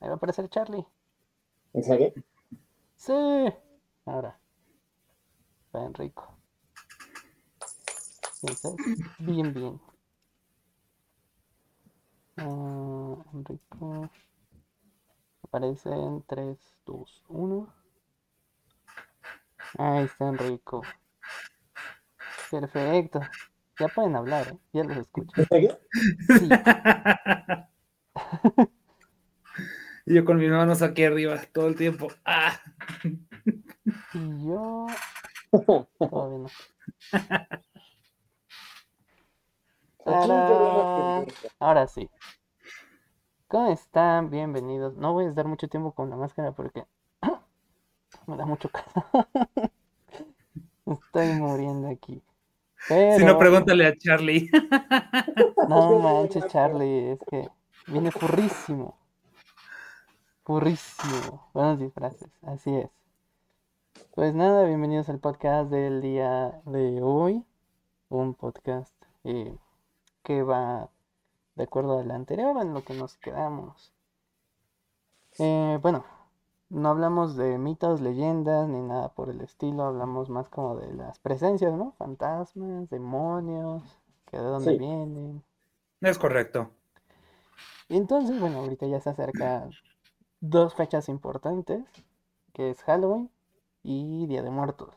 Ahí va a aparecer Charlie. ¿En serio? Sí. Ahora. Bien rico. Bien, bien. Uh, Enrico. Aparece en 3, 2, 1. Ahí está Enrico. Perfecto. Ya pueden hablar, ¿eh? Ya los escucho. ¿En serio? Sí. Y yo con mis manos aquí arriba todo el tiempo. ¡Ah! Y yo. ¡Tarán! Ahora sí. ¿Cómo están? Bienvenidos. No voy a estar mucho tiempo con la máscara porque me da mucho calor. Estoy muriendo aquí. Pero... Si no, pregúntale a Charlie. No manches, Charlie, es que viene furrísimo. Furrísimo. Buenos disfraces, así es. Pues nada, bienvenidos al podcast del día de hoy. Un podcast eh, que va de acuerdo al anterior, en lo que nos quedamos. Eh, bueno, no hablamos de mitos, leyendas, ni nada por el estilo. Hablamos más como de las presencias, ¿no? Fantasmas, demonios, que de dónde Sí. vienen. Es correcto. Y entonces, bueno, ahorita ya se acercan dos fechas importantes, que es Halloween y Día de Muertos.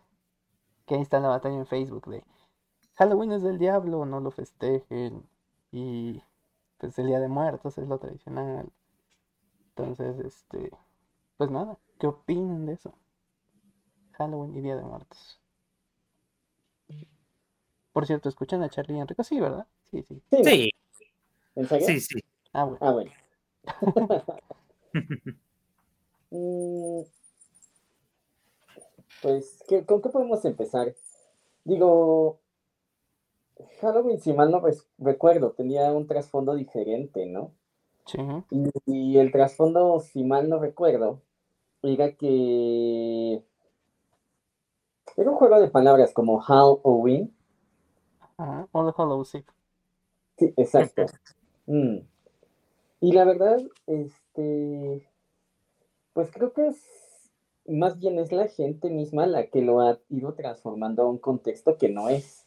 Que ahí está la batalla en Facebook de Halloween es del diablo, no lo festejen. Y pues el Día de Muertos es lo tradicional. Entonces, este, pues nada, ¿qué opinan de eso? Halloween y Día de Muertos. Por cierto, ¿escuchan a Charlie y Enrico? Sí, ¿verdad? Sí, sí. Sí, ¿En serio? sí, sí. Ah, bueno. Ah, bueno. Mm, Pues, ¿qué- ¿con qué podemos empezar? Digo, Halloween, si mal no recuerdo, tenía un trasfondo diferente, ¿no? Sí. Y, y el trasfondo, si mal no recuerdo, era que era un juego de palabras como Halloween. Ajá. All Hallows Eve. Sí, exacto. Mm. Y la verdad, este, pues creo que es más bien es la gente misma la que lo ha ido transformando a un contexto que no es.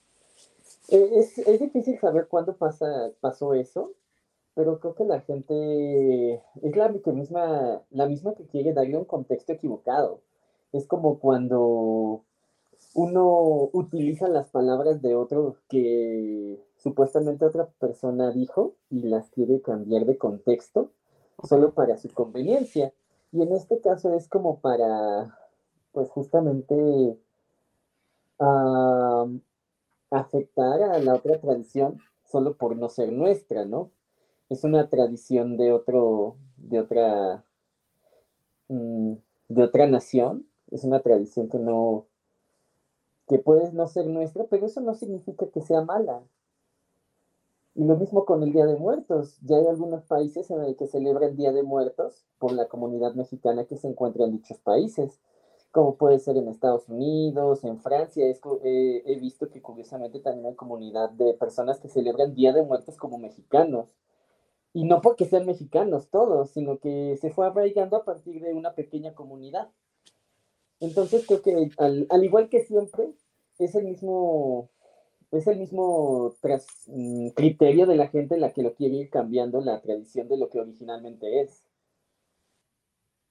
Eh, Es, es difícil saber cuándo pasa, pasó eso, pero creo que la gente es la misma, la misma que quiere darle un contexto equivocado. Es como cuando uno utiliza las palabras de otro que supuestamente otra persona dijo y las quiere cambiar de contexto solo para su conveniencia. Y en este caso es como para, pues justamente, am, afectar a la otra tradición solo por no ser nuestra, ¿no? Es una tradición de otro, de otra, mm, de otra nación, es una tradición que no, que puede no ser nuestra, pero eso no significa que sea mala. Y lo mismo con el Día de Muertos. Ya hay algunos países en el que celebran el Día de Muertos por la comunidad mexicana que se encuentra en dichos países, como puede ser en Estados Unidos, en Francia. Es eh, he visto que curiosamente también hay comunidad de personas que celebran Día de Muertos como mexicanos. Y no porque sean mexicanos todos, sino que se fue arraigando a partir de una pequeña comunidad. Entonces creo que al, al igual que siempre, es el mismo, es el mismo tras- mm, criterio de la gente la que lo quiere ir cambiando la tradición de lo que originalmente es.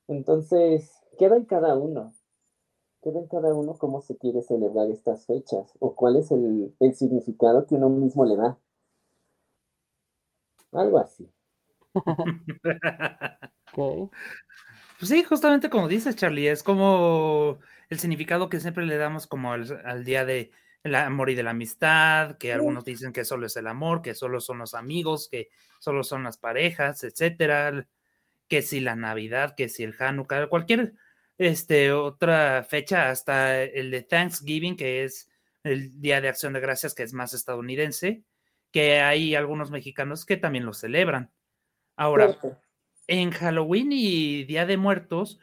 Entonces, queda en cada uno, queda en cada uno cómo se quiere celebrar estas fechas o cuál es el, el significado que uno mismo le da. Algo así. Ok. Pues sí, justamente como dices, Charlie, es como el significado que siempre le damos como al, al día de el amor y de la amistad, que algunos dicen que solo es el amor, que solo son los amigos, que solo son las parejas, etcétera, que si la Navidad, que si el Hanukkah, cualquier este, otra fecha, hasta el de Thanksgiving, que es el Día de Acción de Gracias, que es más estadounidense, que hay algunos mexicanos que también lo celebran. Ahora, en Halloween y Día de Muertos,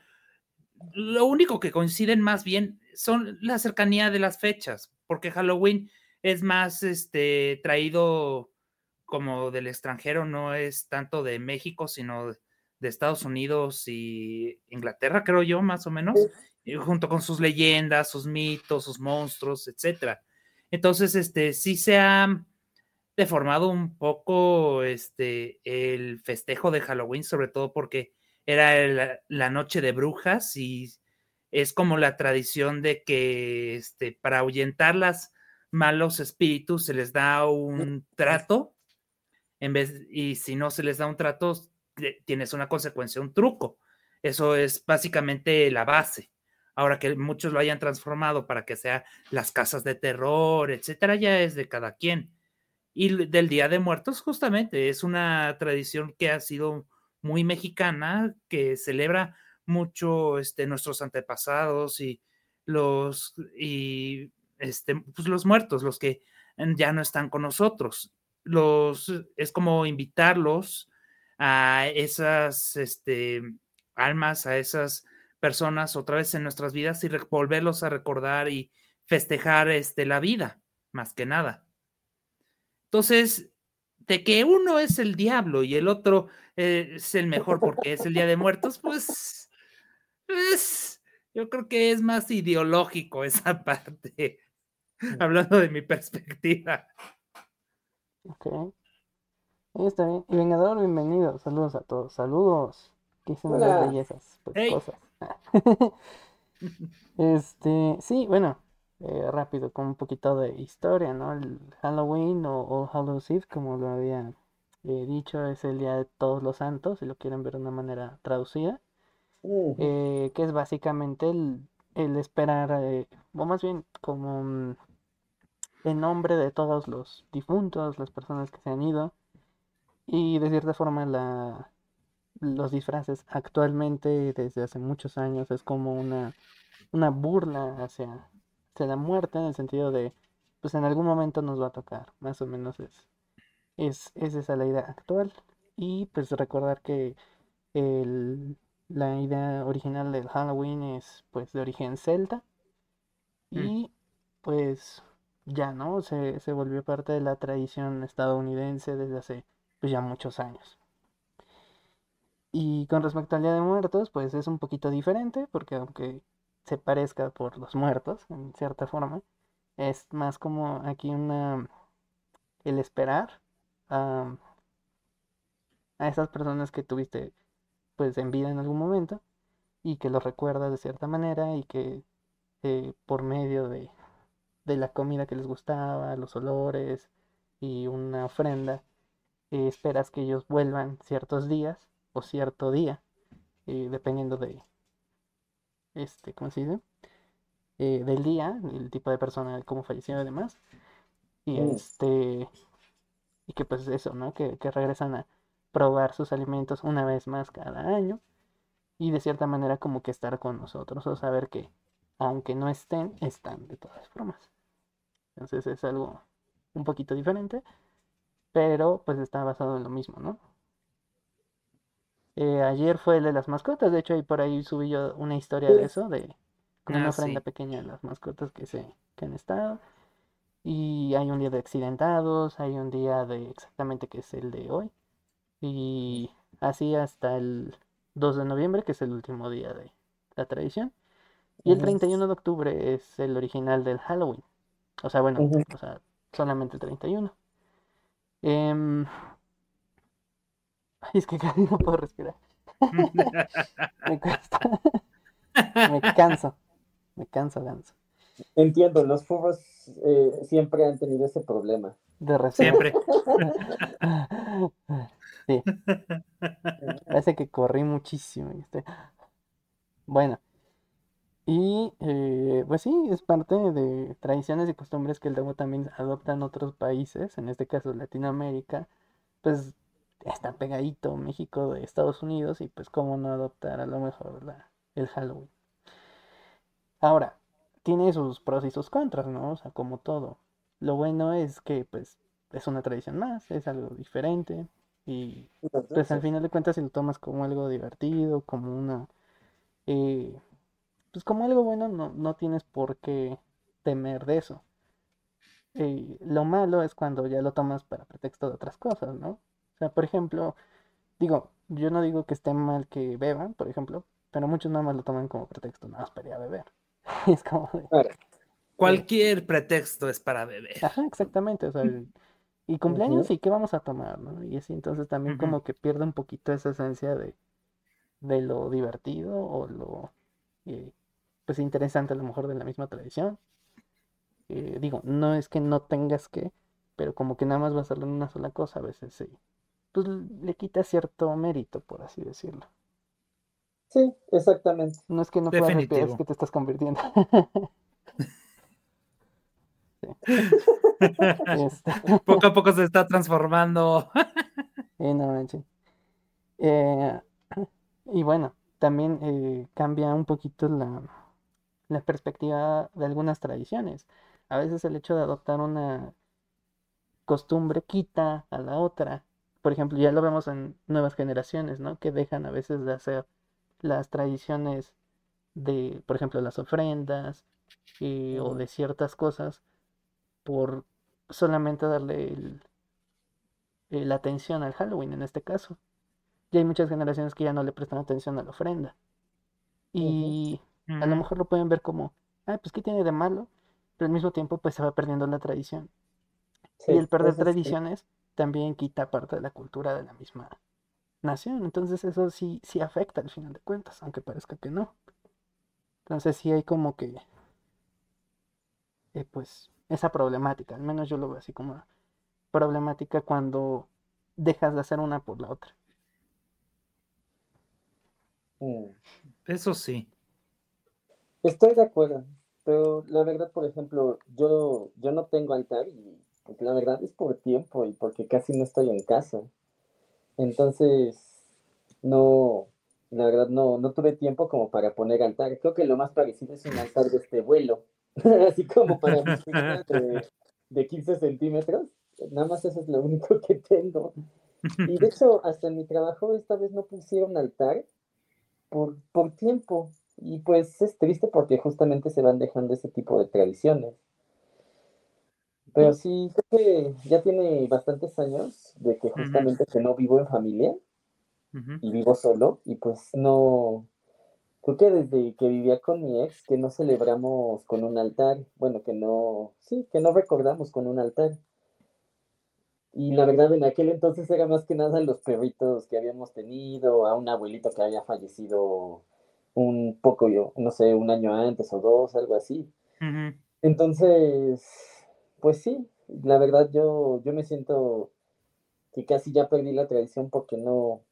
lo único que coinciden más bien son la cercanía de las fechas, porque Halloween es más este traído como del extranjero, no es tanto de México, sino de Estados Unidos y Inglaterra, creo yo, más o menos, junto con sus leyendas, sus mitos, sus monstruos, etcétera. Entonces, este, sí se ha deformado un poco este, el festejo de Halloween, sobre todo porque era la noche de brujas y es como la tradición de que este, para ahuyentar los malos espíritus se les da un trato en vez, y si no se les da un trato, tienes una consecuencia, un truco. Eso es básicamente la base. Ahora que muchos lo hayan transformado para que sea las casas de terror, etcétera, ya es de cada quien. Y del Día de Muertos, justamente, es una tradición que ha sido muy mexicana, que celebra mucho este, nuestros antepasados y los, y, este, pues los muertos, los que ya no están con nosotros. Los, es como invitarlos a esas este, almas, a esas personas otra vez en nuestras vidas y volverlos a recordar y festejar este, la vida, más que nada. Entonces, de que uno es el diablo y el otro es el mejor porque es el Día de Muertos, pues, pues yo creo que es más ideológico esa parte, hablando de mi perspectiva. Ok. Está bien. Y Vengador, bienvenido. Saludos a todos. Saludos. Que dicen las bellezas? Pues cosas. este, sí, bueno, eh, rápido, con un poquito de historia, ¿no? El Halloween o, o Hallows Eve, como lo había eh, dicho, es el Día de Todos los Santos, si lo quieren ver de una manera traducida. Eh, que es básicamente el, el esperar, o más bien como en nombre de todos los difuntos, las personas que se han ido, y de cierta forma la, los disfraces actualmente, desde hace muchos años, es como una, una burla hacia, la muerte, en el sentido de, pues en algún momento nos va a tocar, más o menos es, es, esa la idea actual. Y pues recordar que el, la idea original del Halloween es pues de origen celta. Mm. Y pues ya, ¿no? Se, se volvió parte de la tradición estadounidense desde hace pues ya muchos años. Y con respecto al Día de Muertos, pues es un poquito diferente, porque aunque se parezca por los muertos, en cierta forma, es más como aquí una el esperar a, a esas personas que tuviste pues en vida en algún momento y que los recuerdas de cierta manera y que eh, por medio de, de la comida que les gustaba, los olores y una ofrenda, eh, esperas que ellos vuelvan ciertos días o cierto día, eh, dependiendo de, este, ¿cómo se dice? Del día, el tipo de persona, cómo falleció y demás. Y mm. este, y que pues eso, ¿no? Que, que regresan a probar sus alimentos una vez más cada año y de cierta manera como que estar con nosotros o saber que aunque no estén, están de todas formas. Entonces es algo un poquito diferente, pero pues está basado en lo mismo, ¿no? Eh, ayer fue el de las mascotas, de hecho ahí por ahí subí yo una historia de eso, de como una ah, ofrenda pequeña de las mascotas que se que han estado. Y hay un día de accidentados, hay un día de exactamente que es el de hoy. Y así hasta el 2 de noviembre, que es el último día de la tradición. Y el 31 de octubre es el original del Halloween. O sea, bueno, o sea, solamente el 31. Em, ay, es que casi no puedo respirar. me me canso. Me canso, ganso. Entiendo, los furros eh, siempre han tenido ese problema. De Siempre. sí. Parece que corrí muchísimo. Bueno. Y eh, pues sí, es parte de tradiciones y costumbres que luego también adoptan otros países, en este caso Latinoamérica, pues está pegadito México de Estados Unidos y pues cómo no adoptar a lo mejor la, el Halloween. Ahora, tiene sus pros y sus contras, ¿no? O sea, como todo. Lo bueno es que pues es una tradición más, es algo diferente y pues al final de cuentas si lo tomas como algo divertido, como una... Eh, pues como algo bueno no, no tienes por qué temer de eso. Y lo malo es cuando ya lo tomas para pretexto de otras cosas, ¿no? O sea, por ejemplo, digo, yo no digo que esté mal que beban, por ejemplo, pero muchos nada más lo toman como pretexto, nada más para ir a beber. es como de. Cualquier pretexto es para beber. ajá, exactamente, o sea, y cumpleaños Ujú. y qué vamos a tomar, ¿no? Y así entonces también como que pierde un poquito esa esencia de, de lo divertido o lo, eh, pues interesante a lo mejor de la misma tradición. Eh, digo, no es que no tengas que, pero como que nada más basarlo en una sola cosa, a veces sí, pues le quita cierto mérito, por así decirlo. Sí, exactamente. No es que no puedas respirar, es que te estás convirtiendo. Este, Poco a poco se está transformando. eh, no. Eh, y bueno, también eh, cambia un poquito la, la perspectiva de algunas tradiciones. A veces el hecho de adoptar una costumbre quita a la otra. Por ejemplo, ya lo vemos en nuevas generaciones, ¿no? Que dejan a veces de hacer las tradiciones de, por ejemplo, las ofrendas eh, o de ciertas cosas por solamente darle el- eh, la atención al Halloween en este caso. Y hay muchas generaciones que ya no le prestan atención a la ofrenda. Y a lo Ujú. mejor lo pueden ver como, ah, pues ¿qué tiene de malo? Pero al mismo tiempo pues se va perdiendo la tradición. Sí, Y el perder sí. tradiciones también quita parte de la cultura de la misma nación. Entonces eso sí, sí afecta al final de cuentas, aunque parezca que no. Entonces sí hay como que, eh, pues, esa problemática. Al menos yo lo veo así como problemática cuando dejas de hacer una por la otra. Mm. Eso sí. Estoy de acuerdo, pero la verdad, por ejemplo, yo, yo no tengo altar y pues, la verdad es por tiempo y porque casi no estoy en casa. Entonces, no, la verdad no, no tuve tiempo como para poner altar. Creo que lo más parecido es un altar de este vuelo, así como para mis de, de 15 centímetros. Nada más eso es lo único que tengo. Y de hecho, hasta en mi trabajo esta vez no pusieron altar por, por tiempo. Y pues es triste porque justamente se van dejando ese tipo de tradiciones. Pero sí, creo que ya tiene bastantes años de que justamente que no vivo en familia y vivo solo y pues no, creo que desde que vivía con mi ex que no celebramos con un altar, bueno, que no, sí, que no recordamos con un altar. Y la verdad en aquel entonces era más que nada los perritos que habíamos tenido, a un abuelito que había fallecido un poco, yo, no sé, un año antes o dos, algo así. Entonces, pues sí, la verdad yo, yo me siento que casi ya perdí la tradición porque no,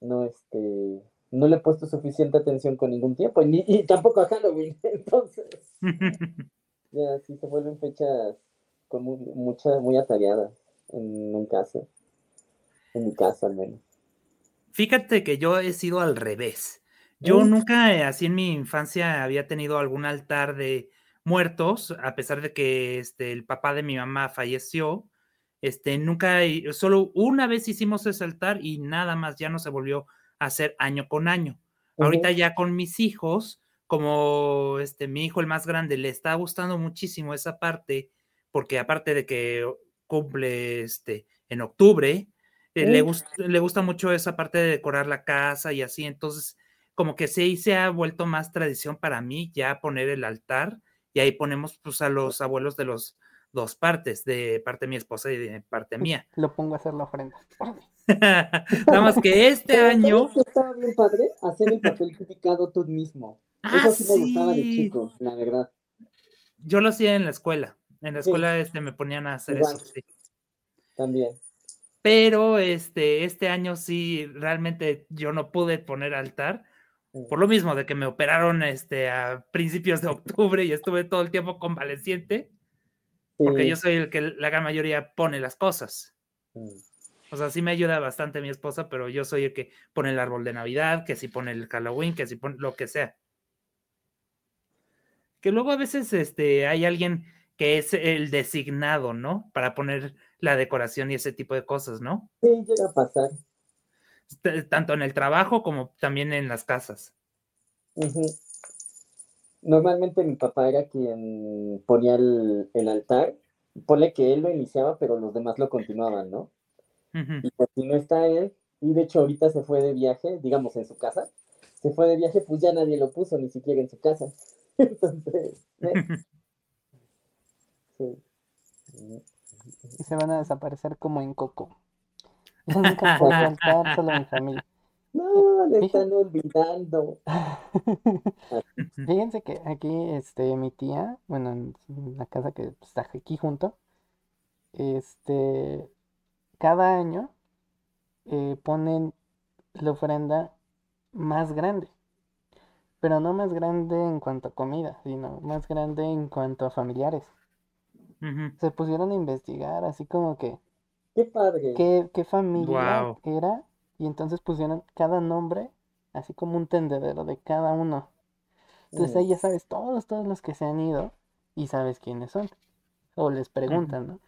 no, este, no le he puesto suficiente atención con ningún tiempo, y, ni- y tampoco a Halloween, entonces, ya sí se vuelven fechas con mu- mucha, muy atareadas en un caso, en mi caso al menos. Fíjate que yo he sido al revés. Yo Mm. nunca, eh, así en mi infancia, había tenido algún altar de muertos, a pesar de que este, el papá de mi mamá falleció. Este, nunca, solo una vez hicimos ese altar y nada más, ya no se volvió hacer año con año. Ahorita ya con mis hijos, como este, mi hijo el más grande le está gustando muchísimo esa parte, porque aparte de que cumple este, en octubre, eh, le, gust- le gusta mucho esa parte de decorar la casa y así, entonces como que sí se ha vuelto más tradición para mí ya poner el altar y ahí ponemos pues a los abuelos de los dos partes, de parte de mi esposa y de parte mía. Lo pongo a hacer la ofrenda. Nada más que este Pero año... ¿sabes qué estaba bien padre? Hacer el papel picado tú mismo. Ah, Eso sí me gustaba de sí. chico, la verdad. Yo lo hacía en la escuela. En la Sí. escuela este, me ponían a hacer Igual. eso. sí. También. Pero este, este año sí, realmente yo no pude poner altar. Por lo mismo de que me operaron este, a principios de octubre y estuve todo el tiempo convaleciente, porque Sí. yo soy el que la gran mayoría pone las cosas. Mm. O sea, sí me ayuda bastante mi esposa, pero yo soy el que pone el árbol de Navidad, que si pone el Halloween, que si pone lo que sea. Que luego a veces este, hay alguien que es el designado, ¿no? Para poner la decoración y ese tipo de cosas, ¿no? Sí, llega a pasar. T- Tanto en el trabajo como también en las casas. Ujú. Normalmente mi papá era quien ponía el, el altar. Ponle que él lo iniciaba, pero los demás lo continuaban, ¿no? Y pues si no está él, Y de hecho ahorita se fue de viaje, digamos en su casa, se fue de viaje, pues ya nadie lo puso ni siquiera en su casa. Entonces, ¿eh? sí. Y se van a desaparecer como en Coco. Yo nunca puedo faltar, solo mi familia. No, le están olvidando. Fíjense que aquí, este, mi tía, bueno, en la casa que está aquí junto, este, cada año eh, ponen la ofrenda más grande. Pero no más grande en cuanto a comida, sino más grande en cuanto a familiares. Se pusieron a investigar así como que Qué padre. qué, qué familia era y entonces pusieron cada nombre así como un tendedero de cada uno. Entonces ahí ya sabes todos, todos los que se han ido y sabes quiénes son. O les preguntan, ¿no?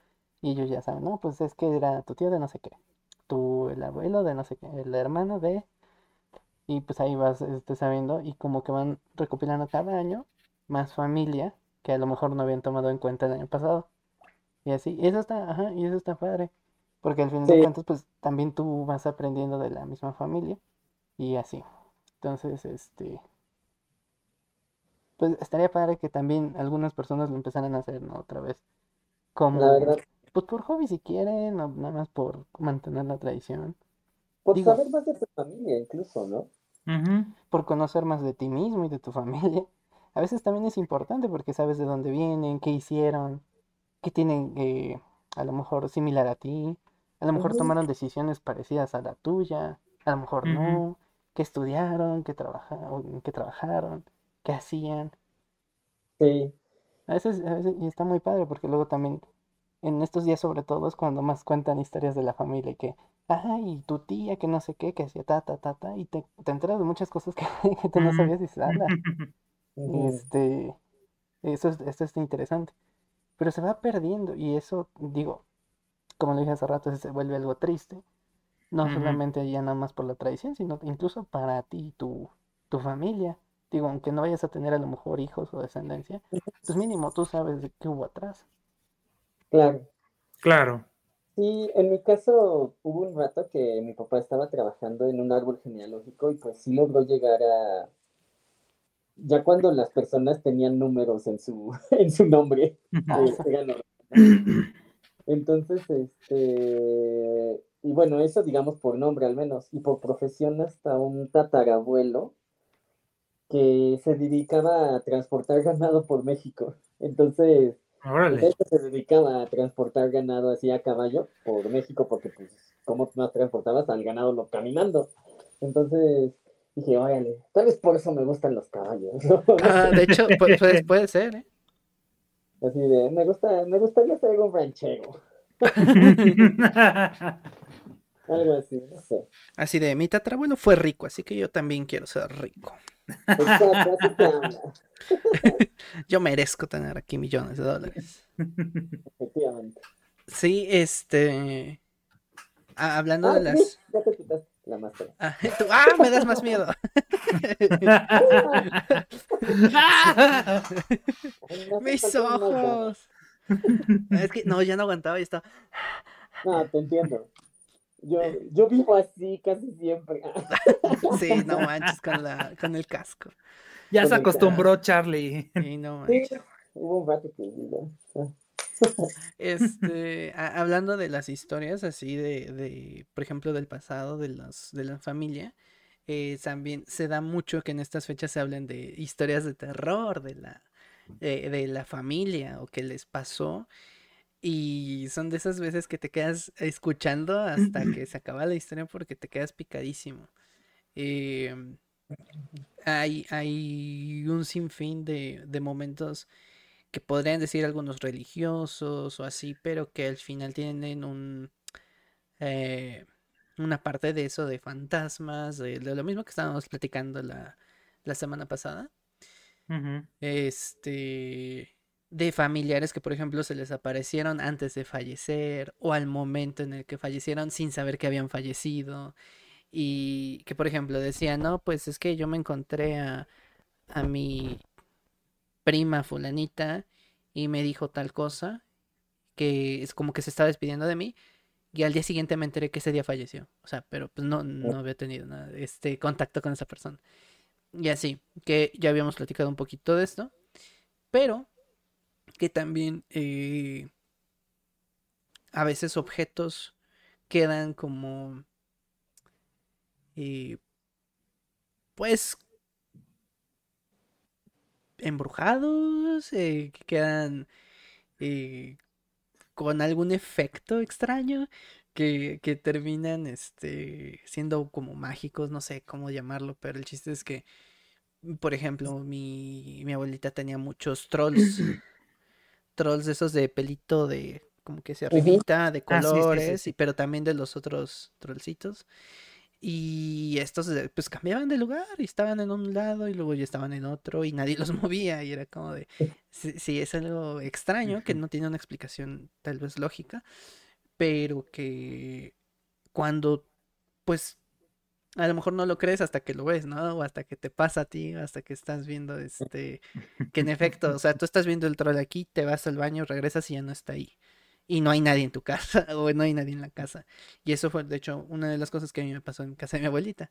Y ellos ya saben, no, pues es que era tu tío de no sé qué, tu el abuelo de no sé qué, el hermano de... Y pues ahí vas este, sabiendo y como que van recopilando cada año más familia que a lo mejor no habían tomado en cuenta el año pasado. Y así, y eso está, ajá, y eso está padre. Porque al fin de cuentas, pues también tú vas aprendiendo de la misma familia y así. Entonces, este, pues estaría padre que también algunas personas lo empezaran a hacer, ¿no? Otra vez. Como, La verdad, pues por hobby si quieren, o nada más por mantener la tradición, por digo- saber más de tu familia incluso, ¿no? Por conocer más de ti mismo y de tu familia. A veces también es importante porque sabes de dónde vienen, qué hicieron, qué tienen eh, a lo mejor similar a ti, a lo mejor tomaron decisiones parecidas a la tuya, a lo mejor no, qué estudiaron, qué trabajaron, qué trabajaron, qué hacían. Sí, A veces, a veces, y está muy padre porque luego también, en estos días sobre todo, es cuando más cuentan historias de la familia y que, ah, y tu tía que no sé qué, que hacía ta, ta, ta, ta, y te, te enteras de muchas cosas que, que tú no sabías y dices, ujú, Este, eso es, esto está interesante. Pero se va perdiendo y eso, digo, como lo dije hace rato, se vuelve algo triste. No solamente ya nada más por la tradición, sino incluso para ti y tu, tu familia. Digo, aunque no vayas a tener a lo mejor hijos o descendencia, pues mínimo tú sabes de qué hubo atrás. claro. Claro. Sí, en mi caso hubo un rato que mi papá estaba trabajando en un árbol genealógico y pues sí logró llegar a... Ya cuando las personas tenían números en su, en su nombre. Entonces, este... Y bueno, eso digamos por nombre al menos, y por profesión hasta un tatarabuelo que se dedicaba a transportar ganado por México. Entonces, Órale. él se dedicaba a transportar ganado así a caballo por México, porque pues, ¿cómo más transportabas al ganado lo caminando? Entonces dije, órale, tal vez por eso me gustan los caballos, ¿no? Ah, de hecho, pu- puede, puede ser, ¿eh? Así de, me gusta, me gustaría ser un ranchero, algo así, no sé. Así de, mi tatarabuelo fue rico, así que yo también quiero ser rico. Yo merezco tener aquí millones de dólares. efectivamente. Sí, este... ah, hablando Ah, de las... sí, ya te quitaste la máscara. Ah, tú- ah, me das más miedo. Mis ojos. Es que no, ya no aguantaba y estaba. No, te entiendo. Yo, yo vivo así casi siempre. Sí, no manches con la, con el casco. ya se Con acostumbró Charlie. Sí, no Sí, manches. hubo un rato que. Este, a- hablando de las historias así de, de, por ejemplo, del pasado de los, de la familia, eh, también se da mucho que en estas fechas se hablen de historias de terror de la, de, de la familia o que les pasó. Y son de esas veces que te quedas escuchando hasta que se acaba la historia porque te quedas picadísimo. Em, hay, hay un sinfín de, de momentos que podrían decir algunos religiosos o así, pero que al final tienen un eh, una parte de eso de fantasmas, de, de lo mismo que estábamos platicando la, la semana pasada. Este de familiares que por ejemplo se les aparecieron antes de fallecer o al momento en el que fallecieron sin saber que habían fallecido y que por ejemplo decían, no, pues es que yo me encontré a, a mi prima fulanita y me dijo tal cosa, que es como que se está despidiendo de mí Y al día siguiente me enteré que ese día falleció. O sea, pero pues no, no había tenido nada, este contacto con esa persona. Y así, que ya habíamos platicado un poquito de esto. Pero que también eh, a veces objetos quedan como eh, pues embrujados, eh, que quedan eh, con algún efecto extraño, que, que, terminan este, siendo como mágicos, no sé cómo llamarlo, pero el chiste es que, por ejemplo, mi, mi abuelita tenía muchos trolls, trolls esos de pelito de como que se arribita, de colores, ah, sí, sí, sí, pero también de los otros trollcitos. Y estos eh, pues cambiaban de lugar y estaban en un lado y luego ya estaban en otro y nadie los movía y era como de, sí, es algo extraño que no tiene una explicación tal vez lógica, pero que cuando pues a lo mejor no lo crees hasta que lo ves, ¿no? O hasta que te pasa a ti, hasta que estás viendo este, que en efecto, o sea, tú estás viendo el troll aquí, te vas al baño, regresas y ya no está ahí y no hay nadie en tu casa o no hay nadie en la casa. Y eso fue, de hecho, una de las cosas que a mí me pasó en casa de mi abuelita.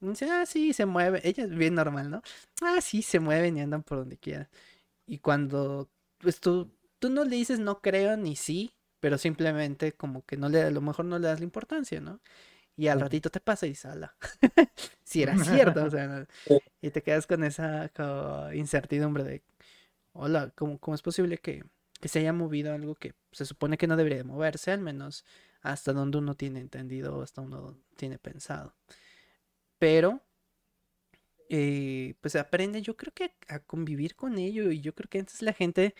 dice, ah, sí, se mueve. Ella es bien normal, ¿no? Ah, sí, se mueven y andan por donde quieran. Y cuando, pues tú, tú no le dices no creo ni sí, pero simplemente como que no le, a lo mejor no le das la importancia, ¿no? Y al ratito te pasa y dices, ala, si era cierto, o sea, y te quedas con esa incertidumbre de, hola, ¿cómo, ¿cómo es posible que, que se haya movido algo que se supone que no debería de moverse, al menos hasta donde uno tiene entendido, hasta uno tiene pensado. Pero, eh, pues aprende, yo creo que a convivir con ello, y yo creo que antes la gente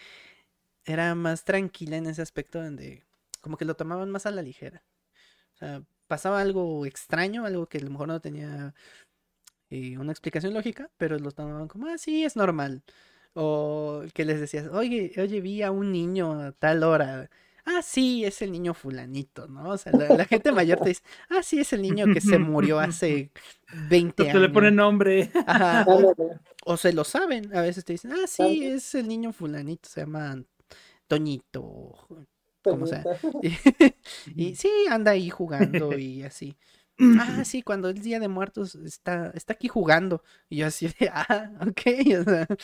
era más tranquila en ese aspecto donde como que lo tomaban más a la ligera. O sea, pasaba algo extraño, algo que a lo mejor no tenía eh, una explicación lógica, pero lo tomaban como, ah, sí, es normal. O que les decías, oye, oye, vi a un niño a tal hora. Ah, sí, es el niño fulanito, ¿no? O sea, la, gente mayor te dice, ah, sí, es el niño que se murió hace 20 años. Se le pone nombre. Ajá. O, se lo saben, a veces te dicen, ah, sí, es el niño fulanito, se llama Toñito, como sea. y sí, anda ahí jugando y así ah, sí, cuando el Día de Muertos está, está aquí jugando. Y yo así de, ah, ok.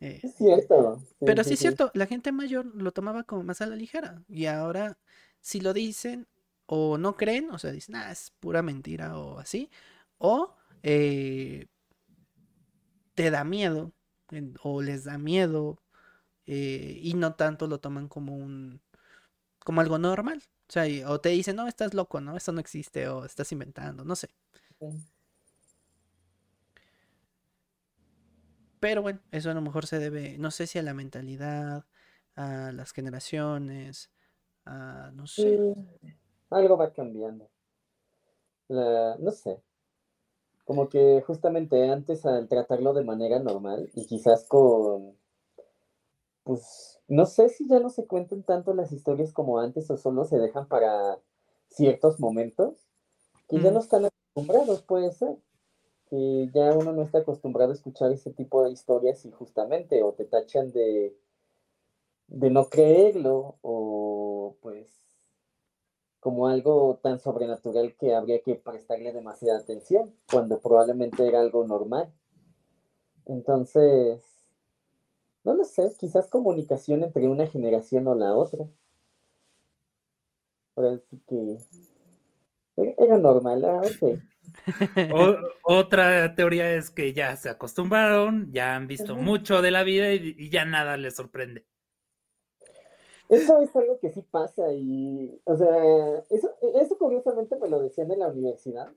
Eh, es cierto. pero sí, es cierto, la gente mayor lo tomaba como más a la ligera. Y ahora, si lo dicen o no creen, o sea, dicen, ah, es pura mentira o así. O eh, te da miedo, o les da miedo, eh, y no tanto lo toman como un, como algo normal. O sea, o te dicen, no, estás loco, ¿no? Eso no existe, o estás inventando, no sé. Pero bueno, eso a lo mejor se debe, no sé si a la mentalidad, a las generaciones, a no sé. algo va cambiando. no sé. Como que justamente antes al tratarlo de manera normal y quizás con, pues no sé si ya no se cuentan tanto las historias como antes o solo se dejan para ciertos momentos, que ya no están acostumbrados, puede ser. Que ya uno no está acostumbrado a escuchar ese tipo de historias y justamente o te tachan de, de no creerlo o pues como algo tan sobrenatural que habría que prestarle demasiada atención cuando probablemente era algo normal. Entonces, no lo sé, quizás comunicación entre una generación o la otra. Ahora sí que era normal, ah, otra teoría es que ya se acostumbraron, ya han visto mucho de la vida y, ya nada les sorprende. Eso es algo que sí pasa y, o sea, eso, eso curiosamente me lo decían en la universidad.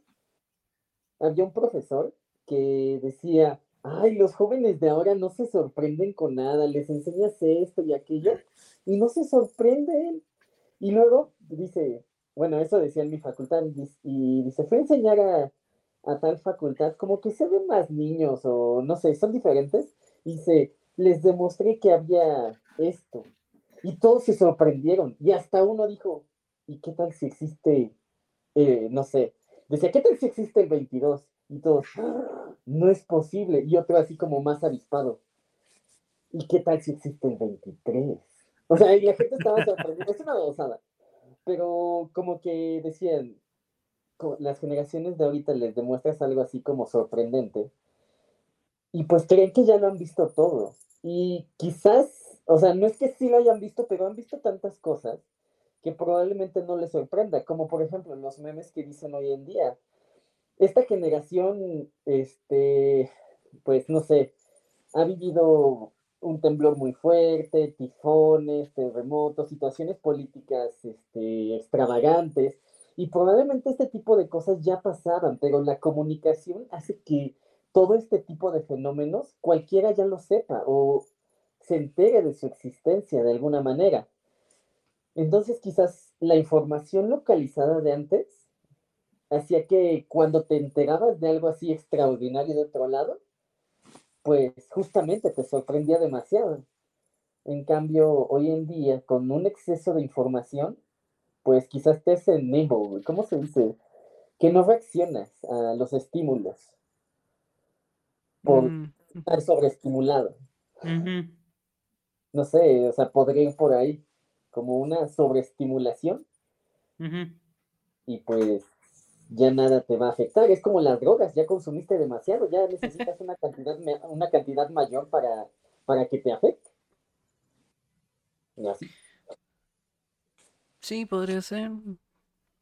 Había un profesor que decía, ay, los jóvenes de ahora no se sorprenden con nada, les enseñas esto y aquello y no se sorprenden. Y luego dice, bueno, eso decía en mi facultad, y dice, fue a enseñar a, tal facultad, como que se ven más niños o no sé, son diferentes. Y dice, les demostré que había esto. Y todos se sorprendieron. Y hasta uno dijo, ¿y qué tal si existe, eh, no sé, decía, ¿qué tal si existe el 22? Y todos, no es posible. Y otro así como más avispado. ¿Y qué tal si existe el 23? O sea, y la gente estaba sorprendida. Es una gozada. pero como que decían, las generaciones de ahorita les demuestras algo así como sorprendente y pues creen que ya lo han visto todo. Y quizás, o sea, no es que sí lo hayan visto, pero han visto tantas cosas que probablemente no les sorprenda, como por ejemplo los memes que dicen hoy en día. Esta generación, este, pues no sé, ha vivido un temblor muy fuerte, tifones, terremotos, situaciones políticas este, extravagantes, y probablemente este tipo de cosas ya pasaban, pero la comunicación hace que todo este tipo de fenómenos cualquiera ya lo sepa o se entere de su existencia de alguna manera. Entonces quizás la información localizada de antes hacía que cuando te enterabas de algo así extraordinario de otro lado, pues justamente te sorprendía demasiado. En cambio, hoy en día, con un exceso de información, pues quizás te hace nimble, ¿cómo se dice? Que no reaccionas a los estímulos por Mm, estar sobreestimulado. No sé, o sea, podría ir por ahí como una sobreestimulación y pues ya nada te va a afectar. Es como las drogas, ya consumiste demasiado, ya necesitas una cantidad, una cantidad mayor para, para que te afecte. Así. Sí, podría ser.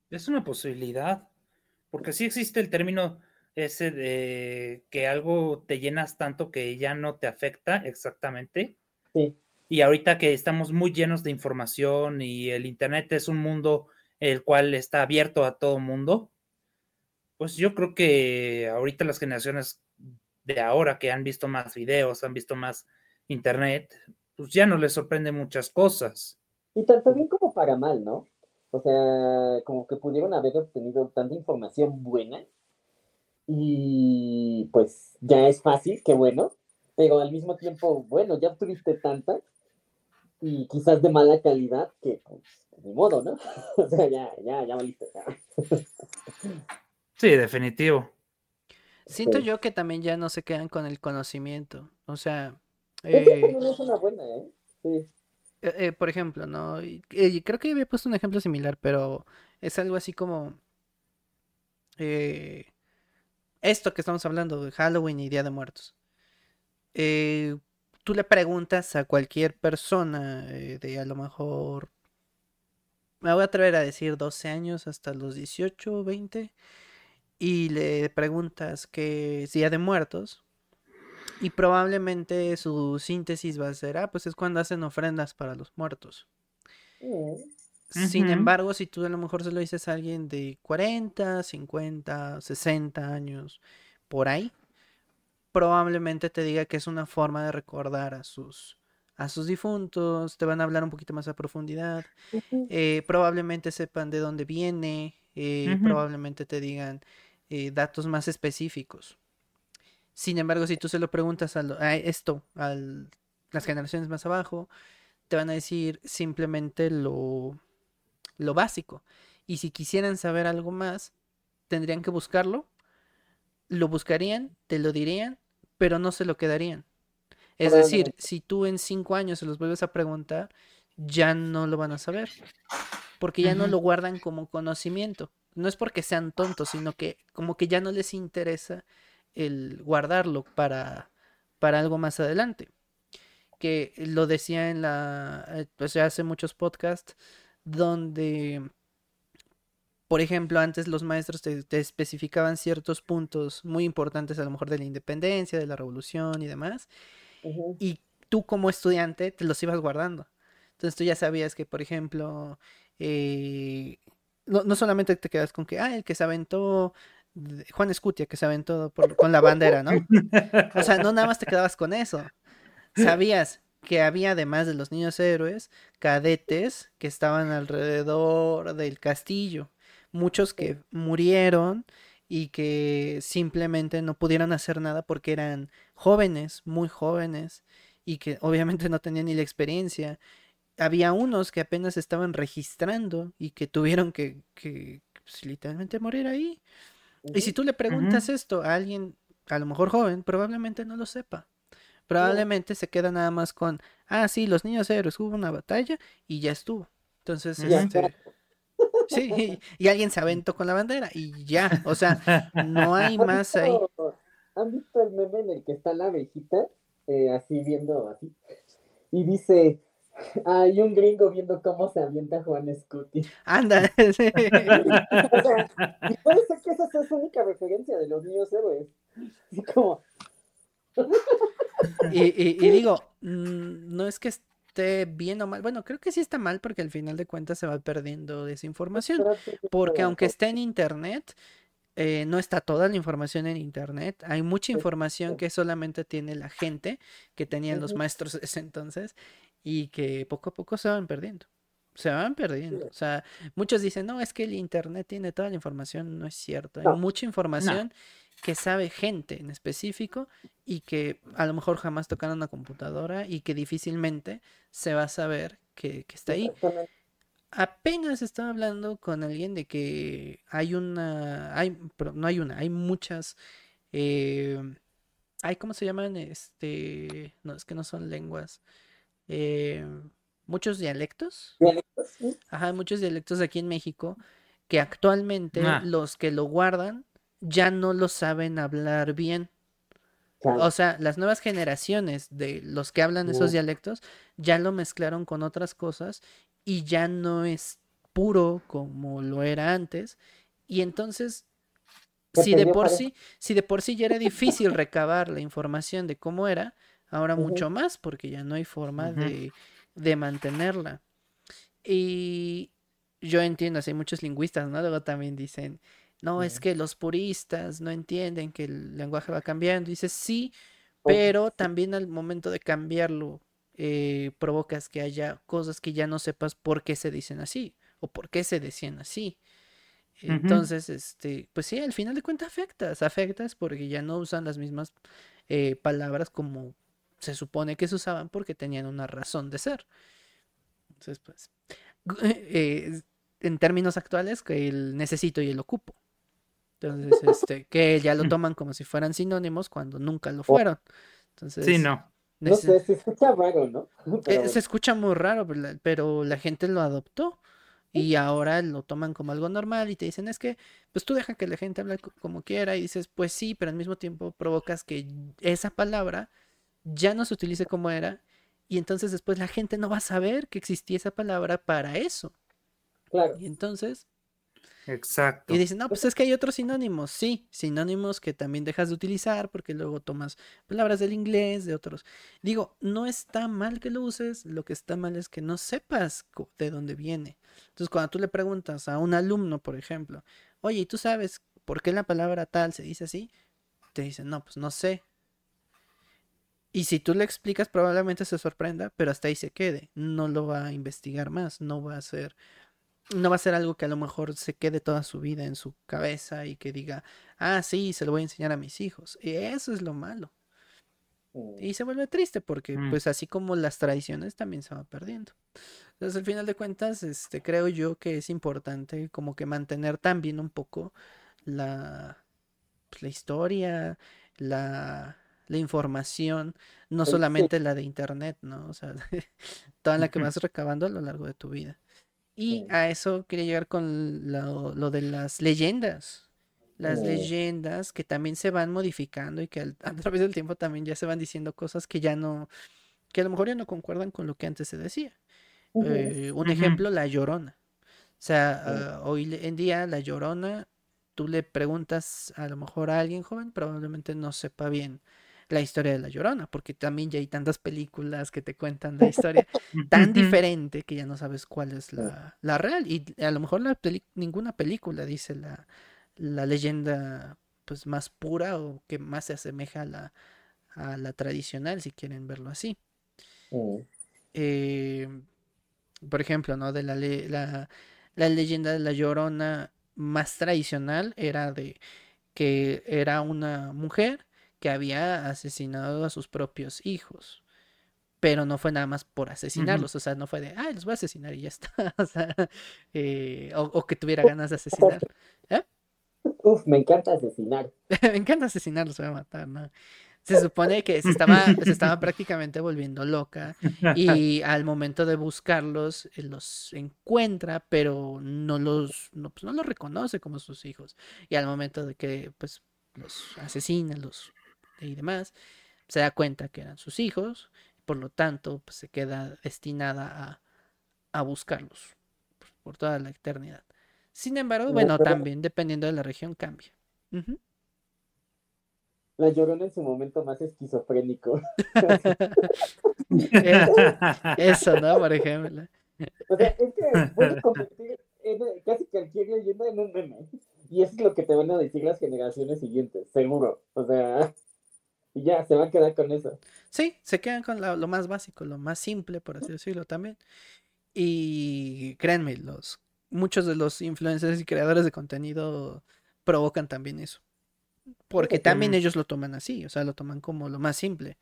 Es una posibilidad, porque sí existe el término ese de que algo te llenas tanto que ya no te afecta exactamente. Sí, Y ahorita que estamos muy llenos de información y el Internet es un mundo el cual está abierto a todo mundo, pues yo creo que ahorita las generaciones de ahora que han visto más videos, han visto más Internet, pues ya no les sorprende muchas cosas. y tanto bien como para mal, ¿no? O sea, como que pudieron haber obtenido tanta información buena y pues ya es fácil, qué bueno, pero al mismo tiempo, bueno, ya obtuviste tanta y quizás de mala calidad que pues ni modo, ¿no? O sea, ya, ya, ya valiste. ya. Sí, definitivo. Siento Sí. yo que también ya no se quedan con el conocimiento. O sea, eh, es una buena, ¿eh? Sí. eh, eh, por ejemplo, ¿no? Y- eh, creo que había puesto un ejemplo similar, pero es algo así como eh, esto que estamos hablando de Halloween y Día de Muertos. Eh, tú le preguntas a cualquier persona eh, de a lo mejor, me voy a atrever a decir 12 años hasta los 18 20, y le preguntas qué es Día de Muertos. Y probablemente su síntesis va a ser, ah, pues es cuando hacen ofrendas para los muertos. Mm. Sin embargo, si tú a lo mejor se lo dices a alguien de 40, 50, 60 años, por ahí, probablemente te diga que es una forma de recordar a sus, a sus difuntos, te van a hablar un poquito más a profundidad, eh, probablemente sepan de dónde viene, eh, Ujú. probablemente te digan eh, datos más específicos. Sin embargo, si tú se lo preguntas a, lo- a esto, a las generaciones más abajo, te van a decir simplemente lo, lo básico. Y si quisieran saber algo más, tendrían que buscarlo, lo buscarían, te lo dirían, pero no se lo quedarían. Es decir, si tú en cinco años se los vuelves a preguntar, ya no lo van a saber, porque ya no lo guardan como conocimiento. No es porque sean tontos, sino que como que ya no les interesa el guardarlo para, para algo más adelante. Que lo decía en la, eh, pues hace muchos podcasts, donde, por ejemplo, antes los maestros te, te especificaban ciertos puntos muy importantes, a lo mejor de la independencia, de la revolución y demás, y tú como estudiante te los ibas guardando. Entonces tú ya sabías que, por ejemplo, eh, no, no solamente te quedas con que, ah, el que se aventó, Juan Escutia, que se aventó con la bandera, ¿no? O sea, no nada más te quedabas con eso. Sabías que había, además de los niños héroes, cadetes que estaban alrededor del castillo. Muchos que murieron y que simplemente no pudieron hacer nada porque eran jóvenes, muy jóvenes, y que obviamente no tenían ni la experiencia. Había unos que apenas estaban registrando y que tuvieron que, que, pues, literalmente morir ahí. Y si tú le preguntas esto a alguien, a lo mejor joven, probablemente no lo sepa. Probablemente se queda nada más con, ah, sí, los niños héroes, hubo una batalla y ya estuvo. Entonces. Ya este. Sí, y alguien se aventó con la bandera y ya, o sea, no hay ¿Han más ahí. ¿Han visto el meme en el que está la abejita? eh, así viendo así. Y dice, hay un gringo viendo cómo se avienta Juan Scuti. Anda, sí. O sea, y puede ser que esa sea su única referencia de los niños héroes. Como, Y, y- y digo, mm, no es que esté bien o mal, bueno, creo que sí está mal porque al final de cuentas se va perdiendo esa información. Porque aunque esté en internet, eh, no está toda la información en internet. Hay mucha información que solamente tiene la gente que tenían los maestros de ese entonces y que poco a poco se van perdiendo. Se van perdiendo. O sea, muchos dicen, no, es que el internet tiene toda la información. No es cierto. Hay No. mucha información que sabe gente en específico y que a lo mejor jamás tocaron una computadora y que difícilmente se va a saber que, que está ahí. Apenas estaba hablando con alguien de que hay una, hay, pero no hay una, hay muchas, eh, hay, ¿cómo se llaman? Este, no, es que no son lenguas, eh, muchos dialectos, Dialectos, sí. ajá, hay muchos dialectos aquí en México que actualmente Ah. los que lo guardan ya no lo saben hablar bien. O sea, las nuevas generaciones de los que hablan esos dialectos ya lo mezclaron con otras cosas y ya no es puro como lo era antes. Y entonces, si de por sí, si de por sí ya era difícil recabar la información de cómo era, ahora mucho más, porque ya no hay forma de, de mantenerla. Y yo entiendo, así hay muchos lingüistas, ¿no? Luego también dicen, no, es que los puristas no entienden que el lenguaje va cambiando. Dices, sí, pero también al momento de cambiarlo, eh, provocas que haya cosas que ya no sepas por qué se dicen así o por qué se decían así. Entonces, este, pues sí, al final de cuentas afectas, afectas porque ya no usan las mismas eh, palabras como se supone que se usaban porque tenían una razón de ser. Entonces, pues, eh, en términos actuales, que el necesito y el ocupo. Entonces, este, que ya lo toman como si fueran sinónimos cuando nunca lo fueron. Entonces, Sí, no. no nece- sé, se escucha raro, ¿no? eh, Pero se escucha muy raro, pero la, pero la gente lo adoptó y ahora lo toman como algo normal y te dicen, es que, pues tú deja que la gente hable co- como quiera y dices, pues sí, pero al mismo tiempo provocas que esa palabra ya no se utilice como era y entonces después la gente no va a saber que existía esa palabra para eso. claro, Y entonces, Exacto. y dicen, no, pues es que hay otros sinónimos, sí, sinónimos que también dejas de utilizar porque luego tomas palabras del inglés, de otros. Digo, no está mal que lo uses, lo que está mal es que no sepas de dónde viene. Entonces, cuando tú le preguntas a un alumno, por ejemplo, oye, ¿y tú sabes por qué la palabra tal se dice así? Te dicen, no, pues no sé. Y si tú le explicas, probablemente se sorprenda, pero hasta ahí se quede. No lo va a investigar más, no va a ser no va a ser algo que a lo mejor se quede toda su vida en su cabeza y que diga, ah, sí, se lo voy a enseñar a mis hijos. Y eso es lo malo. mm, Y se vuelve triste porque, Mm. pues, así como las tradiciones también se va perdiendo. Entonces, al final de cuentas, este, creo yo que es importante como que mantener también un poco la, pues, la historia, la, la información, no solamente la de internet, ¿no? O sea, toda la que vas recabando a lo largo de tu vida. Y a eso quería llegar con lo, lo de las leyendas. Las leyendas que también se van modificando y que al- a través del tiempo también ya se van diciendo cosas que ya no, que a lo mejor ya no concuerdan con lo que antes se decía. Eh, un ejemplo, la Llorona. O sea, ah, hoy en día la Llorona, tú le preguntas a lo mejor a alguien joven, probablemente no sepa bien la historia de la Llorona, porque también ya hay tantas películas que te cuentan la historia tan diferente que ya no sabes cuál es la, la real. Y a lo mejor la peli- ninguna película dice la, la leyenda pues más pura o que más se asemeja a la, a la tradicional, si quieren verlo así. Eh, por ejemplo, ¿no? De la, le- la, la leyenda de la Llorona más tradicional era de que era una mujer que había asesinado a sus propios hijos. Pero no fue nada más por asesinarlos, o sea, no fue de, ay, los voy a asesinar y ya está, o sea, eh, o, o que tuviera ganas de asesinar. Uf, me encanta asesinar. Me encanta asesinar, los voy a matar, ¿no? se supone que se estaba, se estaba prácticamente volviendo loca y al momento de buscarlos eh, los encuentra, pero no los, no, pues no los reconoce como sus hijos. Y al momento de que pues los asesina los y demás, se da cuenta que eran sus hijos, por lo tanto pues, se queda destinada a, a buscarlos por toda la eternidad. Sin embargo, bueno, también dependiendo de la región cambia. La llorona en su momento más esquizofrénico. Eh, Eso, ¿no? Por ejemplo. O sea, es que puede convertir en casi cualquier leyenda en un meme. Y eso es lo que te van a decir las generaciones siguientes, seguro. O sea, y ya, se van a quedar con eso. Sí, se quedan con la- lo más básico, lo más simple, por así decirlo también. Y créanme, los, muchos de los influencers y creadores de contenido provocan también eso. Porque también ellos lo toman así, o sea, lo toman como lo más simple.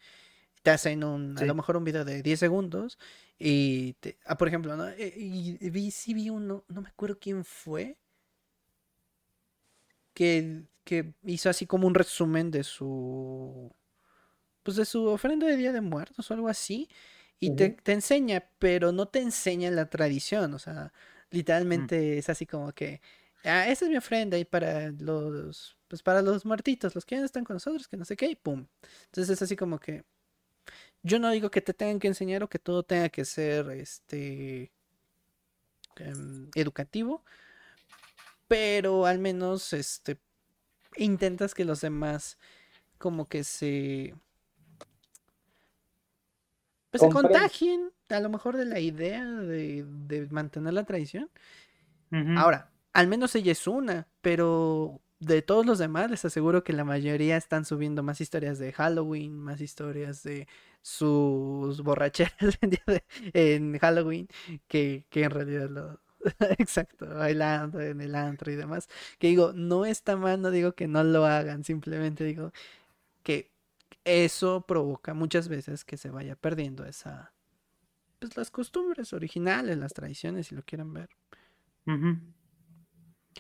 Te hacen un, a lo mejor un video de 10 segundos y, te- ah, por ejemplo, ¿no? Eh, Y vi, sí vi uno, no me acuerdo quién fue, que, que hizo así como un resumen de su, pues de su ofrenda de Día de Muertos o algo así, y te, te enseña, pero no te enseña la tradición, o sea, literalmente es así como que, ah, esa es mi ofrenda y para los, pues para los muertitos, los que ya no están con nosotros, que no sé qué, y pum. Entonces es así como que, yo no digo que te tengan que enseñar o que todo tenga que ser, este, em, educativo, pero al menos, este, intentas que los demás como que se pues se contagien a lo mejor de la idea de, de mantener la tradición. Ahora, al menos ella es una, pero de todos los demás les aseguro que la mayoría están subiendo más historias de Halloween, más historias de sus borracheras en Halloween, que, que en realidad lo... Exacto, bailando en el antro y demás. Que digo, no está mal, no digo que no lo hagan, simplemente digo que eso provoca muchas veces que se vaya perdiendo esa, pues las costumbres originales, las tradiciones, si lo quieren ver.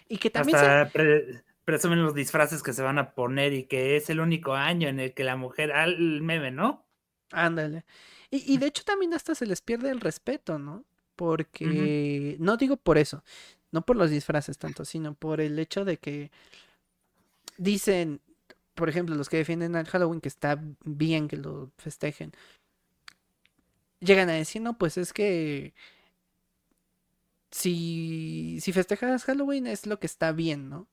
Y que también se- Hasta pre- presumen los disfraces que se van a poner y que es el único año en el que la mujer, al meme, ¿no? Ándale. Y, y de hecho también hasta se les pierde el respeto, ¿no? Porque, no digo por eso, no por los disfraces tanto, sino por el hecho de que dicen, por ejemplo, los que defienden al Halloween que está bien que lo festejen, llegan a decir, no, pues es que si, si festejas Halloween es lo que está bien, ¿no?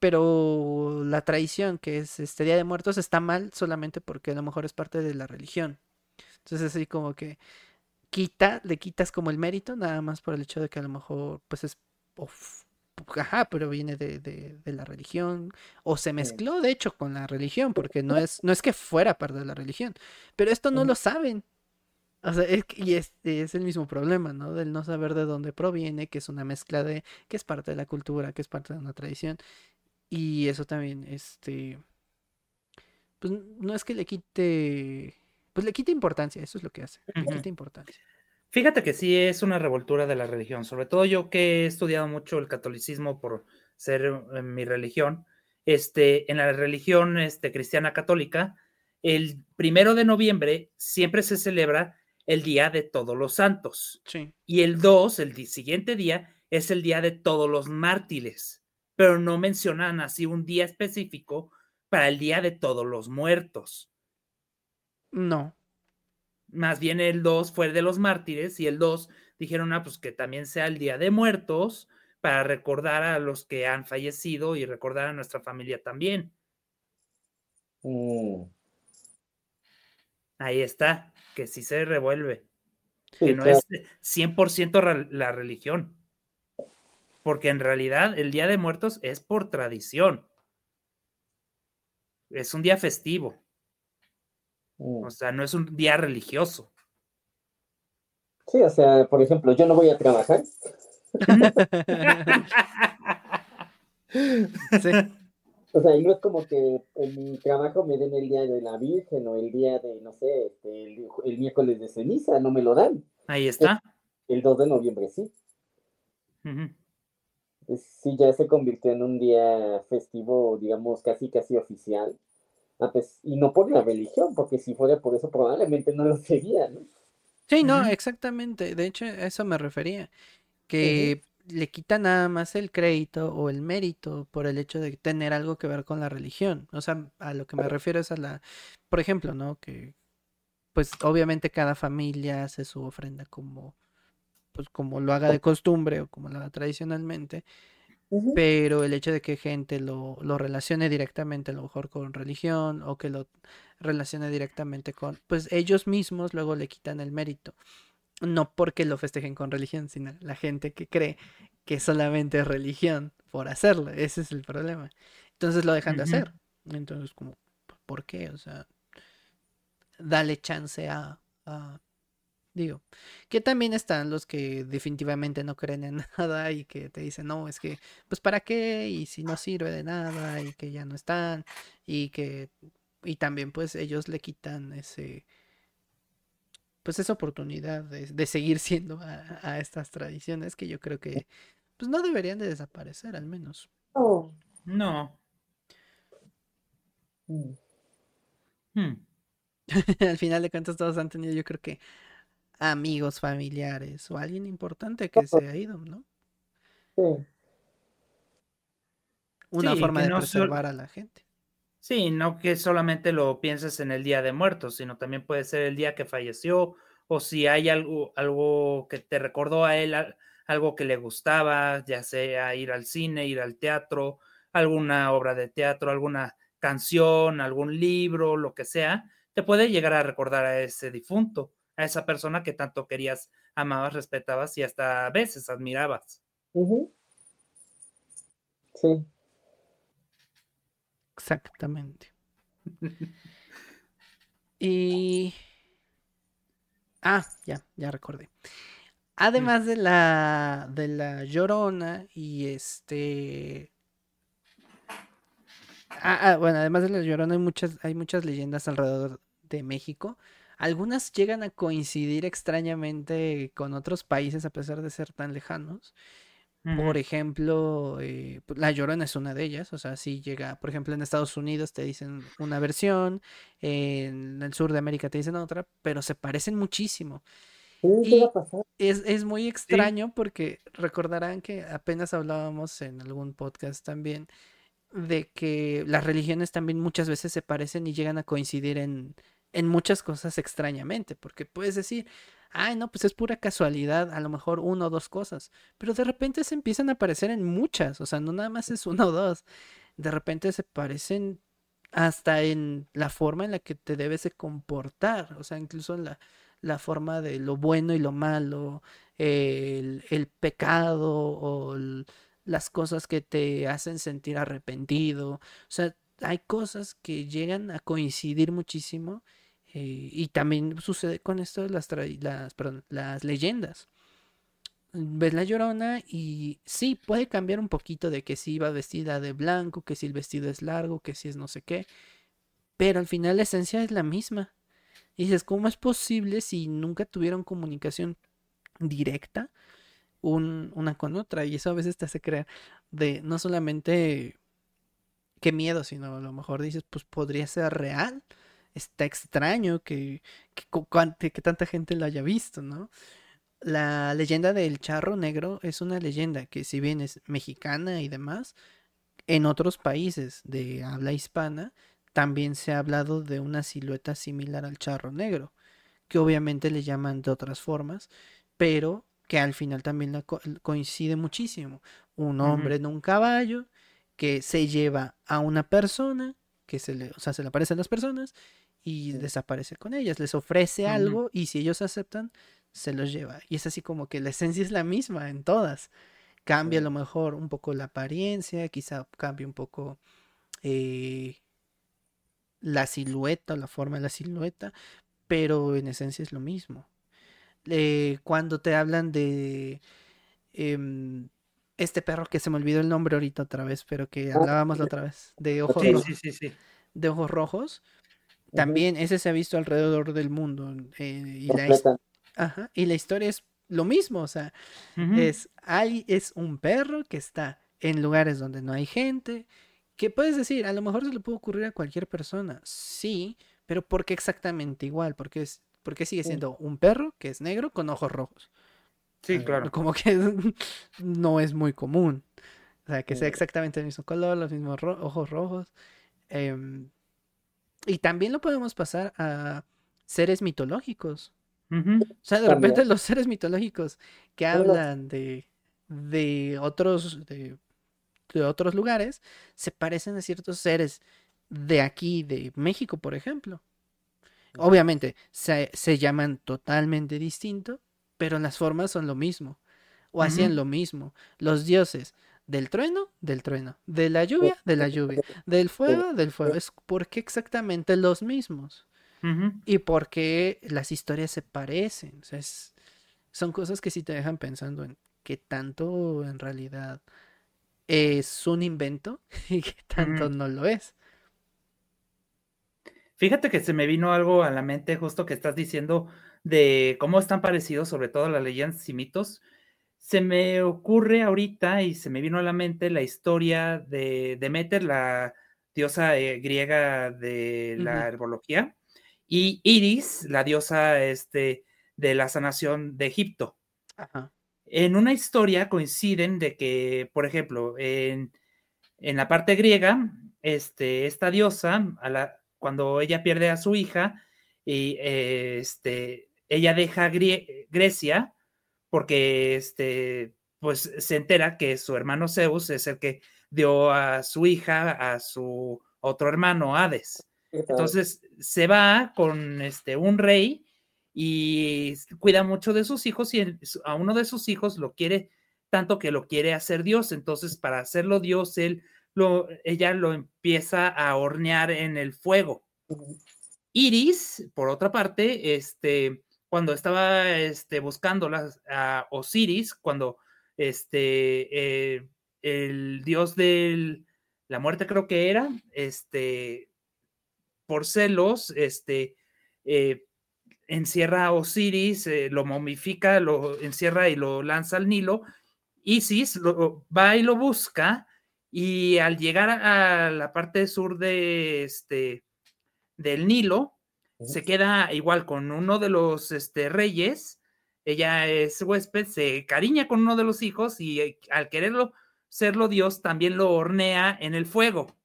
Pero la tradición que es este Día de Muertos está mal solamente porque a lo mejor es parte de la religión. Entonces así como que quita, le quitas como el mérito nada más por el hecho de que a lo mejor pues es, ajá, pero viene de, de- de la religión o se mezcló de hecho con la religión porque no es, no es que fuera parte de la religión, pero esto no lo saben. O sea, es, y es, es el mismo problema, ¿no? Del no saber de dónde proviene, que es una mezcla de, que es parte de la cultura, que es parte de una tradición. Y eso también, este, pues no es que le quite, pues le quite importancia, eso es lo que hace, le quita importancia. Fíjate que sí es una revoltura de la religión, sobre todo yo que he estudiado mucho el catolicismo por ser eh, mi religión. Este, en la religión este, cristiana católica, el primero de noviembre siempre se celebra el Día de Todos los Santos. Sí. Y el 2, el siguiente día, es el Día de Todos los Mártires, pero no mencionan así un día específico para el Día de Todos los Muertos. No, Más bien el 2 fue el de los mártires y el 2 dijeron, ah, pues que también sea el Día de Muertos para recordar a los que han fallecido y recordar a nuestra familia también. Mm, Ahí está, que sí se revuelve, sí, que no claro. es 100% re- la religión, porque en realidad el Día de Muertos es por tradición. Es un día festivo, Mm. o sea, no es un día religioso. Sí, o sea, por ejemplo, yo no voy a trabajar. sí, O sea, y no es como que en mi trabajo me den el día de la Virgen o el día de, no sé, este, el, el miércoles de ceniza, no me lo dan. Ahí está. El 2 de noviembre sí. Sí, ya se convirtió en un día festivo, digamos, casi casi oficial. Ah, pues, y no por la religión, porque si fuera por eso probablemente no lo sería, ¿no? Sí, no, exactamente. De hecho, a eso me refería. Que le quita nada más el crédito o el mérito por el hecho de tener algo que ver con la religión. O sea, a lo que me refiero es a la, por ejemplo, ¿no? Que pues obviamente cada familia hace su ofrenda como, pues como lo haga de costumbre o como lo haga tradicionalmente. Pero el hecho de que gente lo, lo relacione directamente a lo mejor con religión o que lo relacione directamente con, pues ellos mismos luego le quitan el mérito. No porque lo festejen con religión, sino la gente que cree que solamente es religión por hacerlo. Ese es el problema. Entonces lo dejan de hacer. Entonces, como, ¿por qué? O sea, dale chance a, a- digo, que también están los que definitivamente no creen en nada y que te dicen, no, es que, pues para qué, y si no sirve de nada, y que ya no están, y que, y también pues ellos le quitan ese, pues esa oportunidad de, de seguir siendo a, a estas tradiciones que yo creo que, pues no deberían de desaparecer al menos. Oh. No. Mm. Hmm. al final de cuentas todos han tenido, yo creo que amigos, familiares o alguien importante que se ha ido, ¿no? Sí. Una Sí, forma de no sol- preservar a la gente. Sí, no que solamente lo pienses en el Día de Muertos, sino también puede ser el día que falleció o si hay algo, algo que te recordó a él, al- algo que le gustaba, ya sea ir al cine, ir al teatro, alguna obra de teatro, alguna canción, algún libro, lo que sea, te puede llegar a recordar a ese difunto, a esa persona que tanto querías, amabas, respetabas y hasta a veces admirabas. Sí. Exactamente. Y... Ah, ya, ya recordé. Además de la de la Llorona y este ah, ah, bueno, además de la Llorona hay muchas hay muchas leyendas alrededor de México. Algunas llegan a coincidir extrañamente con otros países a pesar de ser tan lejanos. Por ejemplo, eh, pues, La Llorona es una de ellas, o sea, si llega, por ejemplo, en Estados Unidos te dicen una versión, en el sur de América te dicen otra, pero se parecen muchísimo. Sí, ¿qué Y es, es muy extraño porque recordarán que apenas hablábamos en algún podcast también de que las religiones también muchas veces se parecen y llegan a coincidir en, en muchas cosas extrañamente, porque puedes decir, ay, no, pues es pura casualidad, a lo mejor una o dos cosas, pero de repente se empiezan a aparecer en muchas, o sea, no nada más es una o dos, de repente se parecen hasta en la forma en la que te debes de comportar, o sea, incluso en la, la forma de lo bueno y lo malo, el, pecado o las cosas que te hacen sentir arrepentido, o sea, hay cosas que llegan a coincidir muchísimo eh, y también sucede con esto las, las, las leyendas. Ves la Llorona y sí, puede cambiar un poquito de que si va vestida de blanco, que si el vestido es largo, que si es no sé qué, pero al final la esencia es la misma. Y dices, ¿cómo es posible si nunca tuvieron comunicación directa un- una con otra? Y eso a veces te hace creer de no solamente qué miedo, sino a lo mejor dices, pues podría ser real. Está extraño que, que, que tanta gente lo haya visto, ¿no? La leyenda del charro negro es una leyenda que si bien es mexicana y demás, en otros países de habla hispana también se ha hablado de una silueta similar al charro negro, que obviamente le llaman de otras formas, pero que al final también la co- coincide muchísimo. Un hombre en un caballo que se lleva a una persona, que se le, o sea, se le aparecen las personas y Sí. desaparece con ellas, les ofrece algo y si ellos aceptan, se los lleva. Y es así como que la esencia es la misma en todas. Cambia a lo mejor un poco la apariencia, quizá cambie un poco eh, la silueta o la forma de la silueta, pero en esencia es lo mismo. Eh, cuando te hablan de em, este perro que se me olvidó el nombre ahorita otra vez, pero que hablábamos la otra vez, de ojos, Sí, ro- sí, sí, sí. de ojos rojos, también ese se ha visto alrededor del mundo. eh, y, la, his- Completa. ajá, y la historia es lo mismo, o sea, es, hay, es un perro que está en lugares donde no hay gente, ¿Qué puedes decir? A lo mejor se le puede ocurrir a cualquier persona. Sí, pero ¿por qué exactamente igual? Porque es, porque sigue siendo un perro que es negro con ojos rojos. Sí, claro. Como que no es muy común. O sea, que sea Sí. exactamente el mismo color, los mismos ro- ojos rojos. Em, y también lo podemos pasar a seres mitológicos. O sea, de También. repente los seres mitológicos que hablan de, de otros, de, de otros lugares se parecen a ciertos seres de aquí, de México, por ejemplo. Obviamente, se, se llaman totalmente distinto, pero las formas son lo mismo. O hacían lo mismo. Los dioses del trueno, del trueno. De la lluvia, de la lluvia. Del fuego, del fuego. Es porque exactamente los mismos Ujú. y por qué las historias se parecen. O sea, es- son cosas que sí te dejan pensando en qué tanto en realidad es un invento y qué tanto no lo es. Fíjate que se me vino algo a la mente justo que estás diciendo de cómo están parecidos, sobre todo las leyendas y mitos. Se me ocurre ahorita y se me vino a la mente la historia de Demeter, la diosa eh, griega de la herbología, y Iris, la diosa este, de la sanación de Egipto. Ajá. En una historia coinciden de que, por ejemplo, en, en la parte griega, este, esta diosa, a la, cuando ella pierde a su hija, y eh, este, ella deja Grie- Grecia porque este, pues, se entera que su hermano Zeus es el que dio a su hija a su otro hermano, Hades. Entonces se va con este, un rey y cuida mucho de sus hijos y a uno de sus hijos lo quiere tanto que lo quiere hacer Dios. Entonces, para hacerlo Dios, él lo, ella lo empieza a hornear en el fuego. Iris, por otra parte, este, cuando estaba este, buscando a Osiris, cuando este, eh, el dios de la muerte creo que era, este, por celos, este, eh, encierra a Osiris, eh, lo momifica, lo encierra y lo lanza al Nilo. Isis lo, va y lo busca y al llegar a la parte sur de este del Nilo, se queda igual con uno de los este, reyes, ella es huésped, se cariña con uno de los hijos y eh, al quererlo serlo Dios, también lo hornea en el fuego.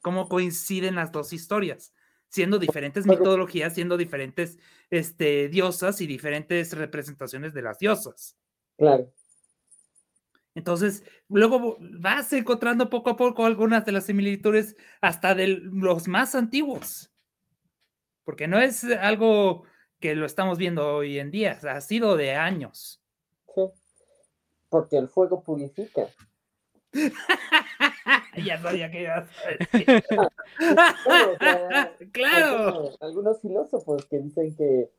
¿Cómo coinciden las dos historias? Siendo diferentes mitologías, siendo diferentes este, diosas y diferentes representaciones de las diosas. Claro. Entonces, luego vas encontrando poco a poco algunas de las similitudes hasta de los más antiguos. Porque no es algo que lo estamos viendo hoy en día, ha sido de años. Sí. Porque el fuego purifica. ya sabía que ibas a decir. Bueno, o sea, claro. Algunos, algunos filósofos que dicen que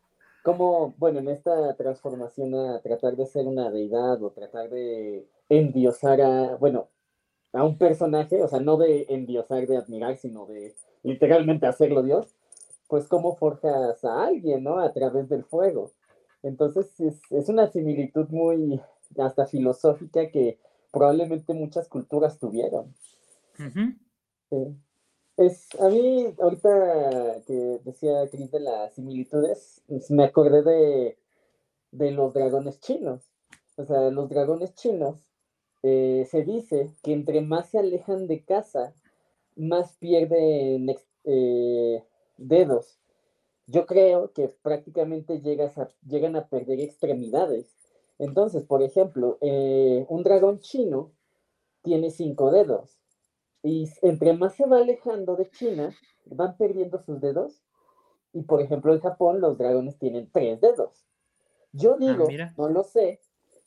como, bueno, en esta transformación a tratar de ser una deidad o tratar de endiosar a, bueno, a un personaje, o sea, no de endiosar, de admirar, sino de literalmente hacerlo Dios, pues cómo forjas a alguien, ¿no? A través del fuego. Entonces es, es una similitud muy hasta filosófica que probablemente muchas culturas tuvieron. Uh -huh. Sí. Es, a mí, ahorita que decía Cris de las similitudes, me acordé de, de los dragones chinos. O sea, los dragones chinos eh, se dice que entre más se alejan de casa, más pierden eh, dedos. Yo creo que prácticamente llegas a, llegan a perder extremidades. Entonces, por ejemplo, eh, un dragón chino tiene cinco dedos. Y entre más se va alejando de China, van perdiendo sus dedos. Y por ejemplo, en Japón los dragones tienen tres dedos. Yo digo, ah, no lo sé,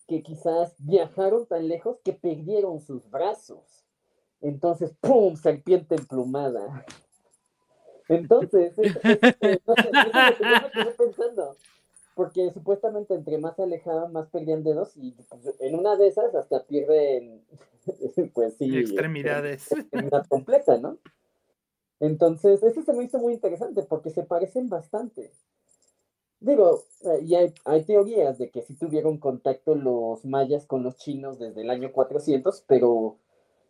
que quizás viajaron tan lejos que perdieron sus brazos. Entonces, ¡pum! Serpiente emplumada. Entonces, es, es, es, no sé, eso es lo que yo me quedé pensando. Porque supuestamente entre más se alejaban, más perdían dedos y pues, en una de esas hasta pierden, pues sí, extremidades. Extremidad completa, ¿no? Entonces, eso se me hizo muy interesante porque se parecen bastante. Digo, y hay, hay, teorías de que sí tuvieron contacto los mayas con los chinos desde el año 400, pero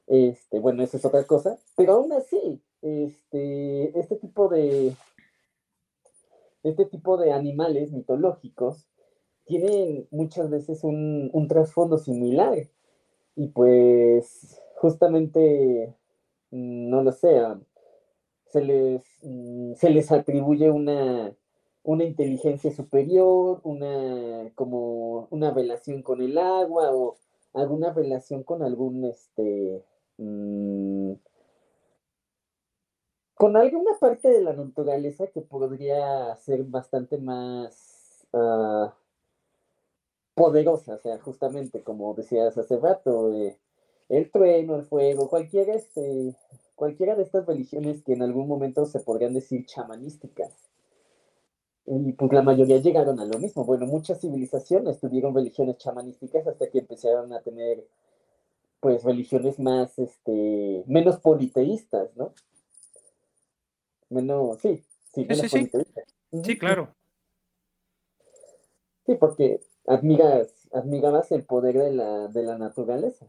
Este, bueno, eso es otra cosa, pero aún así, este, este tipo de este tipo de animales mitológicos tienen muchas veces un, un trasfondo similar. Y pues justamente, mm, no lo sé, se les, mm, se les atribuye una, una inteligencia superior, una como una relación con el agua o alguna relación con algún este mm, con alguna parte de la naturaleza que podría ser bastante más ah, poderosa, o sea, justamente como decías hace rato, eh, el trueno, el fuego, cualquiera, este, cualquiera de estas religiones que en algún momento se podrían decir chamanísticas. Y pues la mayoría llegaron a lo mismo. Bueno, muchas civilizaciones tuvieron religiones chamanísticas hasta que empezaron a tener pues religiones más, este, menos politeístas, ¿no? Menos, sí, sí, menos sí, sí. sí, claro. Sí, porque admiras, admirabas el poder de la, de la naturaleza.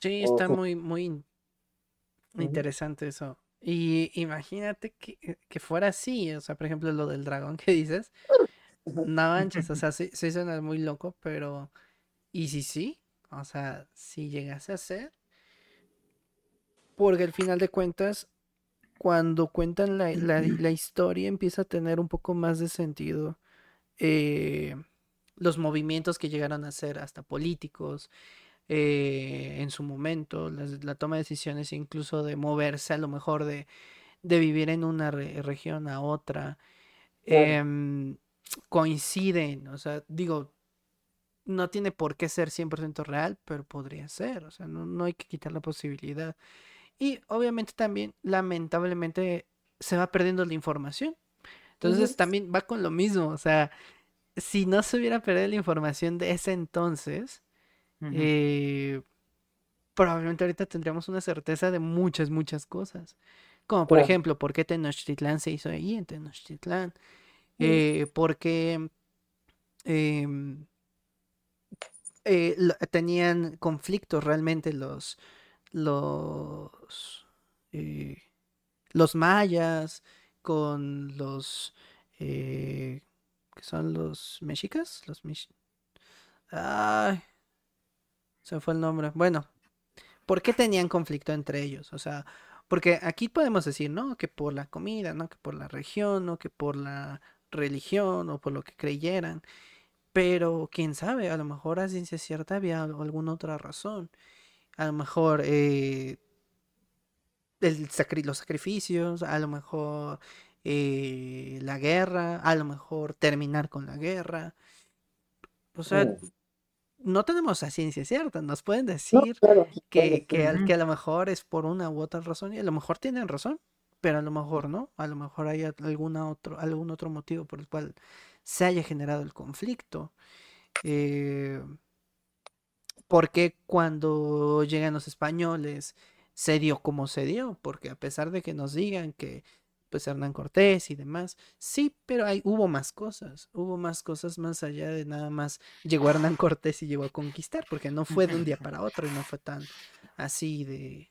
Sí, está muy, muy interesante eso. Y imagínate que, que, fuera así, o sea, por ejemplo, lo del dragón que dices, no manches, o sea, sí, sí suena muy loco, pero, ¿y si sí? O sea, si llegase a ser, porque al final de cuentas, cuando cuentan la, la, historia empieza a tener un poco más de sentido. Eh, los movimientos que llegaron a ser hasta políticos eh, en su momento, la, toma de decisiones incluso de moverse a lo mejor de, de vivir en una región a otra, em, coinciden, o sea, digo, no tiene por qué ser 100% real, pero podría ser, o sea, no, no hay que quitar la posibilidad. Y obviamente también, lamentablemente, se va perdiendo la información. Entonces también va con lo mismo, o sea, si no se hubiera perdido la información de ese entonces, eh, probablemente ahorita tendríamos una certeza de muchas, muchas cosas. Como por ejemplo, ¿por qué Tenochtitlán se hizo ahí en Tenochtitlán? Eh, ¿Por qué em, eh, tenían conflictos realmente los, los, eh, los mayas, con los, que son los mexicas, los Ay, se fue el nombre. Bueno, ¿por qué tenían conflicto entre ellos? O sea, porque aquí podemos decir, ¿no? Que por la comida, ¿no? Que por la región, ¿no? Que por la religión o por lo que creyeran. Pero quién sabe, a lo mejor a ciencia cierta había alguna otra razón a lo mejor eh, el los sacrificios, a lo mejor eh, la guerra, a lo mejor terminar con la guerra. O sea, uh. No tenemos la ciencia cierta, nos pueden decir que, que, a lo mejor es por una u otra razón y a lo mejor tienen razón, pero a lo mejor no, a lo mejor hay alguna otro, algún otro motivo por el cual se haya generado el conflicto. Eh, porque cuando llegan los españoles se dio como se dio, porque a pesar de que nos digan que pues Hernán Cortés y demás, sí, pero hay, hubo más cosas, hubo más cosas más allá de nada más llegó Hernán Cortés y llegó a conquistar, porque no fue de un día para otro y no fue tan así de,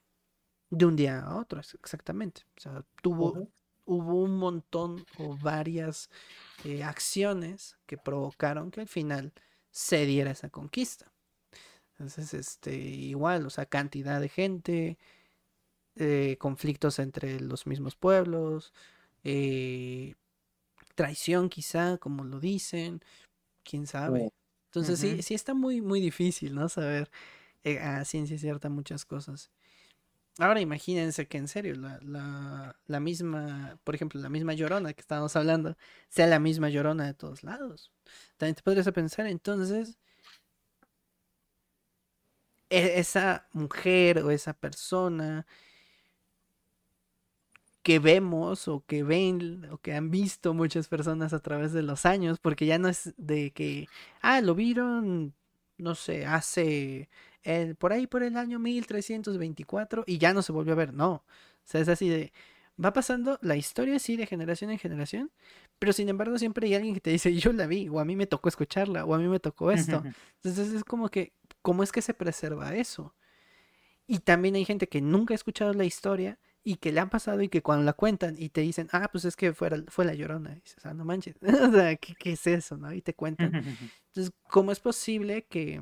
de un día a otro, exactamente. O sea, tuvo, hubo un montón o varias eh, acciones que provocaron que al final se diera esa conquista. Entonces, este, igual, o sea, cantidad de gente, eh, conflictos entre los mismos pueblos, eh, traición quizá, como lo dicen, quién sabe. Entonces sí, sí está muy, muy difícil, ¿no? Saber eh, a ciencia cierta muchas cosas. Ahora imagínense que en serio, la, la, la, misma, por ejemplo, la misma llorona que estábamos hablando, sea la misma llorona de todos lados. También te podrías pensar, entonces, e-, esa mujer o esa persona que vemos o que ven o que han visto muchas personas a través de los años, porque ya no es de que, ah, lo vieron, no sé, hace, el, por ahí por el año 1324 y ya no se volvió a ver, no, o sea, es así de, va pasando la historia así de generación en generación, pero sin embargo siempre hay alguien que te dice, yo la vi, o a mí me tocó escucharla, o a mí me tocó esto. Entonces es como que ¿cómo es que se preserva eso? Y también hay gente que nunca ha escuchado la historia y que le han pasado y que cuando la cuentan y te dicen, ah, pues es que fue, fue la llorona. Y dices, ah, no manches, o sea, ¿qué, ¿qué, es eso? ¿no? Y te cuentan. Entonces, ¿cómo es posible que,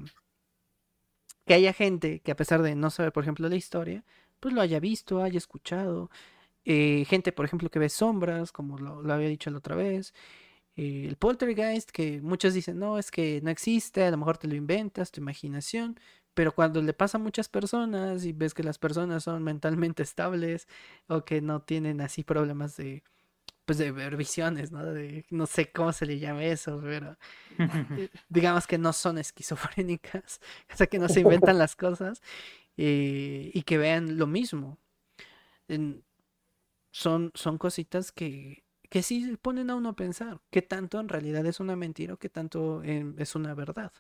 que haya gente que a pesar de no saber, por ejemplo, la historia, pues lo haya visto, haya escuchado? Eh, gente, por ejemplo, que ve sombras, como lo, lo había dicho la otra vez. Eh, el poltergeist, que muchos dicen, no, es que no existe, a lo mejor te lo inventas, tu imaginación, pero cuando le pasa a muchas personas y ves que las personas son mentalmente estables o que no tienen así problemas de, pues de ver visiones, ¿no? De, no sé cómo se le llama eso, pero eh, digamos que no son esquizofrénicas, o sea, que no se inventan las cosas eh, y que vean lo mismo. En, son, son cositas que, que sí ponen a uno a pensar qué tanto en realidad es una mentira o qué tanto eh, es una verdad.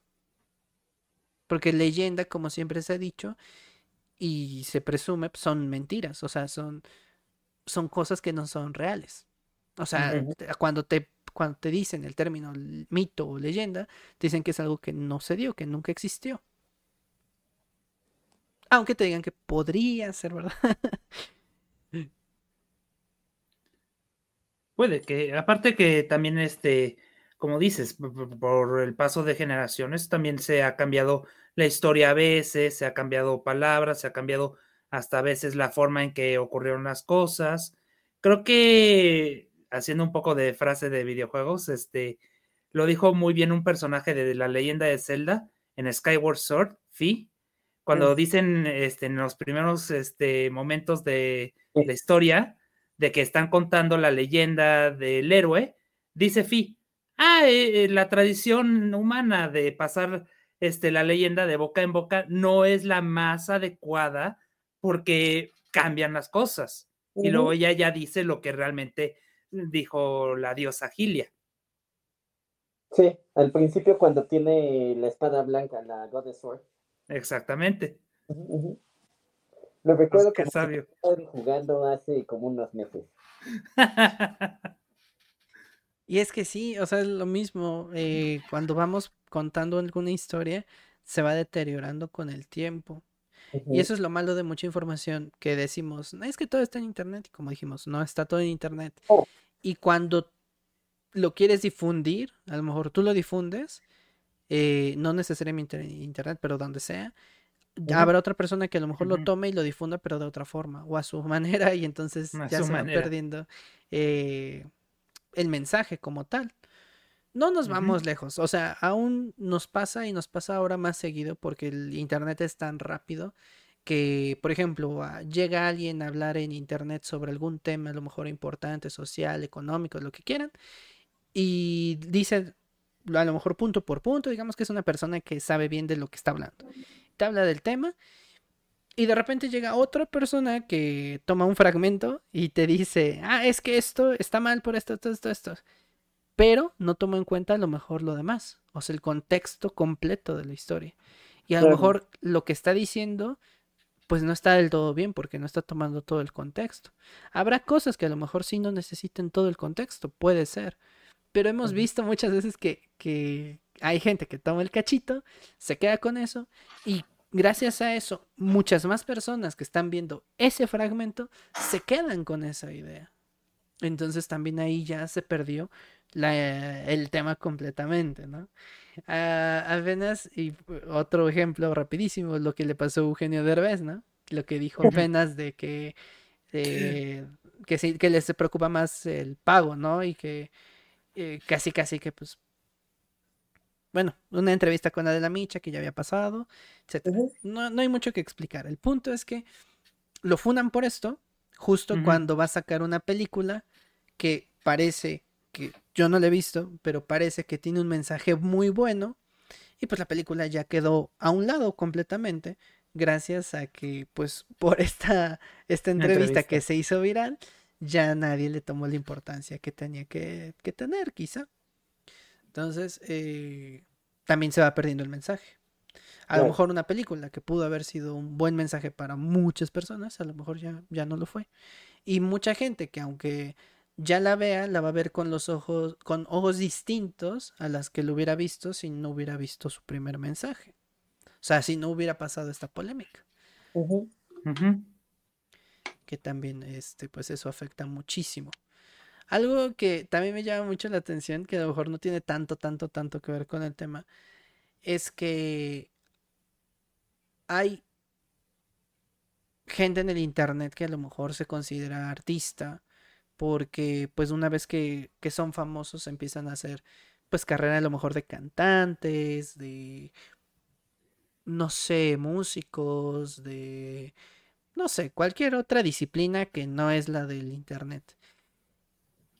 Porque leyenda, como siempre se ha dicho, y se presume, son mentiras, o sea, son, son cosas que no son reales. O sea, cuando te, cuando te dicen el término mito o leyenda, dicen que es algo que no se dio, que nunca existió. Aunque te digan que podría ser verdad. Puede que, aparte que también este, como dices, por el paso de generaciones también se ha cambiado la historia a veces, se ha cambiado palabras, se ha cambiado hasta a veces la forma en que ocurrieron las cosas. Creo que haciendo un poco de frase de videojuegos, este lo dijo muy bien un personaje de la leyenda de Zelda en Skyward Sword, Fi, cuando dicen este, en los primeros este, momentos de la historia, de que están contando la leyenda del héroe, dice Fi, ah, eh, eh, la tradición humana de pasar este, la leyenda de boca en boca no es la más adecuada porque cambian las cosas. Y luego ella ya dice lo que realmente dijo la diosa Gilia. Sí, al principio cuando tiene la espada blanca, la Goddess Sword. Exactamente. Lo recuerdo que sabio. jugando hace como unos meses. y es que sí, o sea, es lo mismo. Eh, cuando vamos contando alguna historia, se va deteriorando con el tiempo. Y eso es lo malo de mucha información que decimos, es que todo está en internet, y como dijimos, no está todo en internet. Oh. Y cuando lo quieres difundir, a lo mejor tú lo difundes, eh, no necesariamente en internet, pero donde sea, habrá otra persona que a lo mejor lo tome y lo difunda, pero de otra forma o a su manera, y entonces ya se va perdiendo eh, el mensaje como tal. No nos vamos lejos, o sea, aún nos pasa y nos pasa ahora más seguido porque el internet es tan rápido que, por ejemplo, ah, llega alguien a hablar en internet sobre algún tema, a lo mejor importante, social, económico, lo que quieran, y dice a lo mejor punto por punto, digamos que es una persona que sabe bien de lo que está hablando te habla del tema y de repente llega otra persona que toma un fragmento y te dice, ah, es que esto está mal por esto, esto, esto, esto. Pero no toma en cuenta a lo mejor lo demás, o sea, el contexto completo de la historia. Y a lo mejor lo que está diciendo, pues no está del todo bien porque no está tomando todo el contexto. Habrá cosas que a lo mejor sí no necesiten todo el contexto, puede ser. Pero hemos visto muchas veces que, que, hay gente que toma el cachito, se queda con eso y gracias a eso muchas más personas que están viendo ese fragmento se quedan con esa idea. Entonces también ahí ya se perdió el tema completamente, ¿no? apenas, y otro ejemplo rapidísimo, lo que le pasó a Eugenio Derbez, ¿no? Lo que dijo apenas de que, eh, que, sí, que les preocupa más el pago, ¿no? Y que eh, casi, casi que pues bueno, una entrevista con Adela Micha que ya había pasado, etc. no, no, hay mucho que explicar. El punto es que lo funan por esto, justo cuando va a sacar una película que parece que yo no la he visto, pero parece que tiene un mensaje muy bueno. Y pues la película ya quedó a un lado completamente, gracias a que, pues, por esta, esta entrevista, que se hizo viral, ya nadie le tomó la importancia que tenía que, que tener, quizá. Entonces, eh, también se va perdiendo el mensaje. A lo mejor una película que pudo haber sido un buen mensaje para muchas personas, a lo mejor ya, ya no lo fue. Y mucha gente que aunque ya la vea, la va a ver con los ojos, con ojos distintos a las que lo hubiera visto si no hubiera visto su primer mensaje. O sea, si no hubiera pasado esta polémica. Que también, este, pues eso afecta muchísimo. Algo que también me llama mucho la atención, que a lo mejor no tiene tanto, tanto, tanto que ver con el tema, es que hay gente en el internet que a lo mejor se considera artista, porque pues una vez que, que son famosos empiezan a hacer pues carrera a lo mejor de cantantes, de, no sé, músicos, de no sé, cualquier otra disciplina que no es la del internet.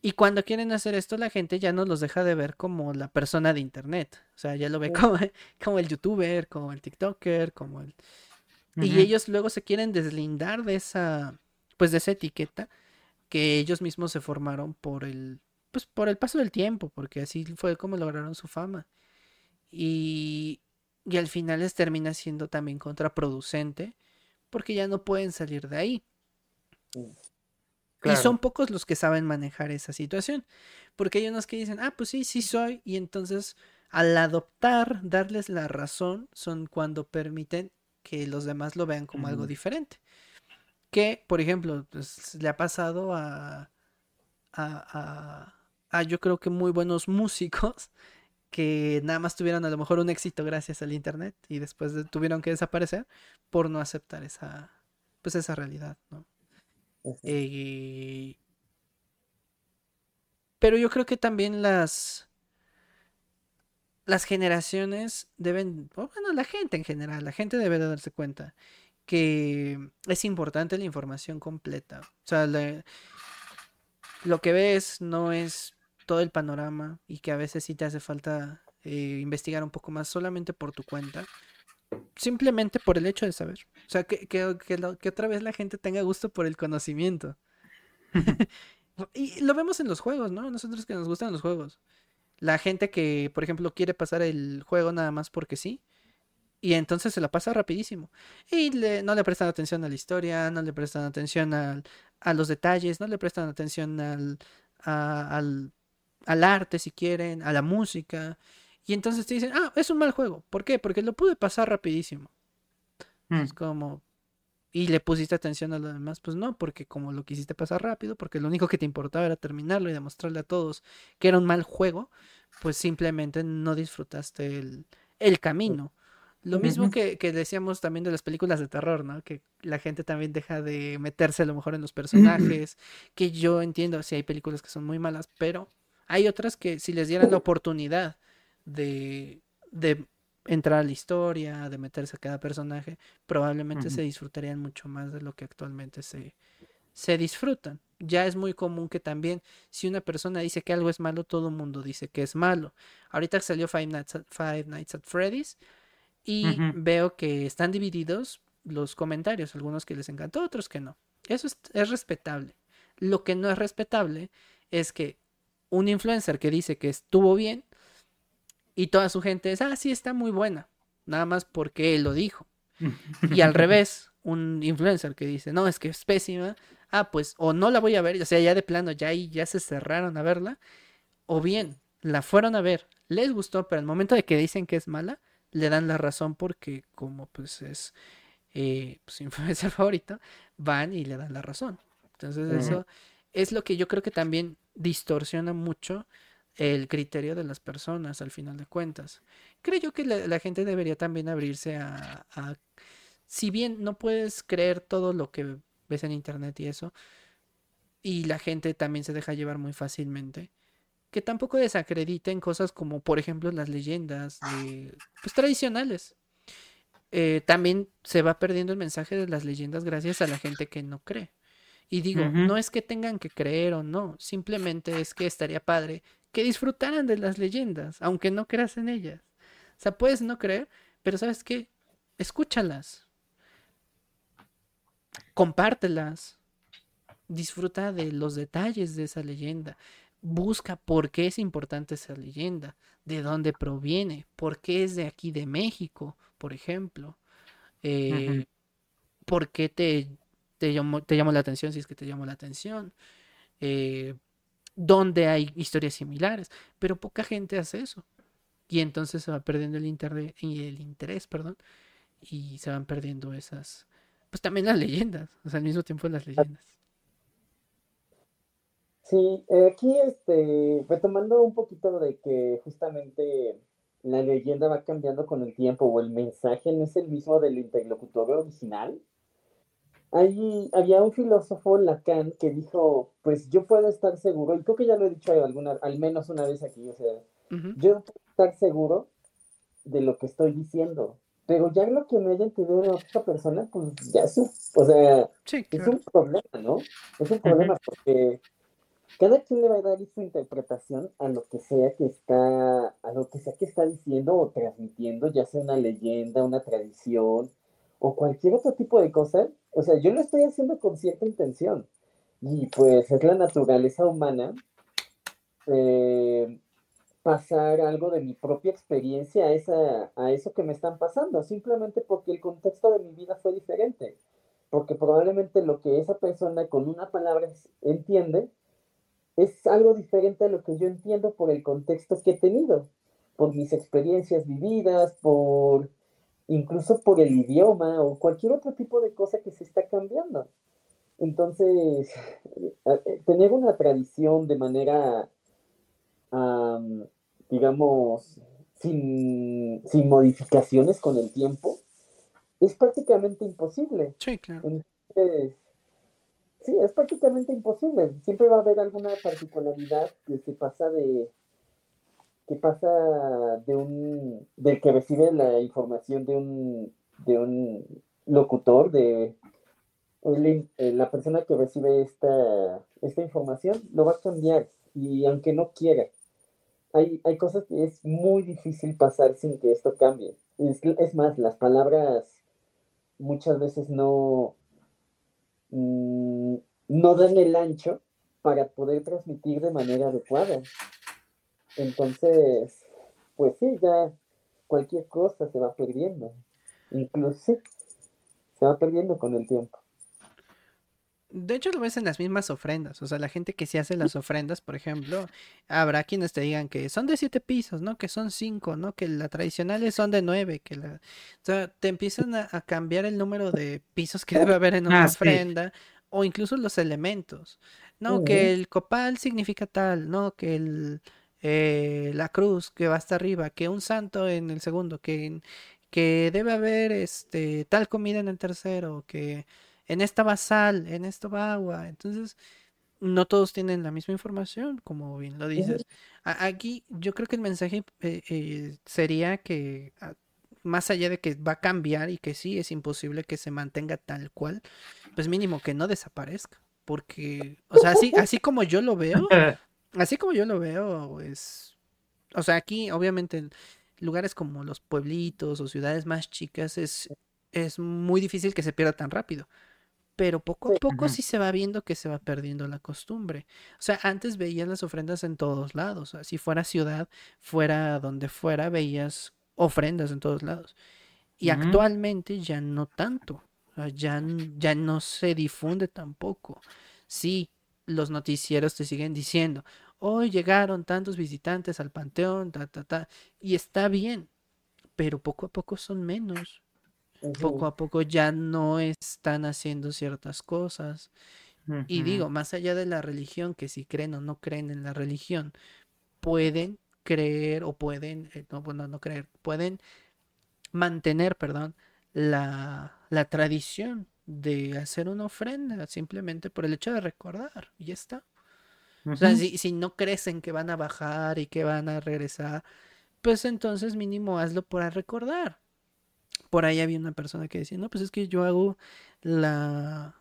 Y cuando quieren hacer esto, la gente ya no los deja de ver como la persona de internet. O sea, ya lo ve como, como el youtuber, como el tiktoker, como el... Y ellos luego se quieren deslindar de esa, pues de esa etiqueta que ellos mismos se formaron por el, pues por el paso del tiempo, porque así fue como lograron su fama. Y, y al final les termina siendo también contraproducente porque ya no pueden salir de ahí. Claro. son pocos los que saben manejar esa situación, porque hay unos que dicen, ah, pues sí, sí soy, y entonces al adoptar, darles la razón, son cuando permiten que los demás lo vean como algo diferente. Que, por ejemplo, pues, le ha pasado a, a, a, a yo creo que muy buenos músicos que nada más tuvieron a lo mejor un éxito gracias al internet y después de- tuvieron que desaparecer por no aceptar esa, pues esa realidad, ¿no? Eh, pero yo creo que también las las generaciones deben, bueno, la gente en general, la gente debe de darse cuenta que es importante la información completa. O sea, lo que ves no es todo el panorama y que a veces sí te hace falta eh, investigar un poco más solamente por tu cuenta. Simplemente por el hecho de saber. O sea, que, que, que lo- que otra vez la gente tenga gusto por el conocimiento. Y lo vemos en los juegos, ¿no? Nosotros que nos gustan los juegos. La gente que, por ejemplo, quiere pasar el juego nada más porque sí. Y entonces se la pasa rapidísimo. Y le- no le prestan atención a la historia, no le prestan atención al- a los detalles, no le prestan atención al, a- al, al arte si quieren, a la música. Y entonces te dicen, ah, es un mal juego. ¿Por qué? Porque lo pude pasar rapidísimo. Mm. Es como... Y le pusiste atención a lo demás, pues no, porque como lo quisiste pasar rápido, porque lo único que te importaba era terminarlo y demostrarle a todos que era un mal juego, pues simplemente no disfrutaste el, el camino. Lo mismo que, que decíamos también de las películas de terror, ¿no? Que la gente también deja de meterse a lo mejor en los personajes, que yo entiendo si hay películas que son muy malas, pero hay otras que si les dieran la oportunidad de, de entrar a la historia, de meterse a cada personaje, probablemente se disfrutarían mucho más de lo que actualmente se, se disfrutan. Ya es muy común que también si una persona dice que algo es malo, todo el mundo dice que es malo. Ahorita salió Five Nights at, Five Nights at Freddy's y veo que están divididos los comentarios, algunos que les encantó, otros que no. Eso es, es respetable. Lo que no es respetable es que un influencer que dice que estuvo bien y toda su gente es, ah, sí, está muy buena, nada más porque él lo dijo. Y al revés, un influencer que dice, no, es que es pésima, ah, pues o no la voy a ver, o sea, ya de plano, ya ahí ya se cerraron a verla, o bien la fueron a ver, les gustó, pero al momento de que dicen que es mala, le dan la razón porque como pues es eh, su influencer favorito, van y le dan la razón. Entonces eso es lo que yo creo que también distorsiona mucho el criterio de las personas al final de cuentas. Creo yo que la, la gente debería también abrirse a, a- si bien no puedes creer todo lo que ves en internet y eso, y la gente también se deja llevar muy fácilmente, que tampoco desacrediten cosas como, por ejemplo, las leyendas de, pues, tradicionales. Eh, también se va perdiendo el mensaje de las leyendas gracias a la gente que no cree. Y digo, no es que tengan que creer o no, simplemente es que estaría padre que disfrutaran de las leyendas, aunque no creas en ellas. O sea, puedes no creer, pero ¿sabes qué? Escúchalas. Compártelas. Disfruta de los detalles de esa leyenda. Busca por qué es importante esa leyenda, de dónde proviene, por qué es de aquí de México, por ejemplo. Eh. ¿Por qué te, te, llamó, te llamó la atención si es que te llamó la atención? Eh, ¿Dónde hay historias similares? Pero poca gente hace eso. Y entonces se va perdiendo el, el interés, perdón. y se van perdiendo esas, pues también las leyendas, o sea, al mismo tiempo las leyendas. Sí, eh, aquí este, retomando un poquito de que justamente la leyenda va cambiando con el tiempo o el mensaje no es el mismo del interlocutor original. Ahí había un filósofo, Lacan, que dijo, pues yo puedo estar seguro, y creo que ya lo he dicho alguna, al menos una vez aquí, o sea, yo puedo estar seguro de lo que estoy diciendo, pero ya lo que me haya entendido otra persona, pues ya sí, o sea, es un problema, ¿no? Es un problema porque cada quien le va a dar su interpretación a lo que sea que está, a lo que sea que está diciendo o transmitiendo, ya sea una leyenda, una tradición o cualquier otro tipo de cosa. O sea, yo lo estoy haciendo con cierta intención y pues es la naturaleza humana eh, pasar algo de mi propia experiencia a, esa, a eso que me están pasando, simplemente porque el contexto de mi vida fue diferente, porque probablemente lo que esa persona con una palabra entiende, es algo diferente a lo que yo entiendo por el contexto que he tenido, por mis experiencias vividas, por incluso por el idioma o cualquier otro tipo de cosa que se está cambiando. Entonces, eh, tener una tradición de manera, digamos, sin, sin, modificaciones con el tiempo, es prácticamente imposible. Sí, claro. Entonces, Sí, es prácticamente imposible. Siempre va a haber alguna particularidad que se pasa de que pasa de un del que recibe la información de un de un locutor de eh, la persona que recibe esta, esta información lo va a cambiar y aunque no quiera hay, hay cosas que es muy difícil pasar sin que esto cambie es, más las palabras muchas veces no Mm, no dan el ancho para poder transmitir de manera adecuada. Entonces, pues sí, ya cualquier cosa se va perdiendo. Incluso se va perdiendo con el tiempo. De hecho, lo ves en las mismas ofrendas. O sea, la gente que se hace las ofrendas, por ejemplo, habrá quienes te digan que son de siete pisos, ¿no? Que son cinco, ¿no? Que la tradicionales son de nueve. Que la... O sea, te empiezan a, cambiar el número de pisos que debe haber en una ah, ofrenda. O incluso los elementos. No, que el copal significa tal, ¿no? Que el, eh, la cruz que va hasta arriba, que un santo en el segundo, que, que debe haber este, tal comida en el tercero, que en esta va sal, en esto va agua. Entonces, no todos tienen la misma información, como bien lo dices. Aquí yo creo que el mensaje eh, eh, sería que ah, más allá de que va a cambiar y que sí es imposible que se mantenga tal cual, pues mínimo que no desaparezca. Porque, o sea, así, así como yo lo veo, así como yo lo veo, es, o sea, aquí obviamente en lugares como los pueblitos o ciudades más chicas es, es muy difícil que se pierda tan rápido pero poco a poco sí se va viendo que se va perdiendo la costumbre. O sea, antes veías las ofrendas en todos lados. si fuera ciudad, fuera donde fuera, veías ofrendas en todos lados. Y actualmente ya no tanto. ya, ya no se difunde tampoco. Sí, los noticieros te siguen diciendo, hoy llegaron tantos visitantes al panteón, ta, ta, ta. Y está bien, pero poco a poco son menos poco a poco ya no están haciendo ciertas cosas. Y digo, más allá de la religión, que si creen o no creen en la religión, pueden creer o pueden, eh, no, bueno, no creer, pueden mantener, perdón, la, la tradición de hacer una ofrenda simplemente por el hecho de recordar, y ya está. O sea, si, si no crecen que van a bajar y que van a regresar, pues entonces mínimo hazlo por recordar por ahí había una persona que decía, no, pues es que yo hago la,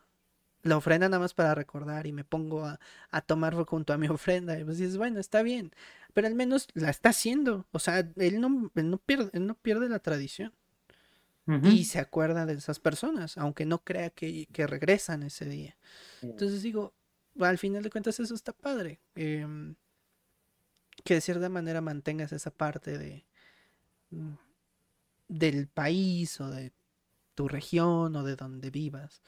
la ofrenda nada más para recordar y me pongo a, a tomar junto a mi ofrenda. Y pues dices, bueno, está bien, pero al menos la está haciendo. O sea, él no, no, pierde, no pierde la tradición. Y se acuerda de esas personas, aunque no crea que, regresan ese día. Entonces digo, al final de cuentas eso está padre. Em, que de cierta manera mantengas esa parte de mm, del país o de tu región o de donde vivas.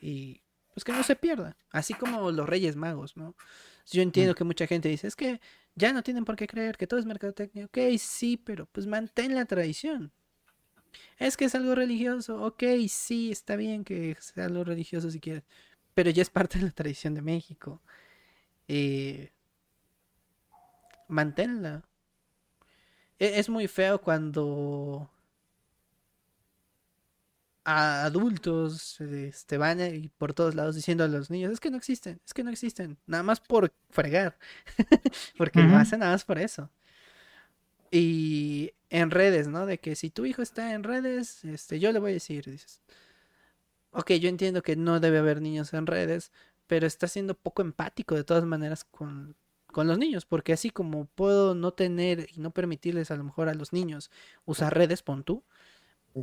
Y pues que no se pierda. Así como los Reyes Magos, ¿no? Yo entiendo que mucha gente dice, es que ya no tienen por qué creer que todo es mercadotecnia. Ok, sí, pero pues mantén la tradición. Es que es algo religioso. Ok, sí, está bien que sea algo religioso si quieres. Pero ya es parte de la tradición de México. Eh, manténla. E- Es muy feo cuando a adultos este, van y por todos lados diciendo a los niños, es que no existen, es que no existen, nada más por fregar, porque lo Ujú. hacen nada más por eso. Y en redes, ¿no? De que si tu hijo está en redes, este, yo le voy a decir, dices, ok, yo entiendo que no debe haber niños en redes, pero está siendo poco empático de todas maneras con, con los niños, porque así como puedo no tener y no permitirles a lo mejor a los niños usar redes, pon tú,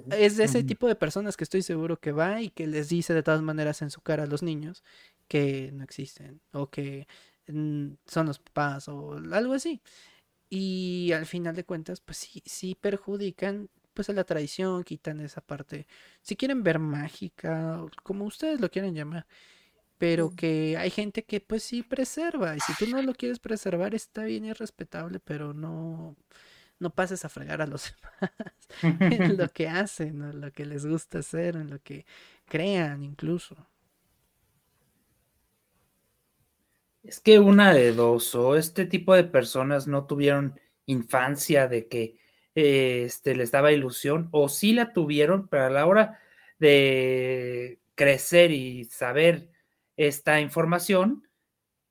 es de ese tipo de personas que estoy seguro que va y que les dice de todas maneras en su cara a los niños que no existen o que mm, son los papás o algo así. Y al final de cuentas, pues sí, sí perjudican pues a la tradición, quitan esa parte, si quieren ver mágica, como ustedes lo quieren llamar, pero que hay gente que pues sí preserva, y si tú no lo quieres preservar está bien y es respetable, pero no, no pases a fregar a los demás en lo que hacen, en lo que les gusta hacer, en lo que crean incluso. Es que una de dos, o este tipo de personas no tuvieron infancia de que este, les daba ilusión, o sí la tuvieron, pero a la hora de crecer y saber esta información,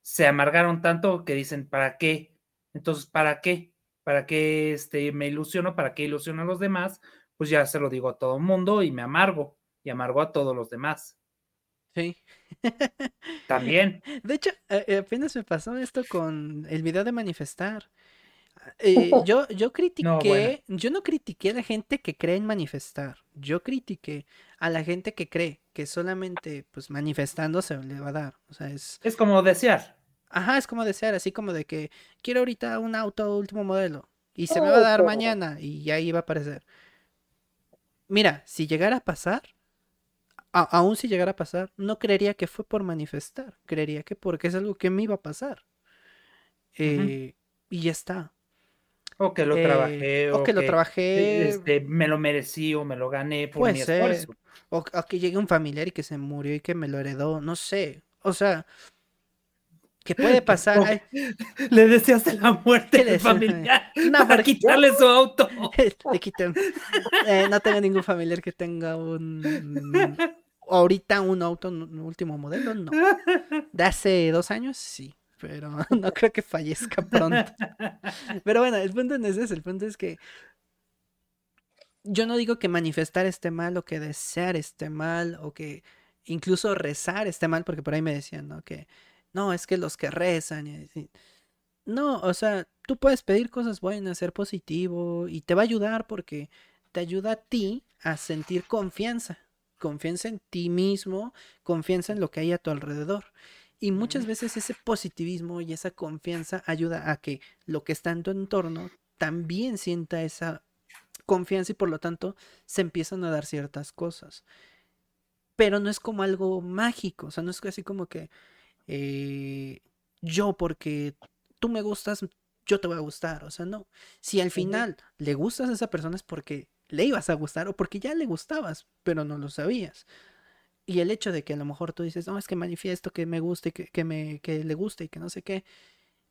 se amargaron tanto que dicen, ¿para qué? Entonces, ¿para qué? ¿Para qué este, me ilusiono? ¿Para qué ilusiono a los demás? Pues ya se lo digo a todo el mundo y me amargo, y amargo a todos los demás. Sí. También. De hecho, eh, eh, apenas me pasó esto con el video de manifestar. Eh, yo, yo critiqué, No, bueno. yo no critiqué a la gente que cree en manifestar. Yo critiqué a la gente que cree que solamente pues manifestando se le va a dar. O sea, es, Es como desear. ajá, es como desear, así como de que quiero ahorita un auto último modelo y se me va a dar mañana y ahí va a aparecer. Mira, si llegara a pasar, a- aún si llegara a pasar, no creería que fue por manifestar, creería que porque es algo que me iba a pasar. Eh, Y ya está. O que lo Eh, trabajé. o que lo trabajé. este, me lo merecí o me lo gané por Puede mi ser. esfuerzo. O, o que llegue un familiar y que se murió y que me lo heredó, no sé. O sea, que puede pasar. Ay, Le deseaste la muerte ¿Qué al familiar No, para quitarle su auto. Eh, no tengo ningún familiar que tenga un. Ahorita un auto un último modelo, no. De hace dos años, sí. Pero no creo que fallezca pronto. Pero bueno, el punto no es ese. El punto es que. Yo no digo que manifestar esté mal o que desear esté mal o que incluso rezar esté mal, porque por ahí me decían, ¿no? Que no, es que los que rezan. No, o sea, tú puedes pedir cosas buenas, ser positivo y te va a ayudar porque te ayuda a ti a sentir confianza, confianza en ti mismo, confianza en lo que hay a tu alrededor. Y muchas veces ese positivismo y esa confianza ayuda a que lo que está en tu entorno también sienta esa confianza y por lo tanto se empiezan a dar ciertas cosas. Pero no es como algo mágico, o sea, no es así como que eh, yo porque tú me gustas, yo te voy a gustar, o sea, no. Si al final le gustas a esa persona es porque le ibas a gustar o porque ya le gustabas, pero no lo sabías. Y el hecho de que a lo mejor tú dices, no, es que manifiesto que me guste, y que, que me, que le guste y que no sé qué,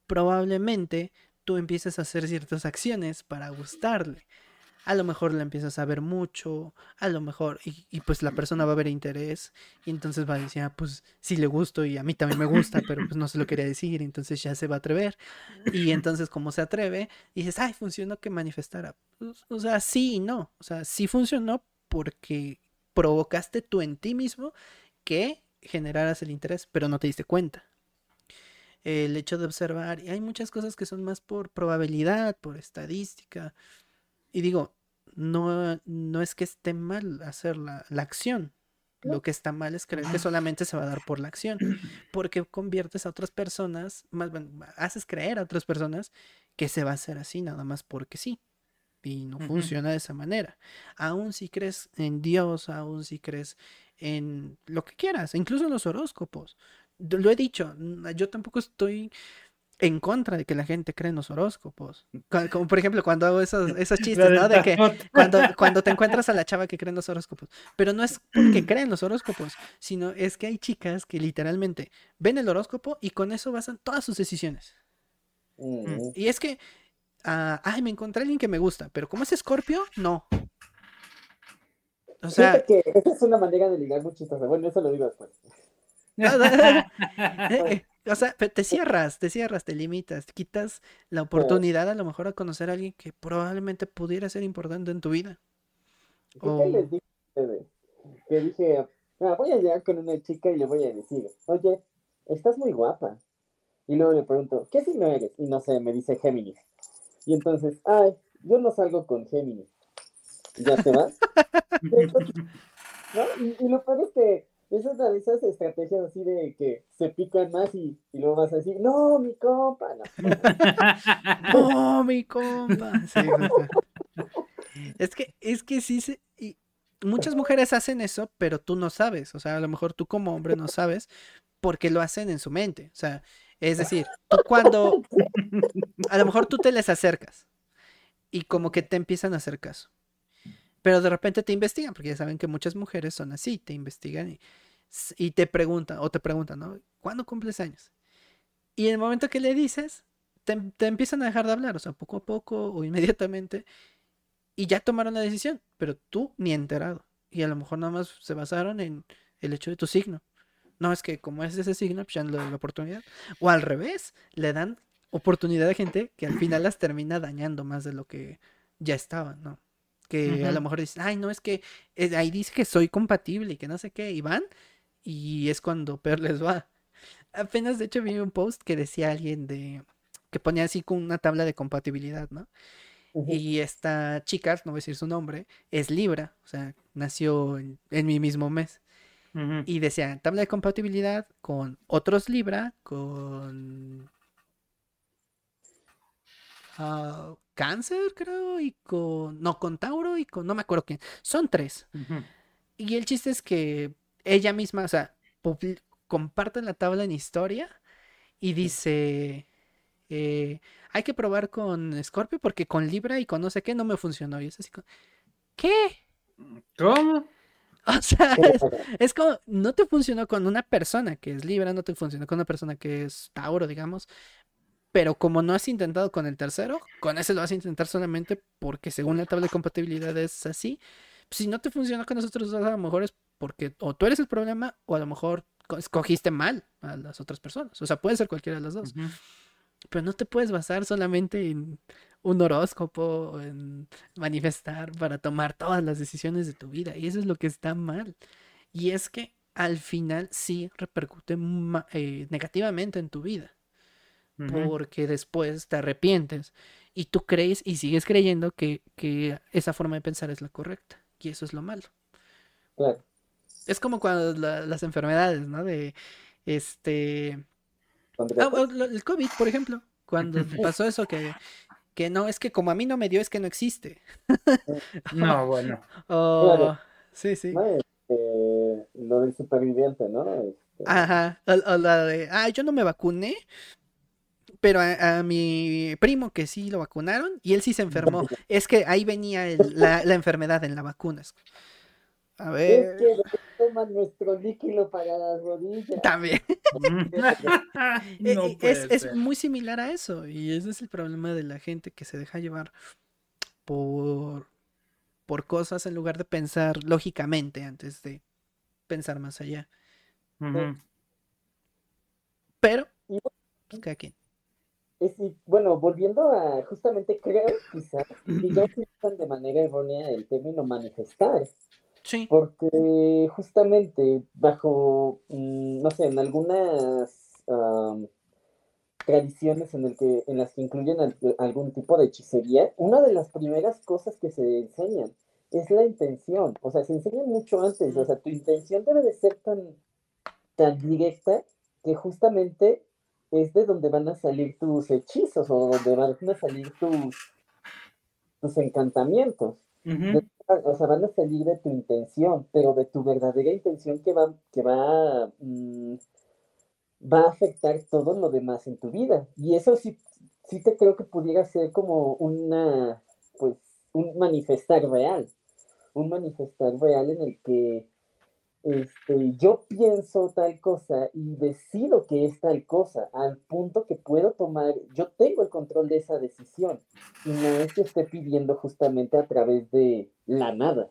probablemente tú empieces a hacer ciertas acciones para gustarle. A lo mejor la empiezas a ver mucho, a lo mejor, y, y pues la persona va a ver interés, y entonces va a decir, ah, pues sí le gusto y a mí también me gusta, pero pues no se lo quería decir, entonces ya se va a atrever. Y entonces como se atreve, dices, ay, funcionó que manifestara. Pues, o sea, sí y no. O sea, sí funcionó porque provocaste tú en ti mismo que generaras el interés, pero no te diste cuenta. El hecho de observar, y hay muchas cosas que son más por probabilidad, por estadística. Y digo, no, no es que esté mal hacer la, la acción. Lo que está mal es creer que solamente se va a dar por la acción, porque conviertes a otras personas, más haces creer a otras personas que se va a hacer así nada más porque sí. Y no funciona de esa manera. Aún si crees en Dios, aún si crees en lo que quieras, incluso en los horóscopos. Lo he dicho, yo tampoco estoy en contra de que la gente cree en los horóscopos. Cu- Como, por ejemplo, cuando hago esos, esos chistes, ¿no? De que cuando, cuando te encuentras a la chava que cree en los horóscopos. Pero no es porque creen los horóscopos, sino es que hay chicas que literalmente ven el horóscopo y con eso basan todas sus decisiones. Mm, Y es que, ay, me encontré a alguien que me gusta, pero como es escorpio, no. O sea, que esa es una manera de ligar muy chistosa. Bueno, eso lo digo después. eh, o sea, te cierras, te cierras, te limitas, te quitas la oportunidad a lo mejor a conocer a alguien que probablemente pudiera ser importante en tu vida. ¿Qué tal les dije? Que dije, "Ah, voy a llegar con una chica y le voy a decir, oye, estás muy guapa. Y luego le pregunto, ¿qué signo eres? Y no sé, me dice Géminis. Y entonces, ay, yo no salgo con Géminis. ¿Ya te vas? ¿No? Y, y lo peor es que es una de esas estrategias así de que se pican más y, y luego vas a decir, no, mi compa, no. ¡Oh, mi compa! Sí. Es que, es que sí se. y muchas mujeres hacen eso, pero tú no sabes. O sea, a lo mejor tú como hombre no sabes porque lo hacen en su mente. O sea, es decir, tú cuando. A lo mejor tú te les acercas y como que te empiezan a hacer caso. Pero de repente te investigan, porque ya saben que muchas mujeres son así, te investigan y, te preguntan, o te preguntan, ¿no? ¿Cuándo cumples años? Y en el momento que le dices, te, empiezan a dejar de hablar, o sea, poco a poco o inmediatamente, y ya tomaron la decisión, pero tú ni enterado. Y a lo mejor nada más se basaron en el hecho de tu signo. No, es que como es ese signo, pues ya le dan la oportunidad. O al revés, le dan oportunidad a gente que al final las termina dañando más de lo que ya estaban, ¿no? Que a lo mejor dicen, ay, no, es que eh, ahí dice que soy compatible y que no sé qué, y van, y es cuando peor les va. Apenas de hecho vi un post que decía alguien de que ponía así con una tabla de compatibilidad, ¿no? Ujú. Y esta chica, no voy a decir su nombre, es Libra, o sea, nació en, en mi mismo mes. Y decía, tabla de compatibilidad con otros Libra, con ah, Cáncer, creo, y con, no, con Tauro y con, no me acuerdo quién. Son tres. Ujú. Y el chiste es que ella misma, o sea, publi- comparte la tabla en historia y dice, eh, hay que probar con Scorpio porque con Libra y con no sé qué no me funcionó. Y es así como, ¿qué? ¿Cómo? O sea, es, es como, no te funcionó con una persona que es Libra, no te funcionó con una persona que es Tauro, digamos. Pero como no has intentado con el tercero, con ese lo vas a intentar solamente porque según la tabla de compatibilidad es así. Si no te funciona con nosotros dos, a lo mejor es porque o tú eres el problema o a lo mejor co- escogiste mal a las otras personas. O sea, puede ser cualquiera de las dos. Ujú. Pero no te puedes basar solamente en un horóscopo o en manifestar para tomar todas las decisiones de tu vida. Y eso es lo que está mal. Y es que al final sí repercute eh, negativamente en tu vida. Porque después te arrepientes y tú crees y sigues creyendo que, que esa forma de pensar es la correcta. Y eso es lo malo. claro. Es como cuando la- las enfermedades, ¿no? De este... Ah, el COVID, por ejemplo, cuando pasó eso que, que no, es que como a mí no me dio, es que no existe. No, bueno. Claro. Sí, sí. No, este, lo del superviviente, ¿no? Este, Ajá. O, o la de, ah, yo no me vacuné, pero a, a mi primo que sí lo vacunaron y él sí se enfermó. Es que ahí venía el- la, la enfermedad en la vacuna. A Es que ver. toman nuestro líquido para las rodillas. También. Eh, no es, es muy similar a eso. Y ese es el problema de la gente que se deja llevar por, por cosas en lugar de pensar lógicamente antes de pensar más allá. Pero, pues, cada quien. Es, y, bueno, volviendo a, justamente creo quizás que ya utilizan de manera errónea el término manifestar, Sí. porque justamente bajo, mm, no sé, en algunas am, tradiciones en, el que, en las que incluyen al- algún tipo de hechicería, una de las primeras cosas que se enseñan es la intención, o sea, se enseñan mucho antes, o sea, tu intención debe de ser tan, tan directa que justamente es de donde van a salir tus hechizos o donde van a salir tus, tus encantamientos. Ujú. O sea, van a salir de tu intención, pero de tu verdadera intención que va, que va mm, va a afectar todo lo demás en tu vida. Y eso sí, sí te creo que pudiera ser como una, pues, un manifestar real, un manifestar real en el que este, yo pienso tal cosa y decido que es tal cosa, al punto que puedo tomar, yo tengo el control de esa decisión, y no es que esté pidiendo justamente a través de la nada,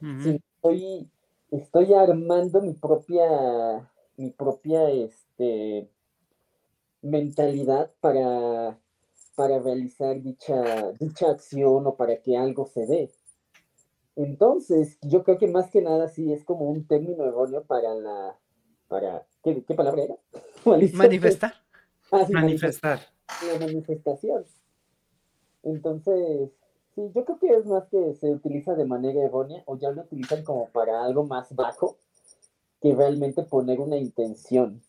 estoy, estoy armando mi propia, mi propia este, mentalidad para, para realizar dicha, dicha acción o para que algo se dé. Entonces, yo creo que más que nada sí es como un término erróneo para la, para, ¿qué, palabra era? Manifestar. Ah, manifestar. La manifestación. Entonces, sí, yo creo que es más que se utiliza de manera errónea o ya lo utilizan como para algo más bajo que realmente poner una intención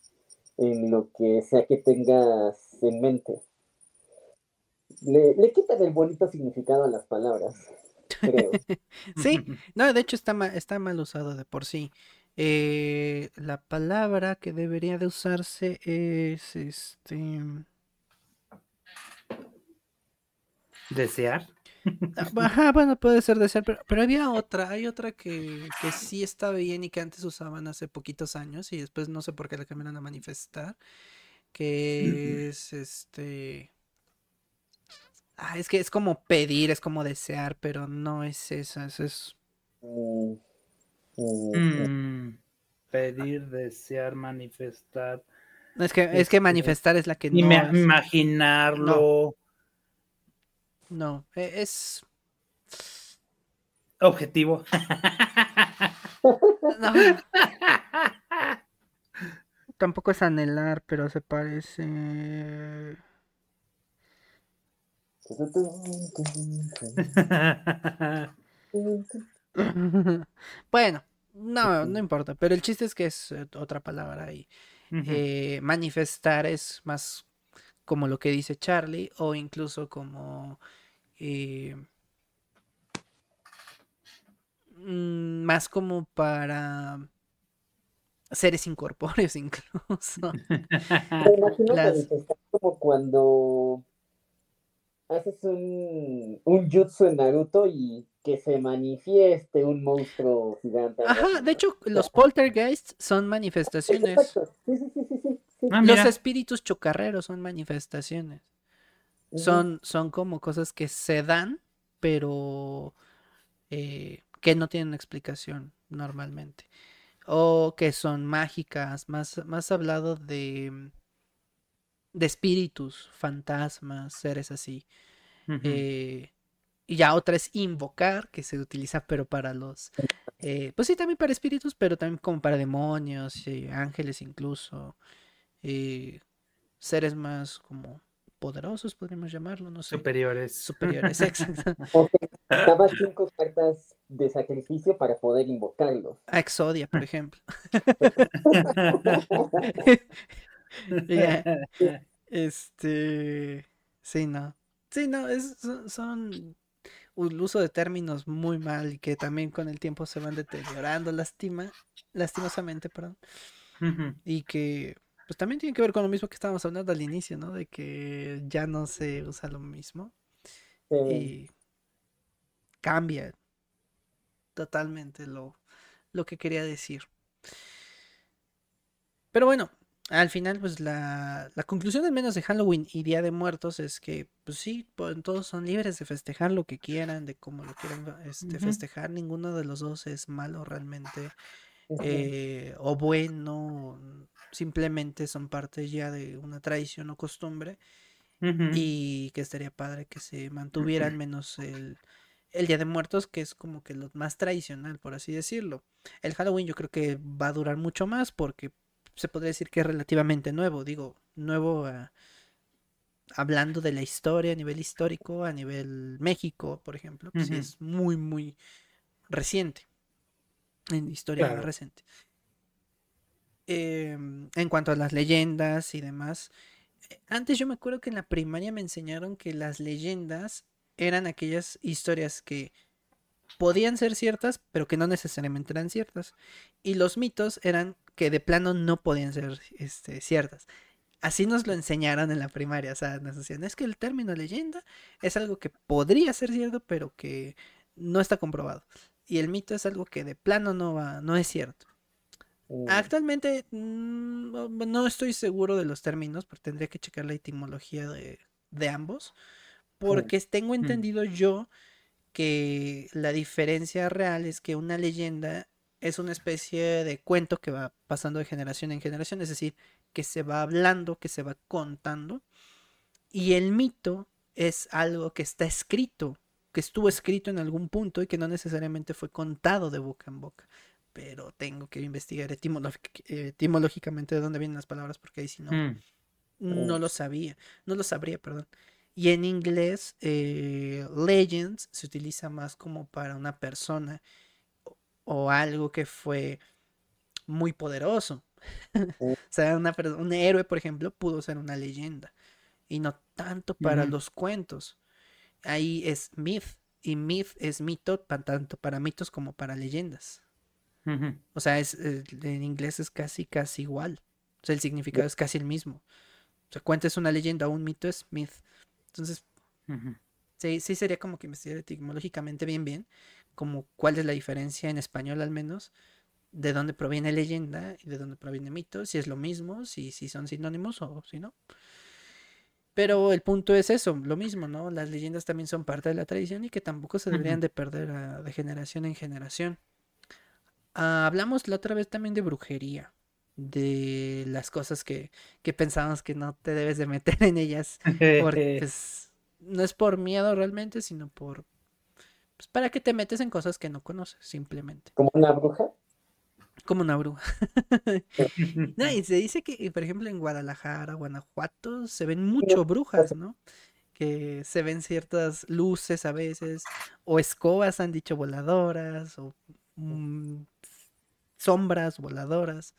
en lo que sea que tengas en mente. Le, le quitan el bonito significado a las palabras. sí, no, de hecho está mal, está mal usado de por sí. Eh, la palabra que debería de usarse es este. Desear. Ah, ajá, bueno, puede ser desear, pero, pero había otra, hay otra que, que sí está bien y que antes usaban hace poquitos años y después no sé por qué la cambiaron a manifestar, que es este Ah, es que es como pedir, es como desear, pero no es eso, eso es... Mm, mm, mm. pedir, desear, manifestar. es que, es que este, manifestar es la que no... Imaginarlo. No, e, es... Objetivo. Tampoco es anhelar, pero se parece... bueno, no, no importa, pero el chiste es que es eh, otra palabra ahí. Eh, manifestar es más como lo que dice Charlie o incluso como eh, mm, más como para seres incorpóreos incluso. Me imagino manifestar como cuando haces un, un jutsu en Naruto y que se manifieste un monstruo gigante. Ajá, de hecho, los poltergeists son manifestaciones. Ah, los espíritus chocarreros son manifestaciones. Son, son como cosas que se dan, pero eh, que no tienen explicación normalmente. O que son mágicas, más, más hablado de de espíritus, fantasmas, seres así. Eh, y ya otra es invocar, que se utiliza pero para los... Eh, pues sí, también para espíritus, pero también como para demonios, ángeles incluso. Eh, seres más como poderosos, podríamos llamarlo, no sé. Superiores. Superiores, exacto. cinco cartas de sacrificio para poder invocarlo. A Exodia, por ejemplo. Este. Sí, no. Sí, no, es, son, un uso de términos muy mal y que también con el tiempo se van deteriorando, lastima, lastimosamente, perdón. Y que pues también tiene que ver con lo mismo que estábamos hablando al inicio, ¿no? De que ya no se usa lo mismo. Y cambia totalmente lo, lo que quería decir. Pero bueno, al final, pues la, la, conclusión al menos de Halloween y Día de Muertos es que, pues sí, todos son libres de festejar lo que quieran, de cómo lo quieran este, festejar. Ninguno de los dos es malo realmente eh, o bueno. Simplemente son parte ya de una tradición o costumbre. Y que estaría padre que se mantuviera al menos el, el Día de Muertos, que es como que lo más tradicional, por así decirlo. El Halloween yo creo que va a durar mucho más porque se podría decir que es relativamente nuevo, digo, nuevo ah, hablando de la historia a nivel histórico, a nivel México, por ejemplo, que sí es muy, muy reciente, en historia reciente. Em, en cuanto a las leyendas y demás, eh, antes yo me acuerdo que en la primaria me enseñaron que las leyendas eran aquellas historias que podían ser ciertas, pero que no necesariamente eran ciertas. Y los mitos eran que de plano no podían ser este, ciertas. Así nos lo enseñaron en la primaria, o sea, nos decían, es que el término leyenda es algo que podría ser cierto, pero que no está comprobado. Y el mito es algo que de plano no va, no es cierto. Mm, Actualmente mm, no estoy seguro de los términos, pero tendría que checar la etimología de, de ambos. Porque tengo entendido yo que la diferencia real es que una leyenda es una especie de cuento que va pasando de generación en generación, es decir, que se va hablando, que se va contando. Y el mito es algo que está escrito, que estuvo escrito en algún punto y que no necesariamente fue contado de boca en boca. Pero tengo que investigar etimológic- etimológicamente de dónde vienen las palabras porque ahí sí no, Mm. no lo sabía, no lo sabría, perdón. Y en inglés, eh, legends se utiliza más como para una persona o, o algo que fue muy poderoso. o sea, una un héroe, por ejemplo, pudo ser una leyenda. Y no tanto para los cuentos. Ahí es myth. Y myth es mito tanto para mitos como para leyendas. O sea, es, eh, en inglés es casi, casi igual. O sea, el significado es casi el mismo. O sea, cuenta es una leyenda un mito es myth. Entonces, sí, sí sería como que investigar etimológicamente bien, bien, como cuál es la diferencia en español al menos, de dónde proviene leyenda y de dónde proviene mito, si es lo mismo, si, si son sinónimos o si no. Pero el punto es eso, lo mismo, ¿no? Las leyendas también son parte de la tradición y que tampoco se deberían de perder ah, de generación en generación. Ah, hablamos la otra vez también de brujería, de las cosas que, que pensamos que no te debes de meter en ellas, porque pues, no es por miedo realmente, sino por pues, para que te metes en cosas que no conoces, simplemente, Como una bruja. como una bruja. No, y se dice que, por ejemplo, en Guadalajara, Guanajuato, se ven mucho brujas, ¿no? Que se ven ciertas luces a veces, o escobas han dicho voladoras, o mm, sombras voladoras,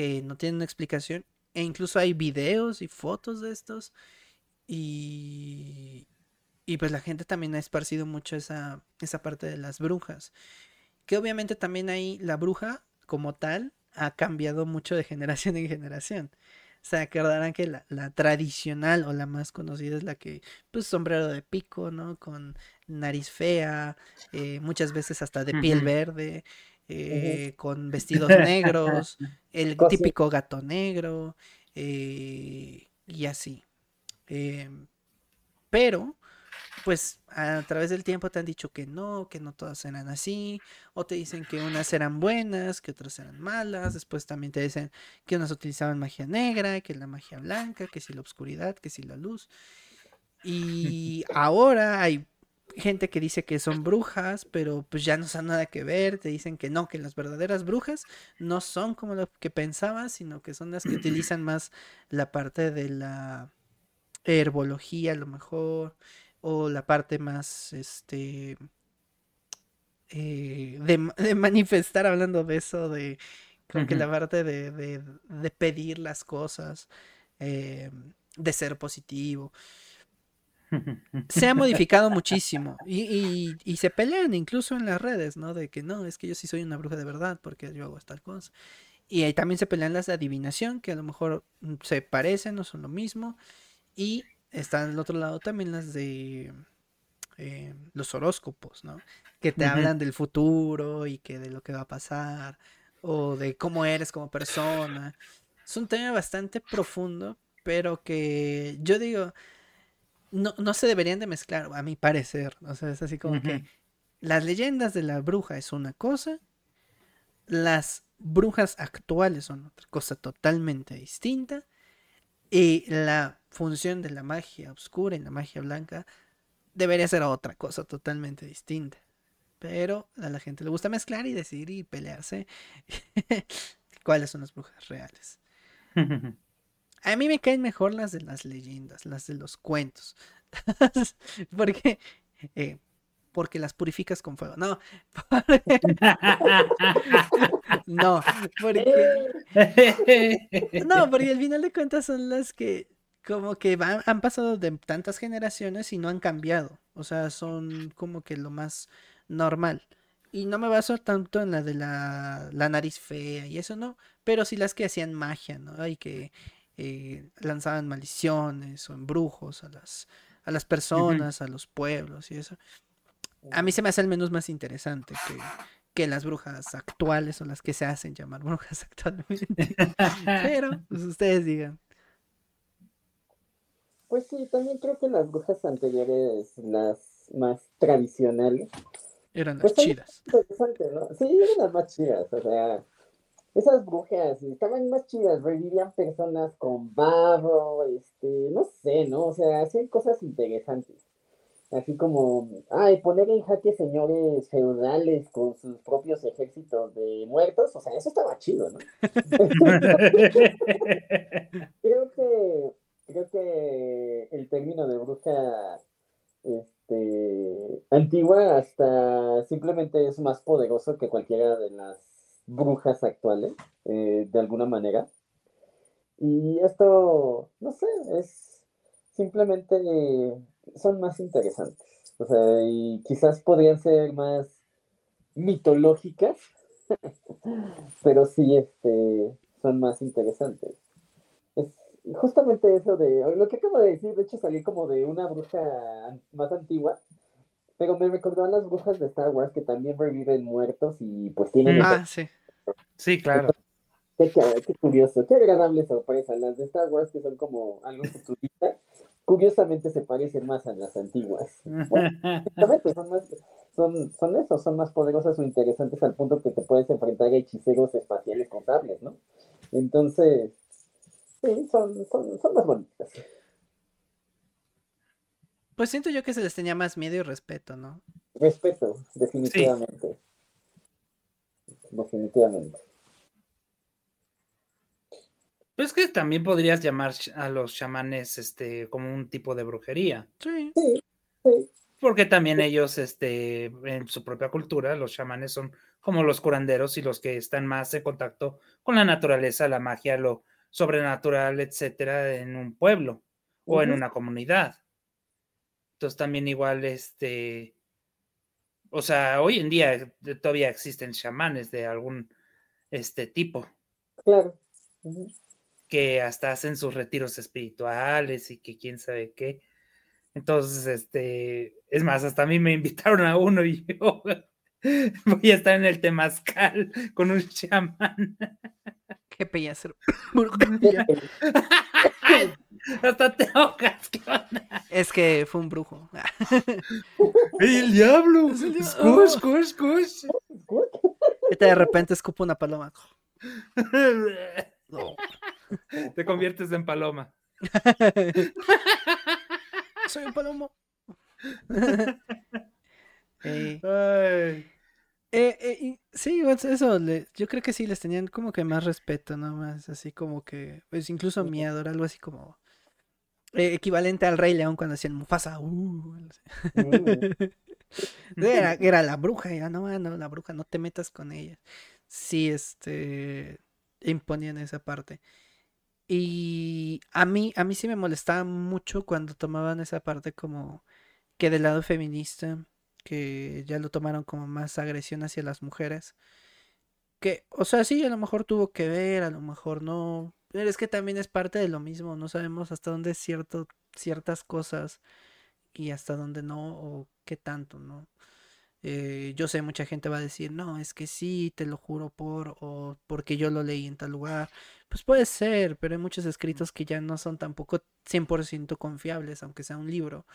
que no tienen una explicación. E incluso hay videos y fotos de estos. Y, y pues la gente también ha esparcido mucho esa, esa parte de las brujas. Que obviamente también ahí la bruja, como tal, ha cambiado mucho de generación en generación. Se acordarán que la, la tradicional o la más conocida es la que, pues, sombrero de pico, ¿no? Con nariz fea, eh, muchas veces hasta de piel verde, eh, con vestidos negros, el típico gato negro, eh, y así. Em, pero, pues a través del tiempo te han dicho que no, que no todas eran así, o te dicen que unas eran buenas, que otras eran malas, después también te dicen que unas utilizaban magia negra, que la magia blanca, que si la oscuridad, que si la luz. Y ahora hay gente que dice que son brujas, pero pues ya no son nada que ver, te dicen que no, que las verdaderas brujas no son como lo que pensabas, sino que son las que utilizan más la parte de la herbología a lo mejor, o la parte más, este, eh, de, ma- de manifestar, hablando de eso, de, creo que Ujú. la parte de, de, de pedir las cosas, eh, de ser positivo, se ha modificado muchísimo y, y- y se pelean incluso en las redes, ¿no? De que no, es que yo sí soy una bruja de verdad porque yo hago tal cosa. Y ahí también se pelean las de adivinación, que a lo mejor mm, se parecen, no son lo mismo. Y están al otro lado también las de eh, los horóscopos, ¿no? Que te Ujú. hablan del futuro y que de lo que va a pasar, o de cómo eres como persona. Es un tema bastante profundo, pero que yo digo, no, no se deberían de mezclar, a mi parecer. O sea, es así como que las leyendas de la bruja es una cosa, las brujas actuales son otra cosa totalmente distinta, y la función de la magia oscura y la magia blanca debería ser otra cosa totalmente distinta. Pero a la gente le gusta mezclar y decidir y pelearse cuáles son las brujas reales. A mí me caen mejor las de las leyendas, las de los cuentos. porque, eh, porque las purificas con fuego. No, porque- no, porque, no, porque al final de cuentas son las que como que van, han pasado de tantas generaciones y no han cambiado. O sea, son como que lo más normal. Y no me baso tanto en la de la, la nariz fea y eso no, pero sí las que hacían magia, ¿no? Y que eh, lanzaban maldiciones o embrujos a las, a las personas, a los pueblos y eso. A mí se me hace al menos más interesante que, que las brujas actuales o las que se hacen llamar brujas actualmente. Pero, pues ustedes digan. Pues sí, también creo que las brujas anteriores, las más tradicionales, Eran las pues chidas. interesantes, ¿no? Sí, eran las más chidas, o sea, esas brujas estaban más chidas, revivían personas con barro, este, no sé, ¿no? O sea, hacían cosas interesantes. Así como, ay, poner en jaque señores feudales con sus propios ejércitos de muertos, o sea, eso estaba chido, ¿no? Creo que, creo que el término de bruja este, antigua hasta simplemente es más poderoso que cualquiera de las brujas actuales, eh, de alguna manera. Y esto, no sé, es simplemente son más interesantes. O sea, y quizás podrían ser más mitológicas, pero sí este, son más interesantes. Es justamente eso de lo que acabo de decir, de hecho salí como de una bruja más antigua, pero me recordó a las brujas de Star Wars que también reviven muertos y pues tienen Mm. esa- Ah, sí. Sí, claro. Qué, curioso, qué agradable sorpresa. Las de Star Wars que son como algo futurista, curiosamente se parecen más a las antiguas. Bueno, son más, son, son eso, son más poderosas o interesantes al punto que te puedes enfrentar a hechiceros espaciales con sables, ¿no? Entonces, sí, son, son, son más bonitas. Pues siento yo que se les tenía más miedo y respeto, ¿no? Respeto, definitivamente. Definitivamente. Pues que también podrías llamar a los chamanes este, como un tipo de brujería. Sí. Sí, sí, Porque también ellos, este, en su propia cultura, los chamanes son como los curanderos y los que están más en contacto con la naturaleza, la magia, lo sobrenatural, etcétera, en un pueblo o en una comunidad. Entonces también igual, este, o sea, hoy en día eh, todavía existen chamanes de algún este tipo claro. Que hasta hacen sus retiros espirituales y que quién sabe qué. Entonces, este, es más, hasta a mí me invitaron a uno y yo voy a estar en el temazcal con un chamán. Qué pella hasta te ahogas, ¿qué onda? Es que fue un brujo. ¡El diablo! Es el diablo. ¡Scush, scush, scush! Ahorita de repente escupo una paloma. No. Te conviertes en paloma. Soy un palomo. Eh, Ay. Eh, eh, sí, eso, le- yo creo que sí les tenían como que más respeto, ¿no? Más así como que, pues incluso miedo, era algo así como eh, equivalente al Rey León cuando hacían Mufasa. uh, Era, era la bruja, ya no, no, la bruja, no te metas con ella. Sí, este, imponían esa parte. Y a mí, a mí sí me molestaba mucho cuando tomaban esa parte como que del lado feminista, que ya lo tomaron como más agresión hacia las mujeres. Que, o sea, sí, a lo mejor tuvo que ver, a lo mejor no. Pero es que también es parte de lo mismo, no sabemos hasta dónde cierto, ciertas cosas y hasta dónde no, o qué tanto, ¿no? Eh, yo sé, mucha gente va a decir, no, es que sí, te lo juro por, o porque yo lo leí en tal lugar. Pues puede ser, pero hay muchos escritos que ya no son tampoco 100% confiables, aunque sea un libro,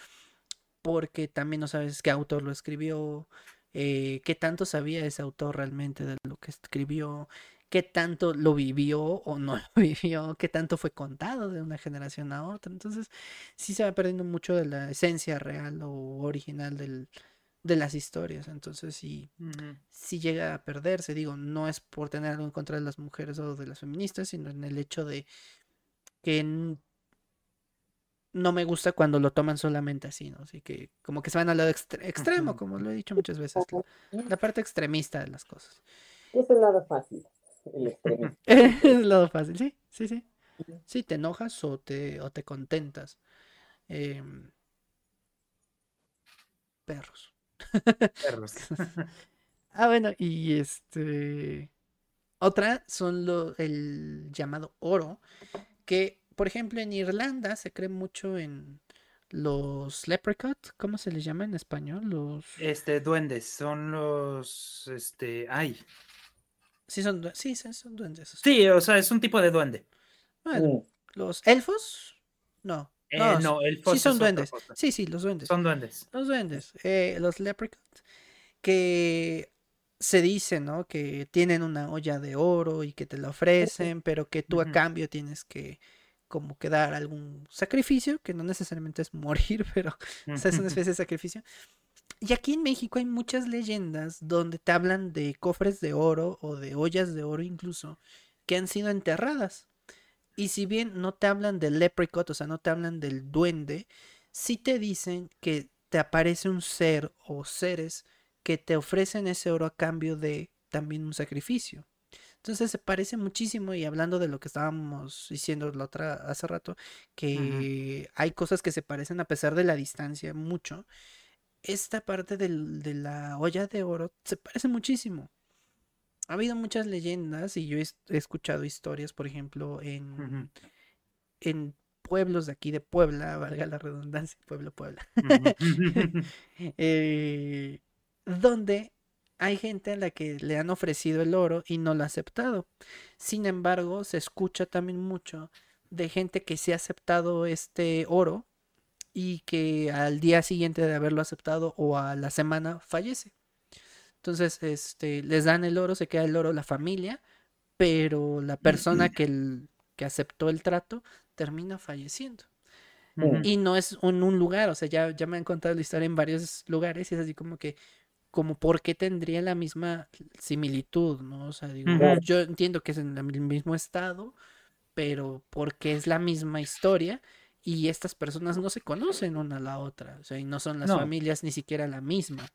porque también no sabes qué autor lo escribió, eh, qué tanto sabía ese autor realmente de lo que escribió, qué tanto lo vivió o no lo vivió, qué tanto fue contado de una generación a otra. Entonces, sí se va perdiendo mucho de la esencia real o original del, de las historias. Entonces, sí, Ujú. sí llega a perderse. Digo, no es por tener algo en contra de las mujeres o de las feministas, sino en el hecho de que no me gusta cuando lo toman solamente así, ¿no? Así que como que se van al lado extre- extremo, como lo he dicho muchas veces, la, la parte extremista de las cosas. Es el lado fácil, el extremista. Es el lado fácil, sí, sí, sí. Sí, te enojas o te, o te contentas. Em, perros. Perros. Ah, bueno, y este. Otra son lo, el llamado oro, que por ejemplo en Irlanda se cree mucho en los leprechaun, ¿cómo se les llama en español? Los... Este, duendes, son los, este, ay. Sí, son, sí, sí, son duendes. Sí, o sea, es un tipo de duende. Bueno, Mm. los elfos, no. Eh, no, no, elfos sí son duendes. Sí, sí, los duendes. Son duendes. Los duendes, eh, los leprechauns, que se dice, ¿no? Que tienen una olla de oro y que te la ofrecen, pero que tú a cambio tienes que como que dar algún sacrificio, que no necesariamente es morir, pero o sea, es una especie de sacrificio. Y aquí en México hay muchas leyendas donde te hablan de cofres de oro o de ollas de oro incluso que han sido enterradas. Y si bien no te hablan del leprechaun, o sea, no te hablan del duende, sí te dicen que te aparece un ser o seres que te ofrecen ese oro a cambio de también un sacrificio. Entonces se parece muchísimo y hablando de lo que estábamos diciendo la otra hace rato, que hay cosas que se parecen a pesar de la distancia mucho. Esta parte del- de la olla de oro se parece muchísimo. Ha habido muchas leyendas y yo he, es- he escuchado historias, por ejemplo, en, en pueblos de aquí de Puebla, valga la redundancia, Pueblo, Puebla, eh, donde hay gente a la que le han ofrecido el oro y no lo ha aceptado. Sin embargo, se escucha también mucho de gente que sí ha aceptado este oro y que al día siguiente de haberlo aceptado o a la semana fallece. Entonces, este, les dan el oro, se queda el oro la familia, pero la persona que, el- que aceptó el trato termina falleciendo. Y no es en un lugar, o sea, ya, ya me han contado la historia en varios lugares y es así como que, como por qué tendría la misma similitud, ¿no? O sea, digo, yo entiendo que es en el mismo estado, pero porque es la misma historia y estas personas no se conocen una a la otra, o sea, y no son las No. familias ni siquiera la misma.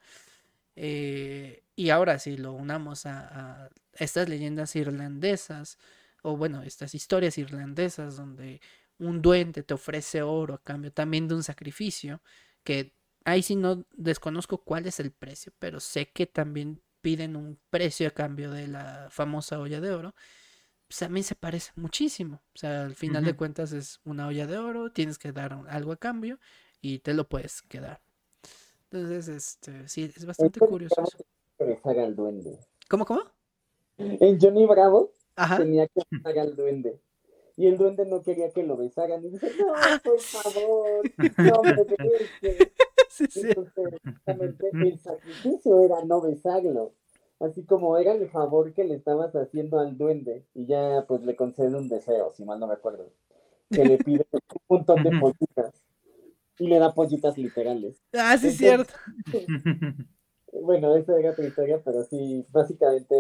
Eh, y ahora si lo unamos a, a estas leyendas irlandesas, o bueno, estas historias irlandesas donde un duende te ofrece oro a cambio también de un sacrificio, que ahí sí no desconozco cuál es el precio, pero sé que también piden un precio a cambio de la famosa olla de oro. Pues a mí se parece muchísimo. O sea, al final de cuentas es una olla de oro, tienes que dar algo a cambio y te lo puedes quedar. Entonces, este, sí, es bastante curioso al duende. ¿Cómo, cómo? En Johnny Bravo Ajá. tenía que besar al duende. Y el duende no quería que lo besaran. Y dice, no, por favor, no me beses. Sí, sí. Entonces, el sacrificio era no besarlo. Así como era el favor que le estabas haciendo al duende. Y ya pues le concede un deseo, si mal no me acuerdo. Que le pide un montón de pollitas. Y le da pollitas literales. Ah, sí, Entonces, cierto. Bueno, esa era otra historia, pero sí, básicamente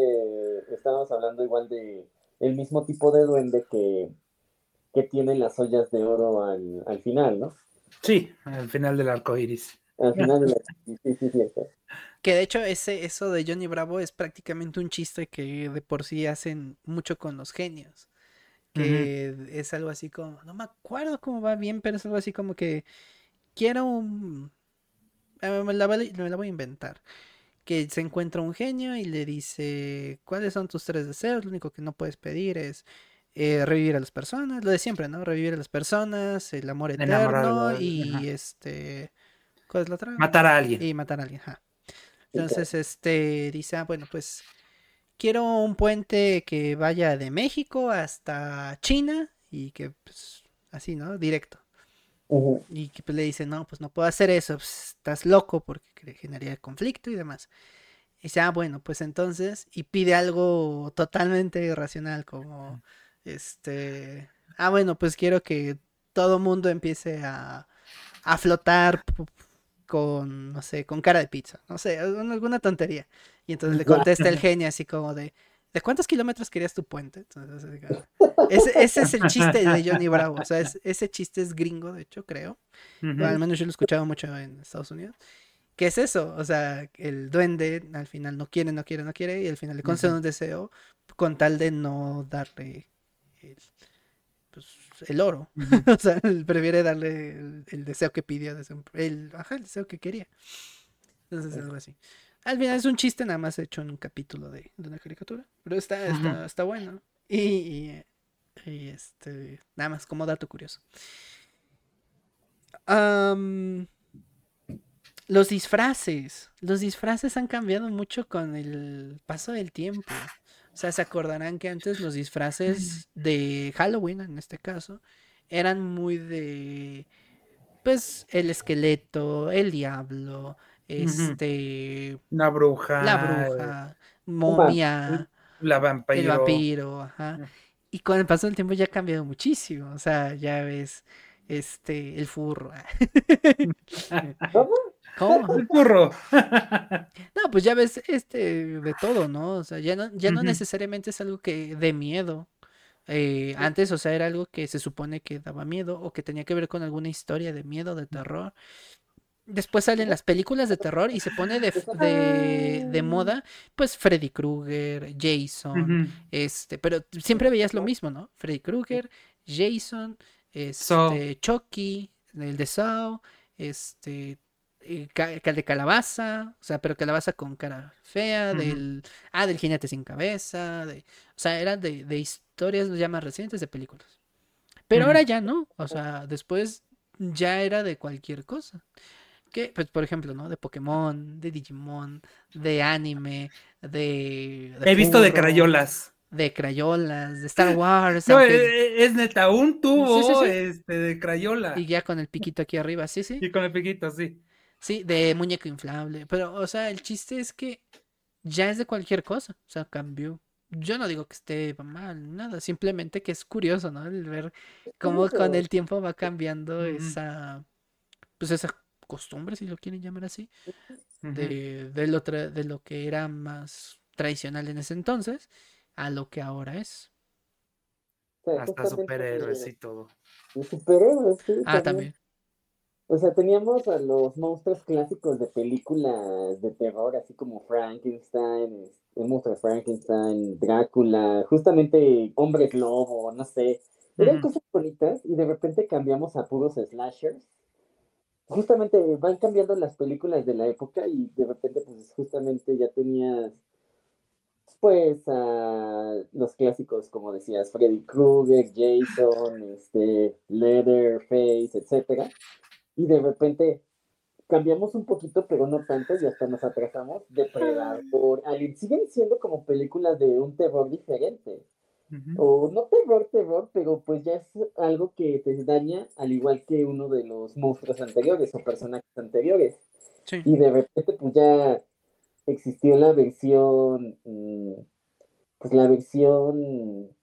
estábamos hablando igual de el mismo tipo de duende que, que tienen las ollas de oro al, al final, ¿no? Sí, al final del arco iris. Al final de la... Sí, sí, sí, cierto. Que de hecho ese, eso de Johnny Bravo es prácticamente un chiste que de por sí hacen mucho con los genios. Que es algo así como, no me acuerdo cómo va bien, pero es algo así como que quiero un... Me la, voy- me la voy a inventar. Que se encuentra un genio y le dice, ¿cuáles son tus tres deseos? Lo único que no puedes pedir es eh, revivir a las personas, lo de siempre, ¿no? Revivir a las personas, el amor eterno la- y ajá. este... ¿Cuál es la otra? Matar a alguien. Y matar a alguien, ajá. Entonces, este, dice, ah, bueno, pues quiero un puente que vaya de México hasta China y que, pues, así, ¿no? Directo. Y que pues, le dice, no, pues no puedo hacer eso, pues, estás loco porque generaría conflicto y demás. Y dice, ah, bueno, pues entonces, y pide algo totalmente irracional, como, este, ah, bueno, pues quiero que todo mundo empiece a, a flotar con, no sé, con cara de pizza, no sé, alguna tontería. Y entonces le contesta el genio así como de, ¿de cuántos kilómetros querías tu puente? Entonces, ese, ese es el chiste de Johnny Bravo, o sea, es- ese chiste es gringo, de hecho, creo. Al menos yo lo he escuchado mucho en Estados Unidos. ¿Qué es eso? O sea, el duende al final no quiere, no quiere, no quiere, y al final le concede un deseo con tal de no darle el, el oro. O sea, él prefiere darle el, el deseo que pidió, el, ajá, el deseo que quería. Entonces, algo así. Al final es un chiste nada más hecho en un capítulo de, de una caricatura. Pero está, está, está bueno. Y, y, y, este, nada más como dato curioso. Los disfraces. Los disfraces han cambiado mucho con el paso del tiempo. O sea, se acordarán que antes los disfraces de Halloween, en este caso, eran muy de, pues, el esqueleto, el diablo, este, Una bruja. la bruja, momia, La el vampiro. vampiro, ajá. Y con el paso del tiempo ya ha cambiado muchísimo. O sea, ya ves, este, el furro. ¿Cómo? ¿Cómo? El burro. No, pues ya ves, este, de todo, ¿no? O sea, ya no, ya no necesariamente es algo que dé miedo. Eh, antes, o sea, era algo que se supone que daba miedo o que tenía que ver con alguna historia de miedo, de terror. Después salen las películas de terror y se pone de, de, de moda, pues Freddy Krueger, Jason, este, pero siempre veías lo mismo, ¿no? Freddy Krueger, Jason, este, Chucky, el de Saw, este, de calabaza, o sea, pero calabaza con cara fea, del, ah, del jinete sin cabeza, de, o sea, eran de, de historias ya más recientes de películas. Pero ahora ya no, o sea, después ya era de cualquier cosa. Que, pues, por ejemplo, ¿no? De Pokémon, de Digimon, de anime, de, de He visto de crayolas. de crayolas, de Star Wars, No, aunque- eh, es neta, un tubo Sí, sí, sí. este de crayola. y ya con el piquito aquí arriba, sí, sí. Y con el piquito, sí. Sí, de muñeco inflable. Pero, o sea, el chiste es que ya es de cualquier cosa. O sea, cambió. Yo no digo que esté mal, nada. Simplemente que es curioso, ¿no? El ver cómo con el tiempo va cambiando esa, pues esa costumbre, si lo quieren llamar así, de, de lo, tra- de lo que era más tradicional en ese entonces a lo que ahora es. Hasta superhéroes y todo. los superhéroes, sí, Ah, también. O sea, teníamos a los monstruos clásicos de películas de terror, así como Frankenstein, el monstruo de Frankenstein, Drácula, justamente Hombres Lobo, no sé. Eran cosas bonitas y de repente cambiamos a puros slashers. Justamente van cambiando las películas de la época y de repente pues justamente ya tenías pues a los clásicos como decías Freddy Krueger, Jason, este Leatherface, etcétera y de repente cambiamos un poquito, pero no tanto, y hasta nos atrasamos. Depredador, Alien, siguen siendo como películas de un terror diferente. O no terror, terror, pero pues ya es algo que te daña, al igual que uno de los monstruos anteriores o personajes anteriores. Sí. Y de repente pues ya existió la versión, mm, pues la versión,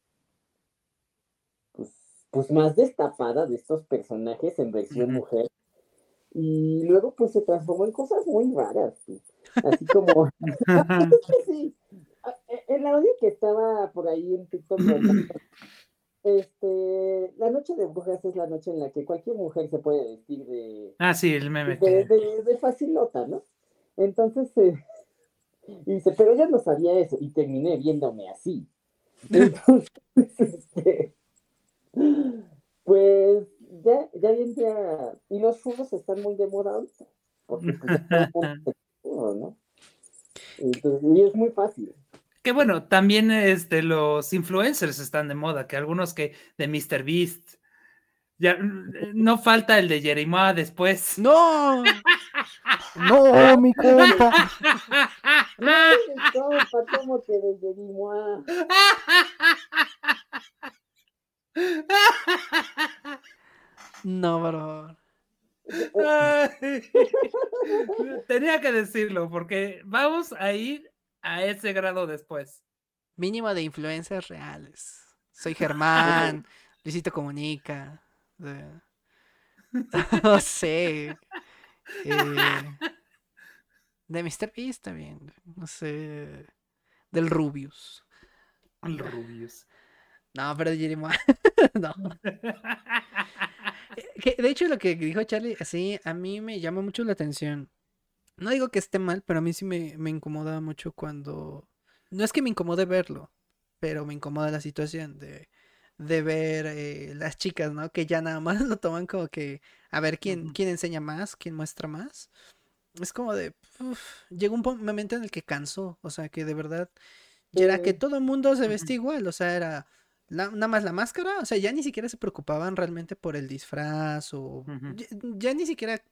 pues, pues más destapada de estos personajes en versión mujer. Y luego pues se transformó en cosas muy raras, sí. así como, sí, el audio que estaba por ahí en TikTok, este, la noche de brujas es la noche en la que cualquier mujer se puede vestir de, Ah, sí, el meme de, de, de facilota, ¿no? Entonces, eh, y dice, pero yo no sabía eso y terminé viéndome así. Entonces, este, pues ya, ya entré a... Y los furros están muy de moda ahorita, porque pues, ya ¿no? Entonces, y es muy fácil. Que bueno, también este, los influencers están de moda, que algunos que de Mr. Beast. Ya mm, no falta el de Jeremiah después. ¡No! No, mi compa. No, compa, ¿cómo que Limoa? No, bro. Ay, Tenía que decirlo porque vamos a ir a ese grado después. Mínimo de influencias reales. Soy Germán, Luisito Comunica. de- No sé. eh, de Mr. Beast también. No sé. Del Rubius. El Rubius. No, pero Jeremiah. no. Eh, que, de hecho, lo que dijo Charlie, así, a mí me llama mucho la atención. No digo que esté mal, pero a mí sí me, me incomoda mucho cuando... No es que me incomode verlo, pero me incomoda la situación de, de ver eh, las chicas, ¿no? Que ya nada más lo toman como que a ver quién, quién enseña más, quién muestra más. es como de, uf, llegó un momento en el que cansó, o sea, que de verdad ya era que Sí. todo el mundo se vestía igual, o sea, era la- nada más la máscara, o sea, ya ni siquiera se preocupaban realmente por el disfraz o ya ni siquiera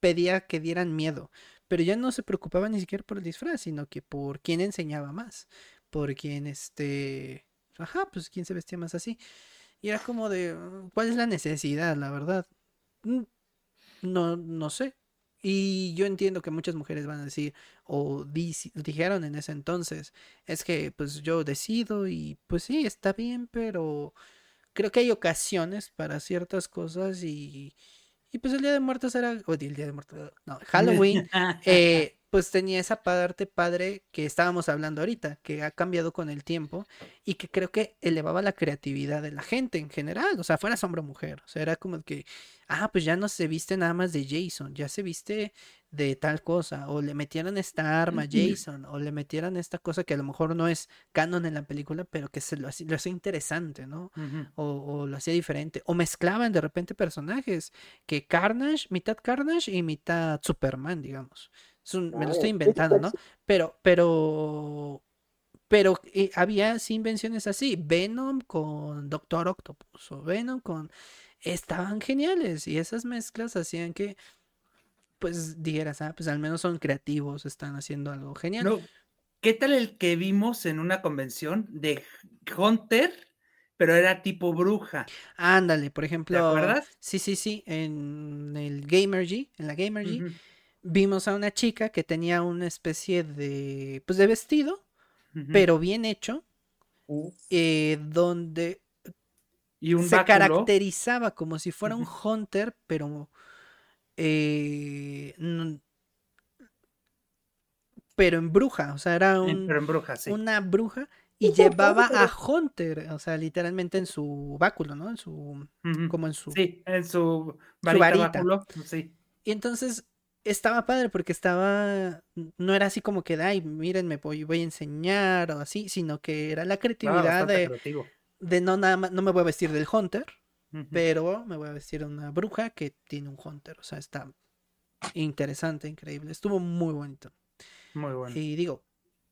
pedía que dieran miedo, pero ya no se preocupaban ni siquiera por el disfraz, sino que por quién enseñaba más, por quién este, ajá, pues quién se vestía más así. Y era como de, "Mm, ¿cuál es la necesidad, la verdad? Mm, No, no sé. Y yo entiendo que muchas mujeres van a decir, o dijeron en ese entonces, es que pues yo decido y pues sí, está bien, pero creo que hay ocasiones para ciertas cosas y, y pues el Día de Muertos era, o el Día de Muertos, no, Halloween, eh, pues tenía esa parte padre que estábamos hablando ahorita, que ha cambiado con el tiempo y que creo que elevaba la creatividad de la gente en general, o sea, fuera hombre o mujer, o sea, era como que, ah, pues ya no se viste nada más de Jason, ya se viste de tal cosa, o le metieron esta arma a Jason, o le metieron esta cosa que a lo mejor no es canon en la película, pero que se lo hace, lo hace interesante, ¿no? O, o lo hacía diferente, o mezclaban de repente personajes, que Carnage, mitad Carnage y mitad Superman, digamos. Es un- me lo estoy inventando, ¿no? Pero, pero, pero eh, había sí invenciones así, Venom con Doctor Octopus, o Venom con... Estaban geniales, y esas mezclas hacían que, pues, dijeras, ah, pues al menos son creativos, están haciendo algo genial. No, ¿Qué tal el que vimos en una convención de Hunter, pero era tipo bruja? Ándale, por ¿Te ejemplo, acuerdas? sí, sí, sí, en el Gamergy, en la Gamergy, Ujú, vimos a una chica que tenía una especie de, pues de vestido, pero bien hecho, eh, donde y un se báculo. caracterizaba como si fuera un hunter, pero eh, pero en bruja, o sea, era un- pero en bruja, sí. una bruja y llevaba a Hunter, o sea, literalmente en su báculo, ¿no? En su, como en su Sí, en su varita, varita. báculo, sí. Y entonces estaba padre porque estaba, no era así como que, ay, miren, me voy, voy a enseñar o así, sino que era la creatividad de, de no nada más, no me voy a vestir del Hunter, pero me voy a vestir de una bruja que tiene un Hunter, o sea, está interesante, increíble, estuvo muy bonito. Muy bueno. Y digo,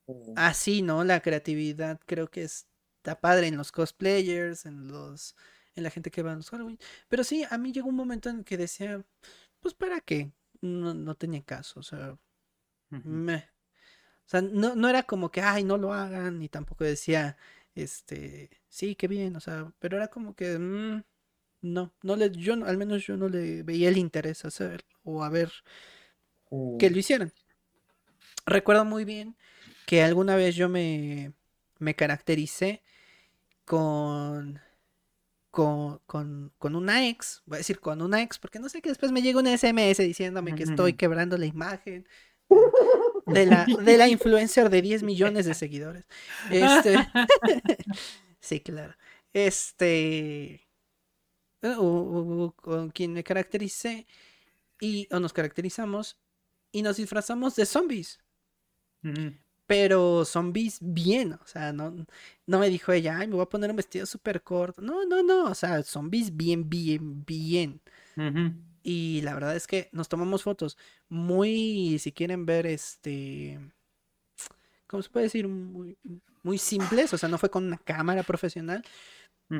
mm. así, ¿no? La creatividad creo que está padre en los cosplayers, en los, en la gente que va a los Halloween. Pero sí, a mí llegó un momento en que decía, pues ¿para qué? No, no tenía caso, o sea, Ujú. meh. O sea, no, no era como que, ay, no lo hagan, ni tampoco decía, este, sí, qué bien, o sea, pero era como que, mm, no, no le, yo, al menos yo no le veía el interés a hacer o a ver que lo hicieran. Recuerdo muy bien que alguna vez yo me, me caractericé con, con, con, con una ex, voy a decir con una ex, porque no sé que después me llega un SMS diciéndome que estoy quebrando la imagen de la, de la influencer de 10 millones de seguidores. Este, sí, claro. Este, u- con quien me caractericé y o nos caracterizamos y nos disfrazamos de zombies, Ujú. Pero zombies bien, o sea, no, no me dijo ella, ay, me voy a poner un vestido súper corto, no, no, no, o sea, zombies bien, bien, bien. Y la verdad es que nos tomamos fotos muy, si quieren ver, este, ¿cómo se puede decir? Muy, muy simples, o sea, no fue con una cámara profesional,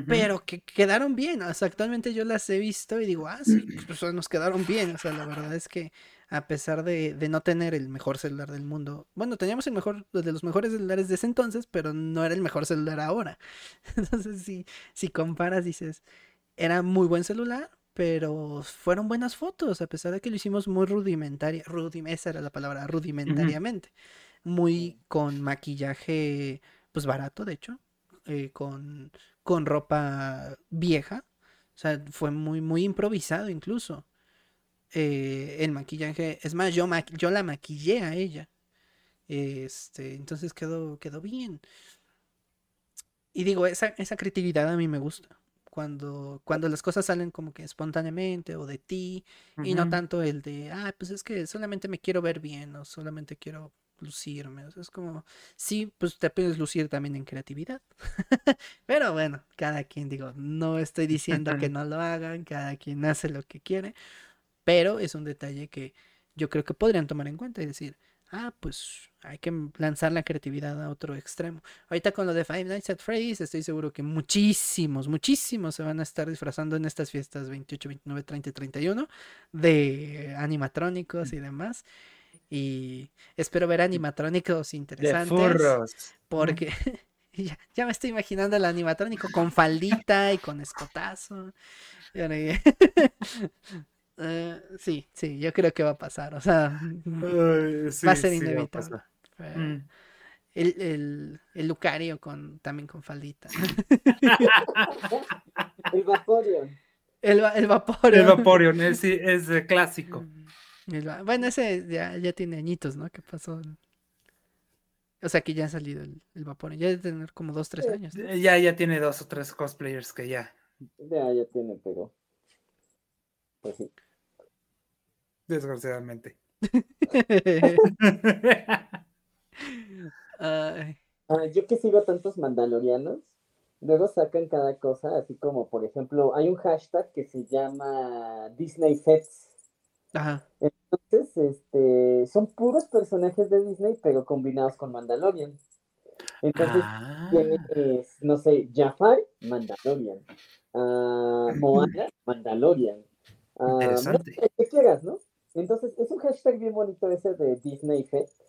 Pero que quedaron bien. O sea, actualmente yo las he visto y digo, ah, sí, pues, nos quedaron bien. O sea, la verdad es que a pesar de, de no tener el mejor celular del mundo, bueno, teníamos el mejor, de los mejores celulares de ese entonces, pero no era el mejor celular ahora. Entonces, si, si comparas, dices, era muy buen celular, pero fueron buenas fotos, a pesar de que lo hicimos muy rudimentaria, rudim- esa era la palabra, rudimentariamente. Muy con maquillaje, pues barato, de hecho, eh, con, con ropa vieja. O sea, fue muy, muy improvisado incluso. Eh, el maquillaje, es más, yo, ma- yo la maquillé a ella. Este, entonces quedó, quedó bien. Y digo, esa, esa creatividad a mí me gusta. Cuando, cuando las cosas salen como que espontáneamente o de ti, y no tanto el de, ah, pues es que solamente me quiero ver bien o solamente quiero lucirme. O sea, es como, sí, pues te puedes lucir también en creatividad. Pero bueno, cada quien, digo, no estoy diciendo que no lo hagan, cada quien hace lo que quiere, pero es un detalle que, yo creo que podrían tomar en cuenta y decir, ah, pues hay que lanzar la creatividad a otro extremo. Ahorita con lo de Five Nights at Freddy's, estoy seguro que muchísimos, muchísimos se van a estar disfrazando en estas fiestas 28, 29, 30 y 31 de animatrónicos y demás. Y espero ver animatrónicos interesantes. Porque ya, ya, me estoy imaginando el animatrónico con faldita y con escotazo. Uh, sí, sí, yo creo que va a pasar. O sea, va a ser inevitable. Mm. el, el, el, Lucario con, también con faldita. el Vaporeon. El, el Vaporeon. El Vaporeon, es, es clásico. Bueno, ese ya, ya tiene añitos, ¿no? ¿Qué pasó? O sea que ya ha salido el, el Vaporeon. Ya debe tener como dos, tres años. ¿no? Ya, ya tiene dos o tres cosplayers que ya. Ya, ya tiene, pero. Pues sí. Desgraciadamente. Ah, yo que sigo tantos mandalorianos, luego sacan cada cosa, así como por ejemplo, hay un hashtag que se llama Disney Fets. Ajá. Entonces, este, son puros personajes de Disney, pero combinados con Mandalorian. Entonces, Ah. tienes, no sé, Jafar, Mandalorian. Ah, Moana, Mandalorian. Ah, Interesante. que quieras, ¿no? Entonces, es un hashtag bien bonito ese de Disney Fest.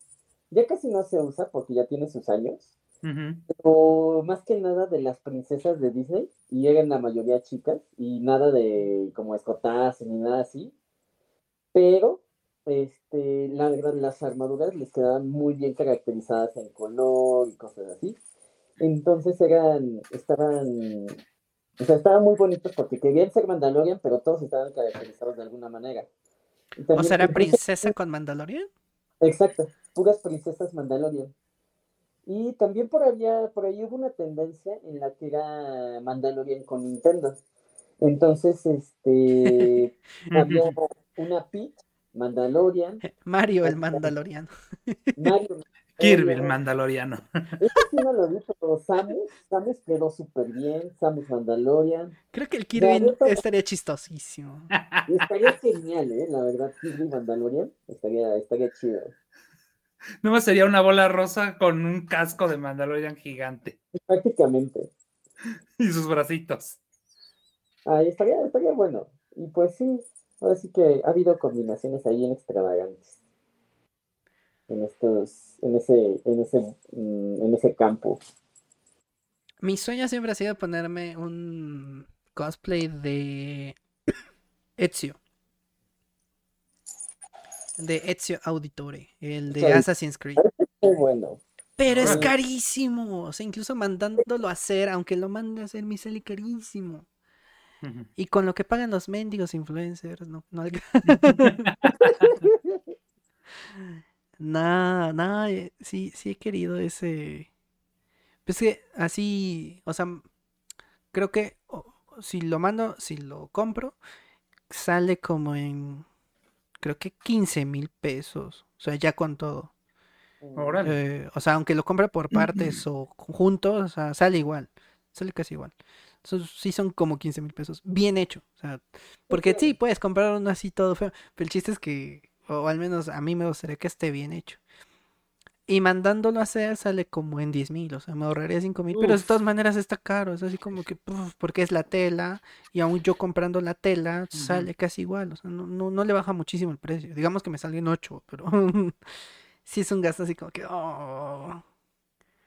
Ya casi no se usa porque ya tiene sus años, Ujú. pero más que nada de las princesas de Disney, y eran la mayoría chicas, y nada de como escotazos ni nada así, pero este, la las armaduras les quedaban muy bien caracterizadas en color y cosas así. Entonces eran, estaban, o sea, estaban muy bonitos porque querían ser Mandalorian, pero todos estaban caracterizados de alguna manera. Y ¿O también será princesa con Mandalorian? Exacto, puras princesas Mandalorian. Y también por había, por ahí hubo una tendencia en la que era Mandalorian con Nintendo. Entonces, este, había una Peach, Mandalorian, Mario el Mandaloriano. Mario. Kirby, el Mandalorian. Mandaloriano. Este sí no lo vi, pero Samus, Samus quedó súper bien, Samus Mandalorian. Creo que el Kirby estaría chistosísimo. Estaría genial, ¿eh? La verdad, Kirby Mandalorian estaría, estaría chido. No sería una bola rosa con un casco de Mandalorian gigante Prácticamente. y sus bracitos. Ahí estaría, estaría bueno. Y pues sí, ahora sí que ha habido combinaciones ahí en extravagantes. En estos, en ese, en ese, mm, en ese campo. Mi sueño siempre ha sido ponerme un cosplay de Ezio. De Ezio Auditore, el de Sí. Assassin's Creed. Muy bueno. Pero es carísimo. O sea, incluso mandándolo a hacer, aunque lo mande a hacer, me sale carísimo. Y con lo que pagan los mendigos influencers, no, no Nah, nah, eh, sí, sí he querido ese. Pues que así, o sea, creo que si lo mando, si lo compro, sale como en, creo que 15 mil pesos. O sea, ya con todo. Eh, o sea, aunque lo compre por partes o juntos, o sea, sale igual. Sale casi igual. Eso sí son como 15 mil pesos. Bien hecho. O sea, porque sí, puedes comprar uno así todo feo. Pero el chiste es que, o al menos a mí me gustaría que esté bien hecho. Y mandándolo a hacer sale como en 10 mil. O sea, me ahorraría 5 mil. Pero de Uf. todas maneras está caro. Es así como que, puf, porque es la tela. Y aún yo comprando la tela sale casi igual. O sea, no, no, no le baja muchísimo el precio. Digamos que me salga en 8, pero sí es un gasto así como que, oh.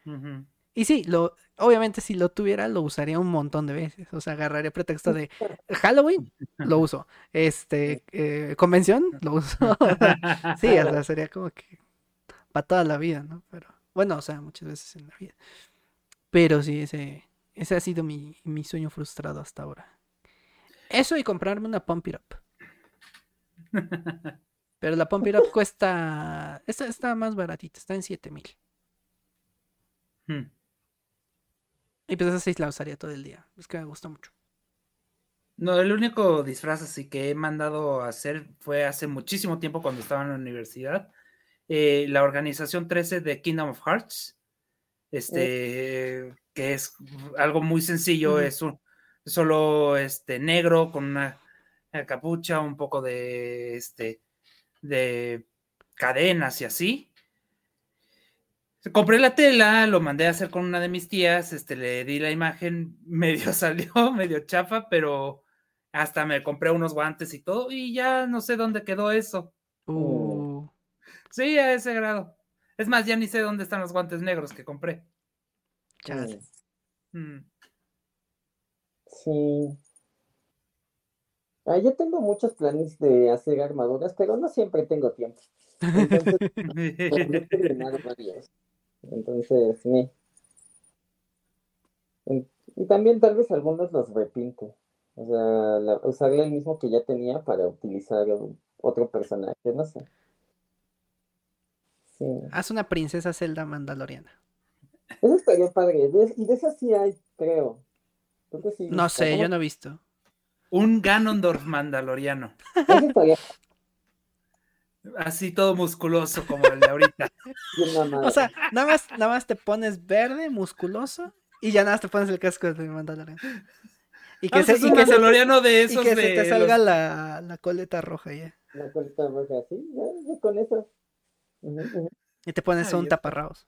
Ujú. Y sí, lo, obviamente si lo tuviera lo usaría un montón de veces. O sea, agarraría pretexto de Halloween, lo uso. Este, eh, convención, lo uso. sí, o sea, sería como que para toda la vida, ¿no? Pero, bueno, o sea, muchas veces en la vida. Pero sí, ese, ese ha sido mi, mi sueño frustrado hasta ahora. Eso y comprarme una Pump It Up. Pero la Pump It Up cuesta, esta está más baratita, está en 7 mil. Mm. Y pues esa sí la usaría todo el día. Es que me gusta mucho. No, el único disfraz así que he mandado a hacer fue hace muchísimo tiempo cuando estaba en la universidad. Eh, la organización 13 de Kingdom of Hearts, este, que es algo muy sencillo, es un, solo este negro con una, una capucha, un poco de este de cadenas y así. Compré la tela, lo mandé a hacer con una de mis tías, este, le di la imagen, medio salió, medio chafa, pero hasta me compré unos guantes y todo, y ya no sé dónde quedó eso. Uh, Sí, a ese grado. Es más, ya ni sé dónde están los guantes negros que compré. chale. Mm. Sí. Ah, yo tengo muchos planes de hacer armaduras, pero no siempre tengo tiempo. Entonces, he terminado varios. Entonces, sí. En- Y también tal vez algunos los repinte. O sea, la- usarle el mismo que ya tenía para utilizar otro personaje, no sé. Sí. Haz una princesa Zelda mandaloriana. Eso estaría padre. de- y de esas sí hay, creo. Creo que sí. No sé, yo no he visto. Un Ganondorf mandaloriano. Eso estaría Así todo musculoso como el de ahorita. O sea, nada más, nada más te pones verde, musculoso, y ya nada más te pones el casco de mandaloriano. Y que, Ah, se, pues es y un que se de y esos que se de te salga la, la coleta roja ya. La colita roja, sí, ya, con eso. Y te pones Ahí un está. taparrabos.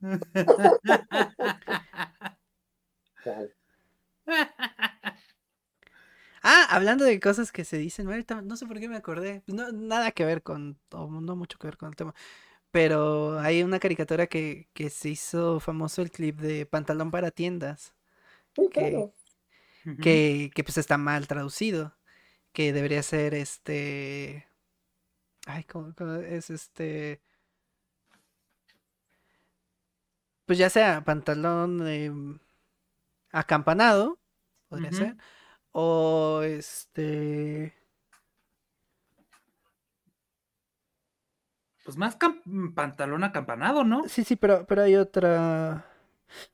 Ah, hablando de cosas que se dicen, ahorita no sé por qué me acordé. No, nada que ver con, o no mucho que ver con el tema. Pero hay una caricatura que, que se hizo famoso el clip de pantalón para tiendas. Sí, que- claro. Que, que pues está mal traducido. Que debería ser este. Ay, ¿cómo, cómo es este? Pues ya sea pantalón em, acampanado, podría ser. O este. Pues más cam- pantalón acampanado, ¿no? Sí, sí, pero, pero hay otra.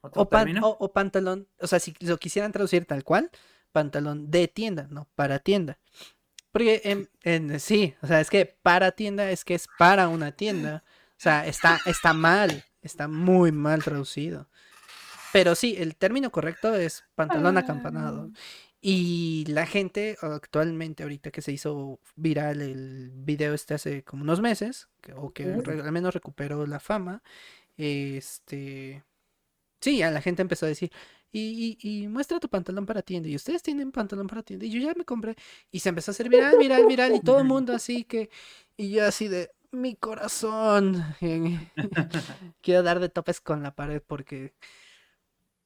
Otro O, pan- término. o- o pantalón, o sea, si lo quisieran traducir tal cual, pantalón de tienda, no para tienda. Porque en, en- sí, o sea, es que para tienda es que es para una tienda. O sea, está, está mal, está muy mal traducido. Pero sí, el término correcto es pantalón acampanado. Y la gente actualmente, ahorita que se hizo viral el video este hace como unos meses, que- o que al menos recuperó la fama, este... Sí, a la gente empezó a decir, y, y, y muestra tu pantalón para tienda, y ustedes tienen pantalón para tienda, y yo ya me compré, y se empezó a hacer viral, viral, viral, y todo el mundo así que, y yo así de, mi corazón, quiero dar de topes con la pared porque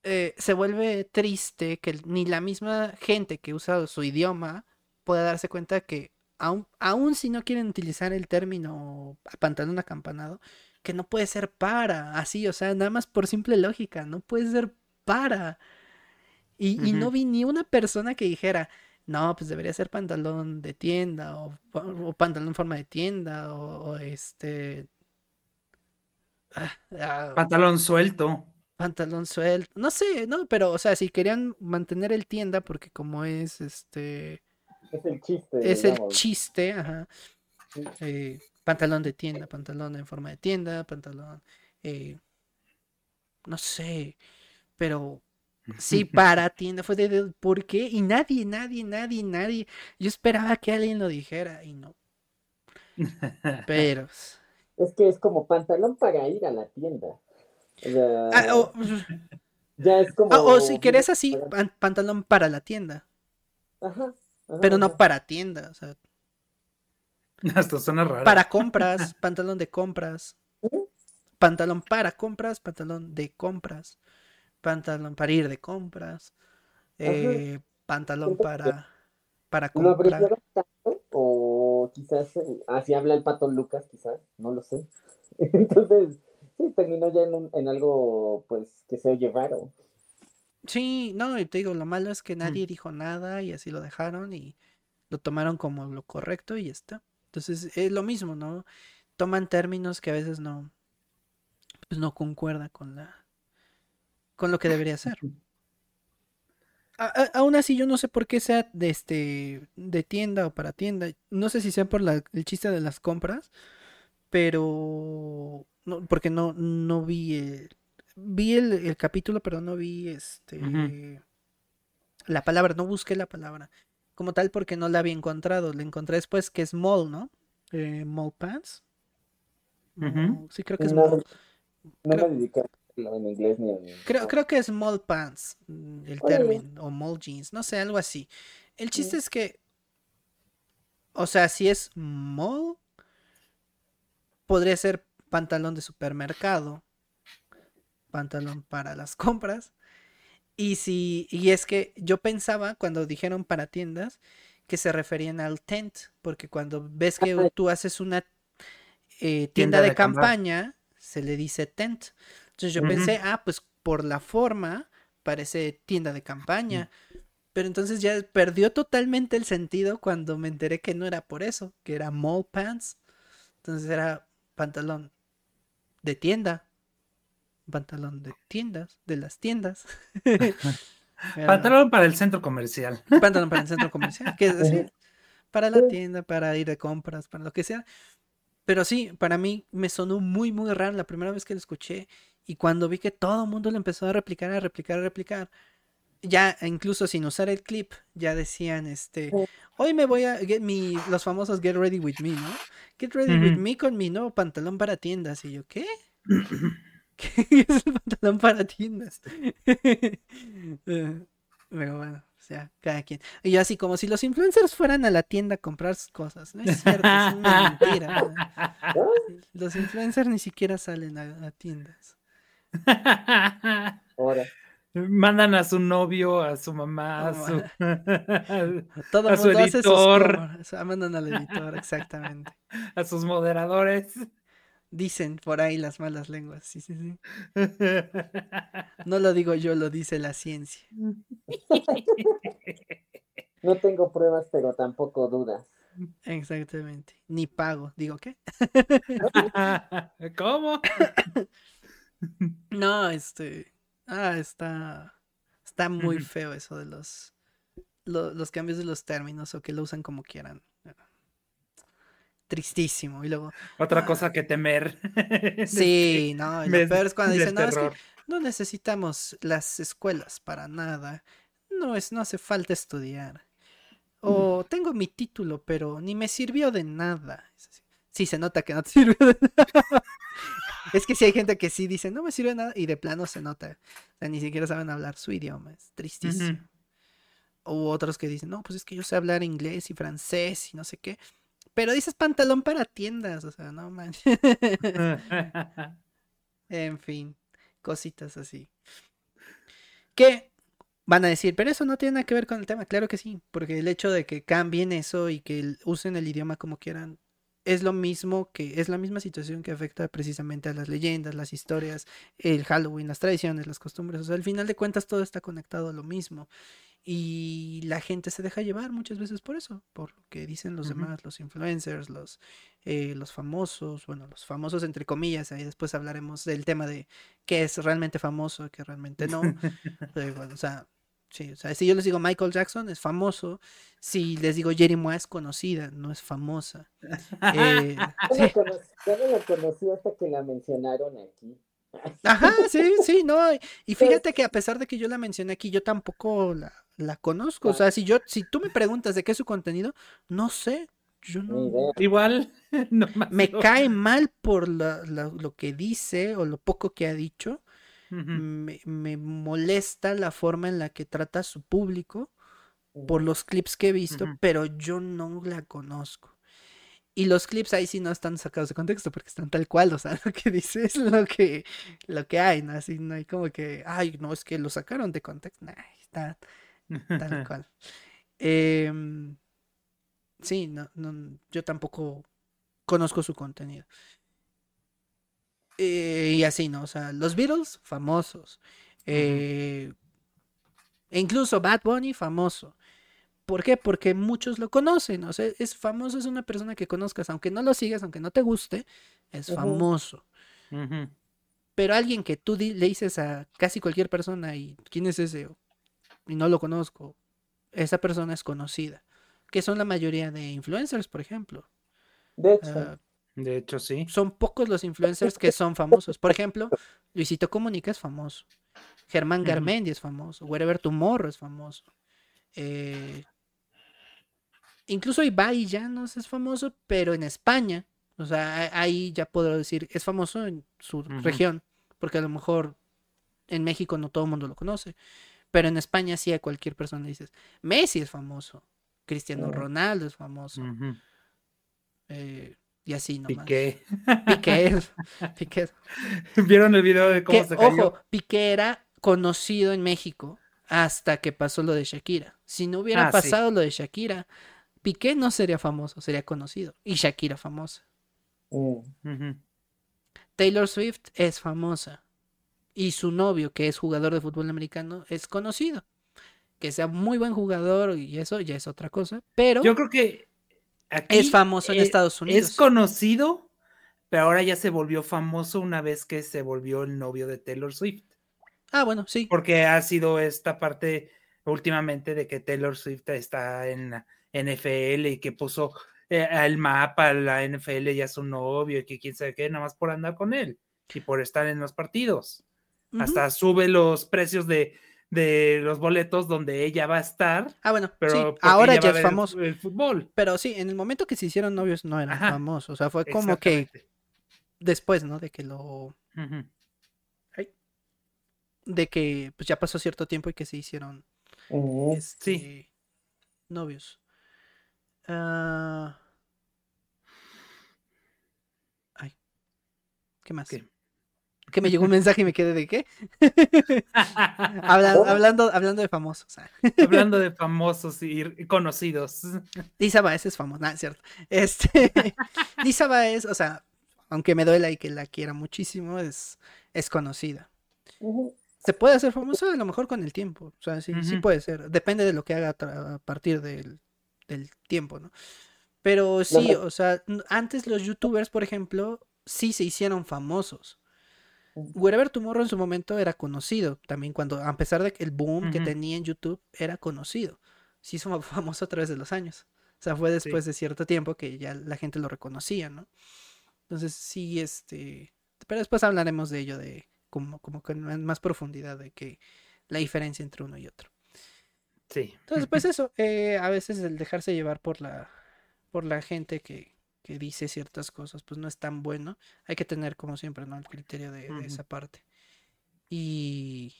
eh, se vuelve triste que ni la misma gente que usa su idioma pueda darse cuenta que aun, aun si no quieren utilizar el término pantalón acampanado, que no puede ser para, así, o sea, nada más por simple lógica, no puede ser para. Y, y no vi ni una persona que dijera, no, pues debería ser pantalón de tienda o, pa- o pantalón en forma de tienda o, o este... ah, ah, Pantalón suelto. Pantalón suelto, no sé, no, pero o sea, si querían mantener el tienda porque como es este... Es el chiste. Es el chiste, ajá. Eh, pantalón de tienda, pantalón en forma de tienda, pantalón, eh, no sé, pero sí para tienda fue de- ¿por qué? Y nadie, nadie, nadie, nadie. Yo esperaba que alguien lo dijera y no. Pero Es que es como pantalón para ir a la tienda. O sea, ah, o, ya es como. ah, o si querés así, pan- pantalón para la tienda, Ajá. ajá, pero no ajá. para tienda, o sea, Hasta suena raro. para compras, pantalón de compras. Pantalón para compras, pantalón de compras, pantalón para ir de compras, eh, pantalón para, para ¿Lo comprar. tanto? O quizás eh, así habla el pato Lucas, quizás, no lo sé. Entonces, sí, terminó ya en, un- en algo, pues, que se oye raro. Sí, no, y te digo, lo malo es que nadie dijo nada y así lo dejaron y lo tomaron como lo correcto y ya está. Entonces, es lo mismo, ¿no? Toman términos que a veces no, pues no concuerda con la, con lo que debería ser. A- a- aún así, yo no sé por qué sea de este, de tienda o para tienda. No sé si sea por la- el chiste de las compras, pero no, porque no, no vi el, vi el, el capítulo, pero no vi este la palabra, no busqué la palabra como tal porque no la había encontrado. La encontré después que es mall, ¿no? eh, Mall Pants. Sí, creo que es No, Mall- no creo- me en inglés ni en... Creo, creo que es mall pants, mm, el término, o mall jeans, no sé, algo así. El chiste es que, o sea, si es mall, podría ser pantalón de supermercado, pantalón para las compras. Y si, y es que yo pensaba cuando dijeron para tiendas que se referían al tent, porque cuando ves que tú haces una eh, tienda, Tienda de, campaña, se le dice tent. Entonces yo pensé, ah, pues por la forma parece tienda de campaña. Pero entonces ya perdió totalmente el sentido cuando me enteré que no era por eso, que era mall pants. Entonces era pantalón de tienda. Pantalón de tiendas, de las tiendas. Pantalón para el centro comercial. pantalón para el centro comercial, que es Ujú. para la tienda, para ir de compras, para lo que sea. Pero sí, para mí me sonó muy, muy raro la primera vez que lo escuché y cuando vi que todo el mundo lo empezó a replicar, a replicar, a replicar, ya incluso sin usar el clip, ya decían, este, hoy me voy a, get mi, los famosos Get Ready With Me, ¿no? Get Ready With. Me con mi nuevo pantalón para tiendas. Y yo, ¿qué? ¿Qué es el pantalón para tiendas? Eh, Pero bueno, o sea, cada quien. Y yo así como si los influencers fueran a la tienda a comprar sus cosas. No es cierto, es una mentira. ¿no? Los influencers ni siquiera salen a, a tiendas. Ahora, Mandan a su novio, a su mamá, a su... Todo A el su mundo hace sus editor. compras. Ah, Mandan al editor, exactamente. a sus moderadores. Dicen por ahí las malas lenguas. Sí, sí, sí. No lo digo yo, lo dice la ciencia. no tengo pruebas, pero tampoco dudas. Exactamente. Ni pago. Digo, ¿qué? ¿Cómo? No, este. Ah, está. Está muy feo eso de los. lo- los cambios de los términos o que lo usan como quieran. Tristísimo. Y luego. Otra Ah. cosa que temer. Sí, no. Y lo peor es cuando dicen, no, es que terror. no necesitamos las escuelas para nada. No es, no hace falta estudiar. O tengo mi título, pero ni me sirvió de nada. Sí, se nota que no te sirvió de nada. Es que sí hay gente que sí dice, no me sirve nada, y de plano se nota. O sea, ni siquiera saben hablar su idioma. Es tristísimo. O otros que dicen, no, pues es que yo sé hablar inglés y francés y no sé qué. Pero dices pantalón para tiendas, o sea, no manches. En fin, cositas así. Que van a decir, pero eso no tiene nada que ver con el tema. Claro que sí, porque el hecho de que cambien eso y que usen el idioma como quieran es lo mismo que es la misma situación que afecta precisamente a las leyendas, las historias, el Halloween, las tradiciones, las costumbres. O sea, al final de cuentas todo está conectado a lo mismo. Y la gente se deja llevar muchas veces por eso, por lo que dicen los demás, los influencers, los, eh, los famosos, bueno, los famosos entre comillas, ahí después hablaremos del tema de qué es realmente famoso, qué realmente no. Pero o sea, sí, o sea, si yo les digo Michael Jackson es famoso, si les digo Jerry Moore es conocida, no es famosa. Eh, Yo, sí, no conocí, yo no la conocí hasta que la mencionaron aquí. Ajá, sí, sí, no. y- Y fíjate que a pesar de que yo la mencioné aquí, yo tampoco la, la conozco. O sea, si yo, si tú me preguntas de qué es su contenido, no sé. Yo no. Igual, Me cae mal por la- la- lo que dice o lo poco que ha dicho. Me, me molesta la forma en la que trata a su público por los clips que he visto, pero yo no la conozco. Y los clips ahí sí no están sacados de contexto porque están tal cual, o sea, lo que dice es lo que, lo que hay, ¿no? Así no hay como que, ay, no, es que lo sacaron de contexto, nah, está tal cual. Em, sí, no, no, yo tampoco conozco su contenido. Eh, y así, ¿no? O sea, los Beatles, famosos. Eh, e incluso Bad Bunny, famoso. ¿Por qué? Porque muchos lo conocen. O sea, es famoso, es una persona que conozcas, aunque no lo sigas, aunque no te guste, es famoso. Pero alguien que tú le dices a casi cualquier persona y quién es ese y no lo conozco, esa persona es conocida. Que son la mayoría de influencers, por ejemplo. De hecho, Ah, De hecho, sí. son pocos los influencers que son famosos. Por ejemplo, Luisito Comunica es famoso. Germán Ujú. Garmendi es famoso. Wherever Tomorrow es famoso. Eh, incluso Ibai ya no es famoso, pero en España, o sea, ahí ya puedo decir, es famoso en su región, porque a lo mejor en México no todo el mundo lo conoce, pero en España sí a cualquier persona le dices, Messi es famoso, Cristiano Mm. Ronaldo es famoso, eh, y así nomás. Piqué. Piqué, Piqué. ¿Vieron el video de cómo Que, se cayó? ojo, Piqué era conocido en México hasta que pasó lo de Shakira. Si no hubiera Ah, sí. pasado lo de Shakira, Piqué no sería famoso, sería conocido. Y Shakira famosa. Mm. Taylor Swift es famosa. Y su novio, que es jugador de fútbol americano, es conocido. Que sea muy buen jugador y eso ya es otra cosa. Pero Yo creo que aquí es famoso en eh, Estados Unidos. Es conocido, pero ahora ya se volvió famoso una vez que se volvió el novio de Taylor Swift. Ah, bueno, sí. Porque ha sido esta parte últimamente de que Taylor Swift está en la NFL y que puso eh, el mapa, la NFL y a su novio y que quién sabe qué, nada más por andar con él y por estar en los partidos. Hasta sube los precios de, de los boletos donde ella va a estar, Ah, bueno, pero sí. Ahora ya es ver el- famoso. el fútbol. Pero sí, en el momento que se hicieron novios no eran Ajá. famosos. O sea, fue como que después, ¿no? De que lo. De que pues ya pasó cierto tiempo y que se hicieron Mm. este, novios. Ay. ¿Qué más? ¿Qué? Que me llegó un mensaje y me quedé de qué? Hablando, hablando de famosos. ah. Hablando de famosos y conocidos. Lisa Baez es famosa, es cierto. Este, Lisa Baez, o sea, aunque me duela y que la quiera muchísimo, es, es conocida. Se puede hacer famosa a lo mejor con el tiempo. O sea, sí, sí puede ser. Depende de lo que haga a partir del, del tiempo, ¿no? Pero sí, o sea, antes los youtubers, por ejemplo, sí se hicieron famosos. Wherever Tomorrow en su momento era conocido. También cuando, a pesar de que el boom que tenía en YouTube, era conocido. Se hizo famoso a través de los años. O sea, fue después de cierto tiempo que ya la gente lo reconocía, ¿no? Entonces sí, este... Pero después hablaremos de ello, de como, como con más profundidad, de que la diferencia entre uno y otro. Sí. Entonces, pues eso, eh, a veces el dejarse llevar por la, por la gente que, que dice ciertas cosas, pues no es tan bueno. Hay que tener, como siempre, ¿no? El criterio de, esa parte. Y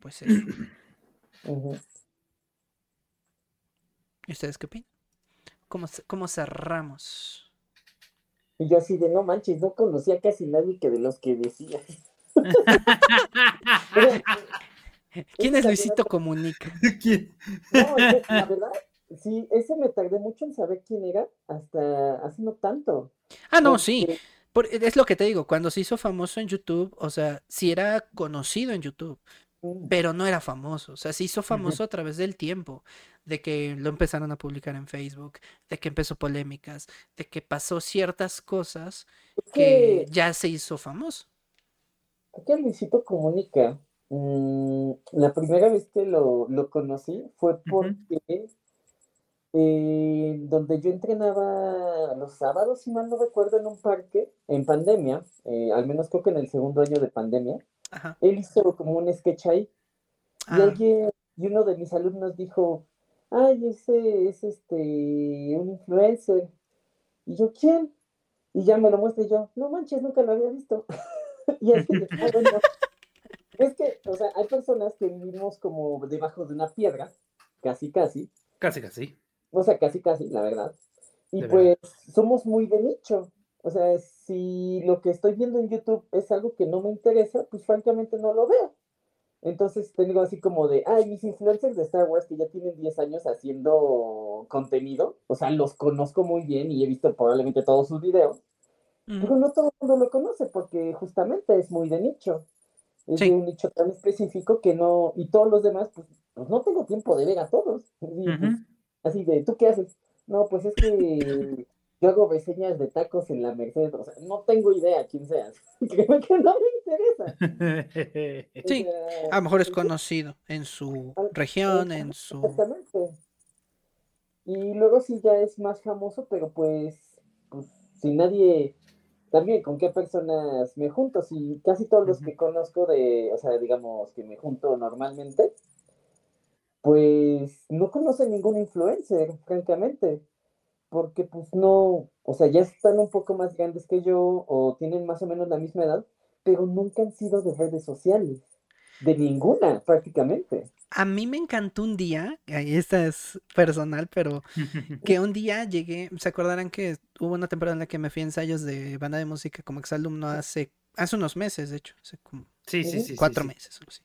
pues eso. ¿Y ustedes qué opinan? ¿Cómo, cómo cerramos? Y yo así de no manches, no conocía casi nadie que de los que decía. ¿Quién es Luisito Comunica? ¿Quién? No, la verdad, sí, ese me tardé mucho en saber quién era hasta hace no tanto. Ah, no, sí. Por- es lo que te digo, cuando se hizo famoso en YouTube, o sea, sí era conocido en YouTube, Mm, pero no era famoso. O sea, se hizo famoso a través del tiempo, de que lo empezaron a publicar en Facebook, de que empezó polémicas, de que pasó ciertas cosas es que que, ya se hizo famoso. que Luisito Comunica, mm, la primera vez que lo, lo conocí fue porque eh, donde yo entrenaba los sábados, si mal no recuerdo, en un parque, en pandemia, eh, al menos creo que en el segundo año de pandemia, Ajá. él hizo como un sketch ahí. Y Ah, alguien, y uno de mis alumnos dijo, ay, ese es este, un influencer. Y yo, ¿quién? Y ya me lo muestra y yo, no manches, nunca lo había visto. y así "Ah, bueno". Es que, o sea, hay personas que vivimos como debajo de una piedra, casi, casi, Casi, casi. O sea, casi, casi, la verdad. Y De pues somos muy de nicho. O sea, si lo que estoy viendo en YouTube es algo que no me interesa, pues francamente no lo veo. Entonces tengo así como de, ay, mis influencers de Star Wars que ya tienen 10 años haciendo contenido, o sea, los conozco muy bien y he visto probablemente todos sus videos, ujú. pero no todo el mundo lo conoce porque justamente es muy de nicho. Es Sí. de un nicho tan específico que no, y todos los demás, pues, pues no tengo tiempo de ver a todos. Y, pues. Así de, ¿tú qué haces? No, pues es que yo hago reseñas de tacos en la Merced, o sea, no tengo idea quién seas. Créeme que no me interesa. O Sí, sea, A lo mejor es conocido en su Ah, región, en su... Exactamente. Y luego sí ya es más famoso, pero pues, pues si nadie, también con qué personas me junto, si casi todos los que conozco de, o sea, digamos que me junto normalmente, pues no conocen ningún influencer, francamente, porque pues no, o sea, ya están un poco más grandes que yo o tienen más o menos la misma edad, pero nunca han sido de redes sociales, de ninguna prácticamente. A mí me encantó un día, ahí esta es personal, pero que un día llegué, se acordarán que hubo una temporada en la que me fui a ensayos de banda de música como exalumno hace, hace unos meses, de hecho, hace como Sí, sí, sí. cuatro sí, sí. meses. algo así.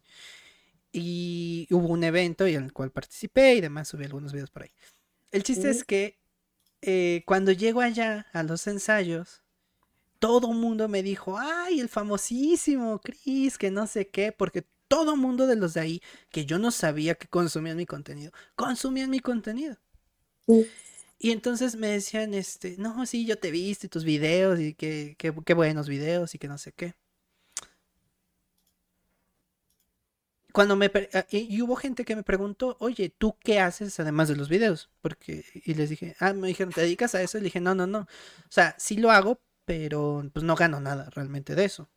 Y hubo un evento y en el cual participé y demás, subí algunos videos por ahí. El chiste es que eh, cuando llego allá a los ensayos, todo el mundo me dijo, ay, el famosísimo Chris, que no sé qué, porque todo el mundo de los de ahí, que yo no sabía que consumían mi contenido, consumían mi contenido. Sí. Y entonces me decían, este, no, sí, yo te y tus videos y que, que- qué buenos videos y que no sé qué. Cuando me ah, y, hubo gente que me preguntó, oye, ¿tú qué haces además de los videos? Porque, y les dije, ah, me dijeron, ¿te dedicas a eso? Y le dije, no, no, no. O sea, sí lo hago, pero pues no gano nada realmente de eso.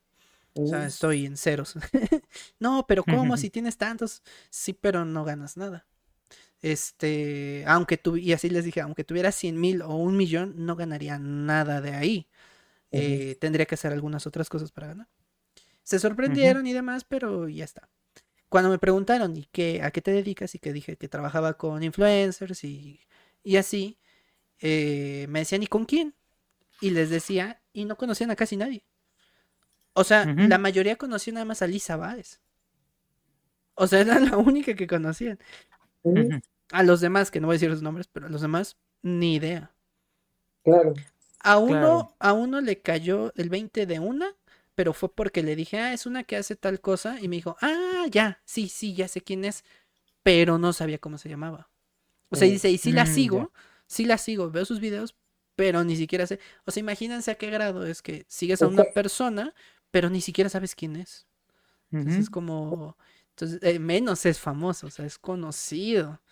O sea, estoy en ceros. No, pero ¿cómo? Si tienes tantos, sí, pero no ganas nada. Este, aunque tú, y así les dije, aunque tuviera 100 mil o un millón, no ganaría nada de ahí. Eh, tendría que hacer algunas otras cosas para ganar. Se sorprendieron y demás, pero ya está. Cuando me preguntaron, ¿y qué, a qué te dedicas? Y que dije que trabajaba con influencers y, y así, eh, me decían, ¿y con quién? Y les decía, y no conocían a casi nadie. O sea, Ujú. la mayoría conocía nada más a Lisa Báez. O sea, era la única que conocían. A los demás, que no voy a decir los nombres, pero a los demás, ni idea. Claro. A uno, Claro. a uno le cayó el 20 de una, pero fue porque le dije, ah, es una que hace tal cosa, y me dijo, ah, ya, sí, sí, ya sé quién es, pero no sabía cómo se llamaba. O sea, y Mm. dice, y sí la Mm, ya. sigo, sí la sigo, veo sus videos, pero ni siquiera sé. O sea, imagínense a qué grado es que sigues a una persona, pero ni siquiera sabes quién es. Entonces es como, entonces, eh, menos es famoso, o sea, es conocido.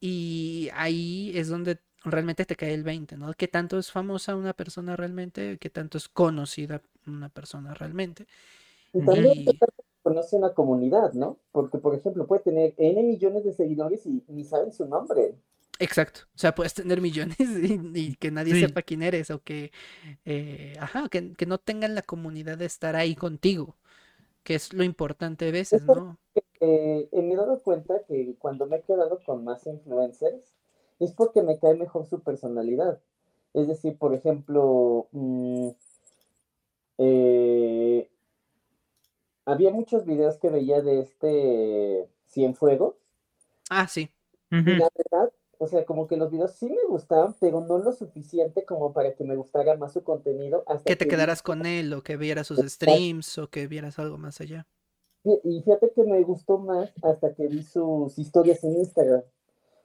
Y ahí es donde realmente te cae el 20, ¿no? ¿Qué tanto es famosa una persona realmente? ¿Qué tanto es conocida una persona realmente? Y también Y- conoce una comunidad, ¿no? Porque, por ejemplo, puede tener N millones de seguidores y ni saben su nombre. Exacto. O sea, puedes tener millones y, y que nadie Sí. sepa quién eres o que, eh, ajá, que, que no tengan la comunidad de estar ahí contigo, que es lo importante a veces, ¿no? Eh, eh, me he dado cuenta que cuando me he quedado con más influencers es porque me cae mejor su personalidad. Es decir, por ejemplo, mm, eh, había muchos videos que veía de este Cienfuegos Ah, sí. y la verdad, o sea, como que los videos sí me gustaban, pero no lo suficiente como para que me gustara más su contenido hasta Que te quedaras con él o que vieras sus Exacto. streams o que vieras algo más allá. Y fíjate que me gustó más hasta que vi sus historias en Instagram.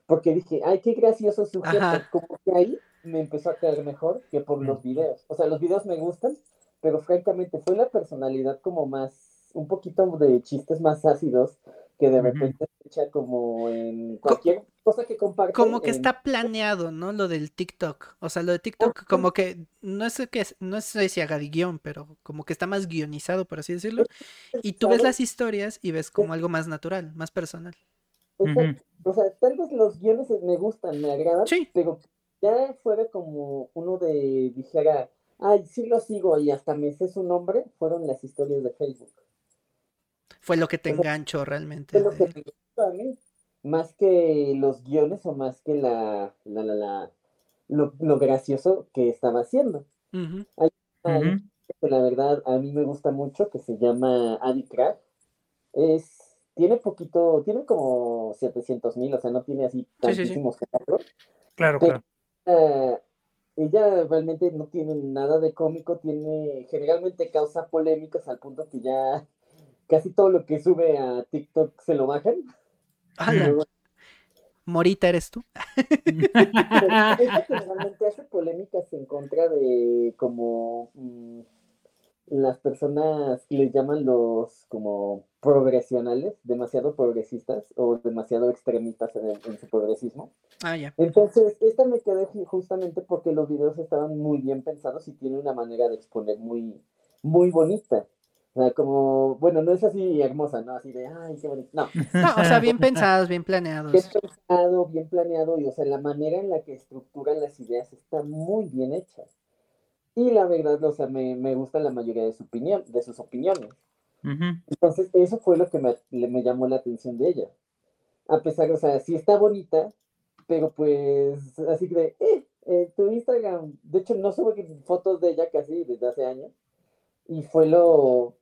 Porque dije, ay, qué gracioso sujeto. Ajá. Como que ahí me empezó a caer mejor que por los videos. O sea, los videos me gustan, pero francamente fue la personalidad como más, un poquito de chistes más ácidos que de repente se echa como en cualquier cosa que comparte. Como que en- está planeado, ¿no? Lo del TikTok. O sea, lo de TikTok como que no es que no sé si haga de guion, pero como que está más guionizado, por así decirlo. Y tú ves las historias y ves como algo más natural, más personal. O sea, tal vez los guiones me gustan, me agradan, Sí. pero ya fuera como uno de dijera, ay, sí lo sigo y hasta me sé su nombre, fueron las historias de Facebook. Fue lo que te O sea, enganchó realmente. Es lo que me gustó a mí, más que los guiones o más que la, la, la, la- lo, lo gracioso que estaba haciendo. Hay Ujú. que la verdad a mí me gusta mucho, que se llama Adi Crack. Es, tiene poquito, tiene como 700 mil, o sea, no tiene así Sí, sí, sí. tantísimos seguidores. Claro, Pero- claro. Ah, ella realmente no tiene nada de cómico, tiene, generalmente causa polémicas al punto que ya casi todo lo que sube a TikTok se lo bajan. Morita eres tú. ella generalmente hace polémicas en contra de como mm, las personas que les llaman los como progresionales, demasiado progresistas o demasiado extremistas en, en su progresismo. Ah, ya. Entonces, esta me quedé ju- justamente porque los videos estaban muy bien pensados y tiene una manera de exponer muy, muy bonita. O sea, como, bueno, no es así hermosa, ¿no? Así de, ay, qué bonito. No. No, o sea, bien pensados, bien planeados. Bien pensado, bien planeado, y o sea, la manera en la que estructuran las ideas está muy bien hecha. Y la verdad, o sea, me, me gusta la mayoría de, su opinión, de sus opiniones. Entonces, eso fue lo que me, me llamó la atención de ella. A pesar, o sea, sí está bonita, pero pues, así que, eh, eh, tu Instagram, de hecho, no sube fotos de ella casi desde hace años, y fue lo,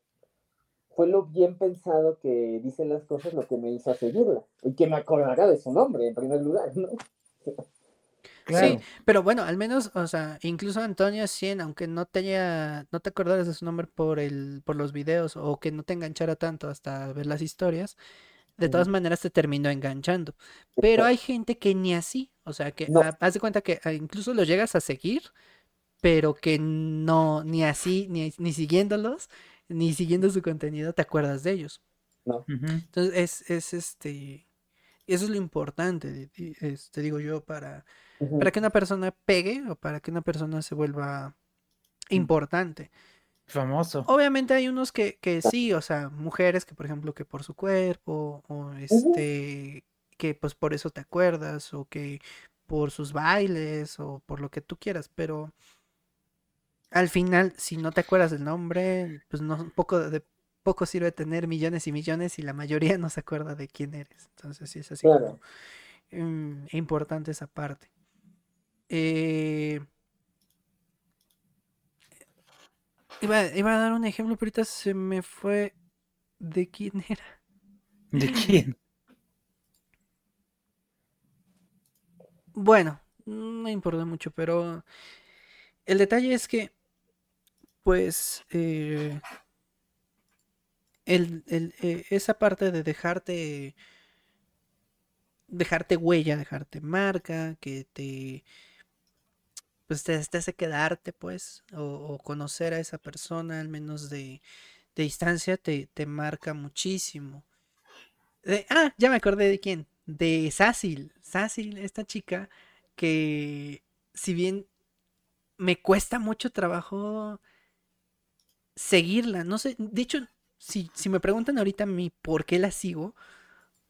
fue lo bien pensado que dice las cosas lo que me hizo seguirla, y que me acordara de su nombre, en primer lugar, ¿no? Claro. Sí, pero bueno, al menos, o sea, incluso Antonio 100, aunque no te haya, no te acordaras de su nombre por el, por los videos o que no te enganchara tanto hasta ver las historias, de todas maneras te terminó enganchando. Pero hay gente que ni así, o sea, que No. haz de cuenta que ah, incluso los llegas a seguir, pero que no, ni así, ni, ni siguiéndolos, ni siguiendo su contenido, te acuerdas de ellos. Ujú. Entonces, es, es este, eso es lo importante, este, digo yo, para, Para que una persona pegue o para que una persona se vuelva importante. Famoso. Obviamente hay unos que, que sí, o sea, mujeres que por ejemplo que por su cuerpo o este que pues por eso te acuerdas o que por sus bailes o por lo que tú quieras, pero al final si no te acuerdas del nombre, pues no poco de poco sirve tener millones y millones y la mayoría no se acuerda de quién eres. Entonces sí es así Claro. como mm, importante esa parte. Eh, iba, iba a dar un ejemplo, pero ahorita se me fue de quién era. ¿De quién? Bueno, no importa mucho, pero el detalle es que, pues, eh, el, el, eh, esa parte de dejarte, dejarte huella, dejarte marca, que te, pues te, te hace quedarte, pues, o, o conocer a esa persona, al menos de, de distancia, te, te marca muchísimo. De- ah, ya me acordé de quién. De Sácil. Sácil, esta chica que si bien me cuesta mucho trabajo seguirla, no sé, de hecho, si, si me preguntan ahorita a mí por qué la sigo,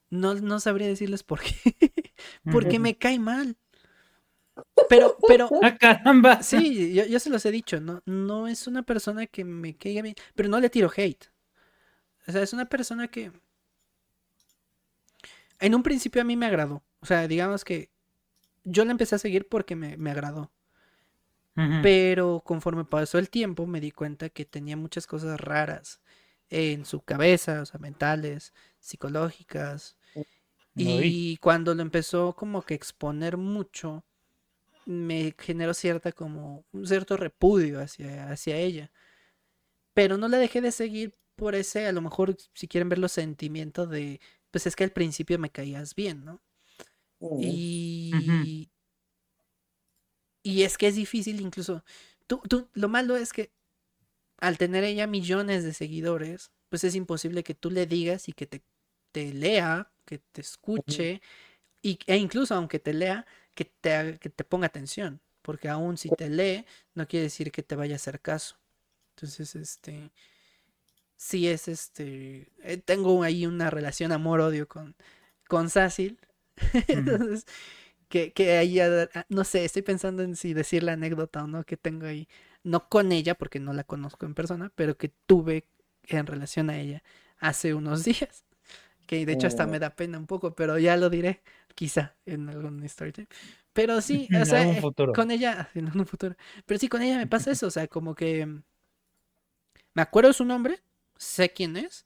no, no sabría decirles por qué. Porque me cae mal. Pero, pero, ¡Ah, caramba! sí, yo, yo se los he dicho, no, no es una persona que me caiga bien, pero no le tiro hate. O sea, es una persona que en un principio a mí me agradó. O sea, digamos que yo la empecé a seguir porque me, me agradó. Pero conforme pasó el tiempo me di cuenta que tenía muchas cosas raras en su cabeza, o sea, mentales, psicológicas. Y cuando lo empezó como que exponer mucho, me generó cierta como un cierto repudio hacia, hacia ella. Pero no la dejé de seguir por ese, a lo mejor si quieren ver los sentimientos de, pues es que al principio me caías bien, ¿no? Ujú. Y, y es que es difícil incluso. Tú, tú, lo malo es que al tener ella millones de seguidores, pues es imposible que tú le digas y que te, te lea, que te escuche, y, e incluso aunque te lea, que te, haga- que te ponga atención. Porque aún si te lee, no quiere decir que te vaya a hacer caso. Entonces, este. Sí es este. eh, tengo ahí una relación amor-odio con, con Sácil. Entonces, que, que ahí, ah, no sé, estoy pensando en si decir la anécdota o no que tengo ahí, no con ella, porque no la conozco en persona, pero que tuve en relación a ella hace unos días, que de hecho hasta Mm. me da pena un poco, pero ya lo diré, quizá, en algún story time. Pero sí, o sea, eh, con ella, en un futuro, pero sí, con ella me pasa eso, o sea, como que me acuerdo su nombre, sé quién es,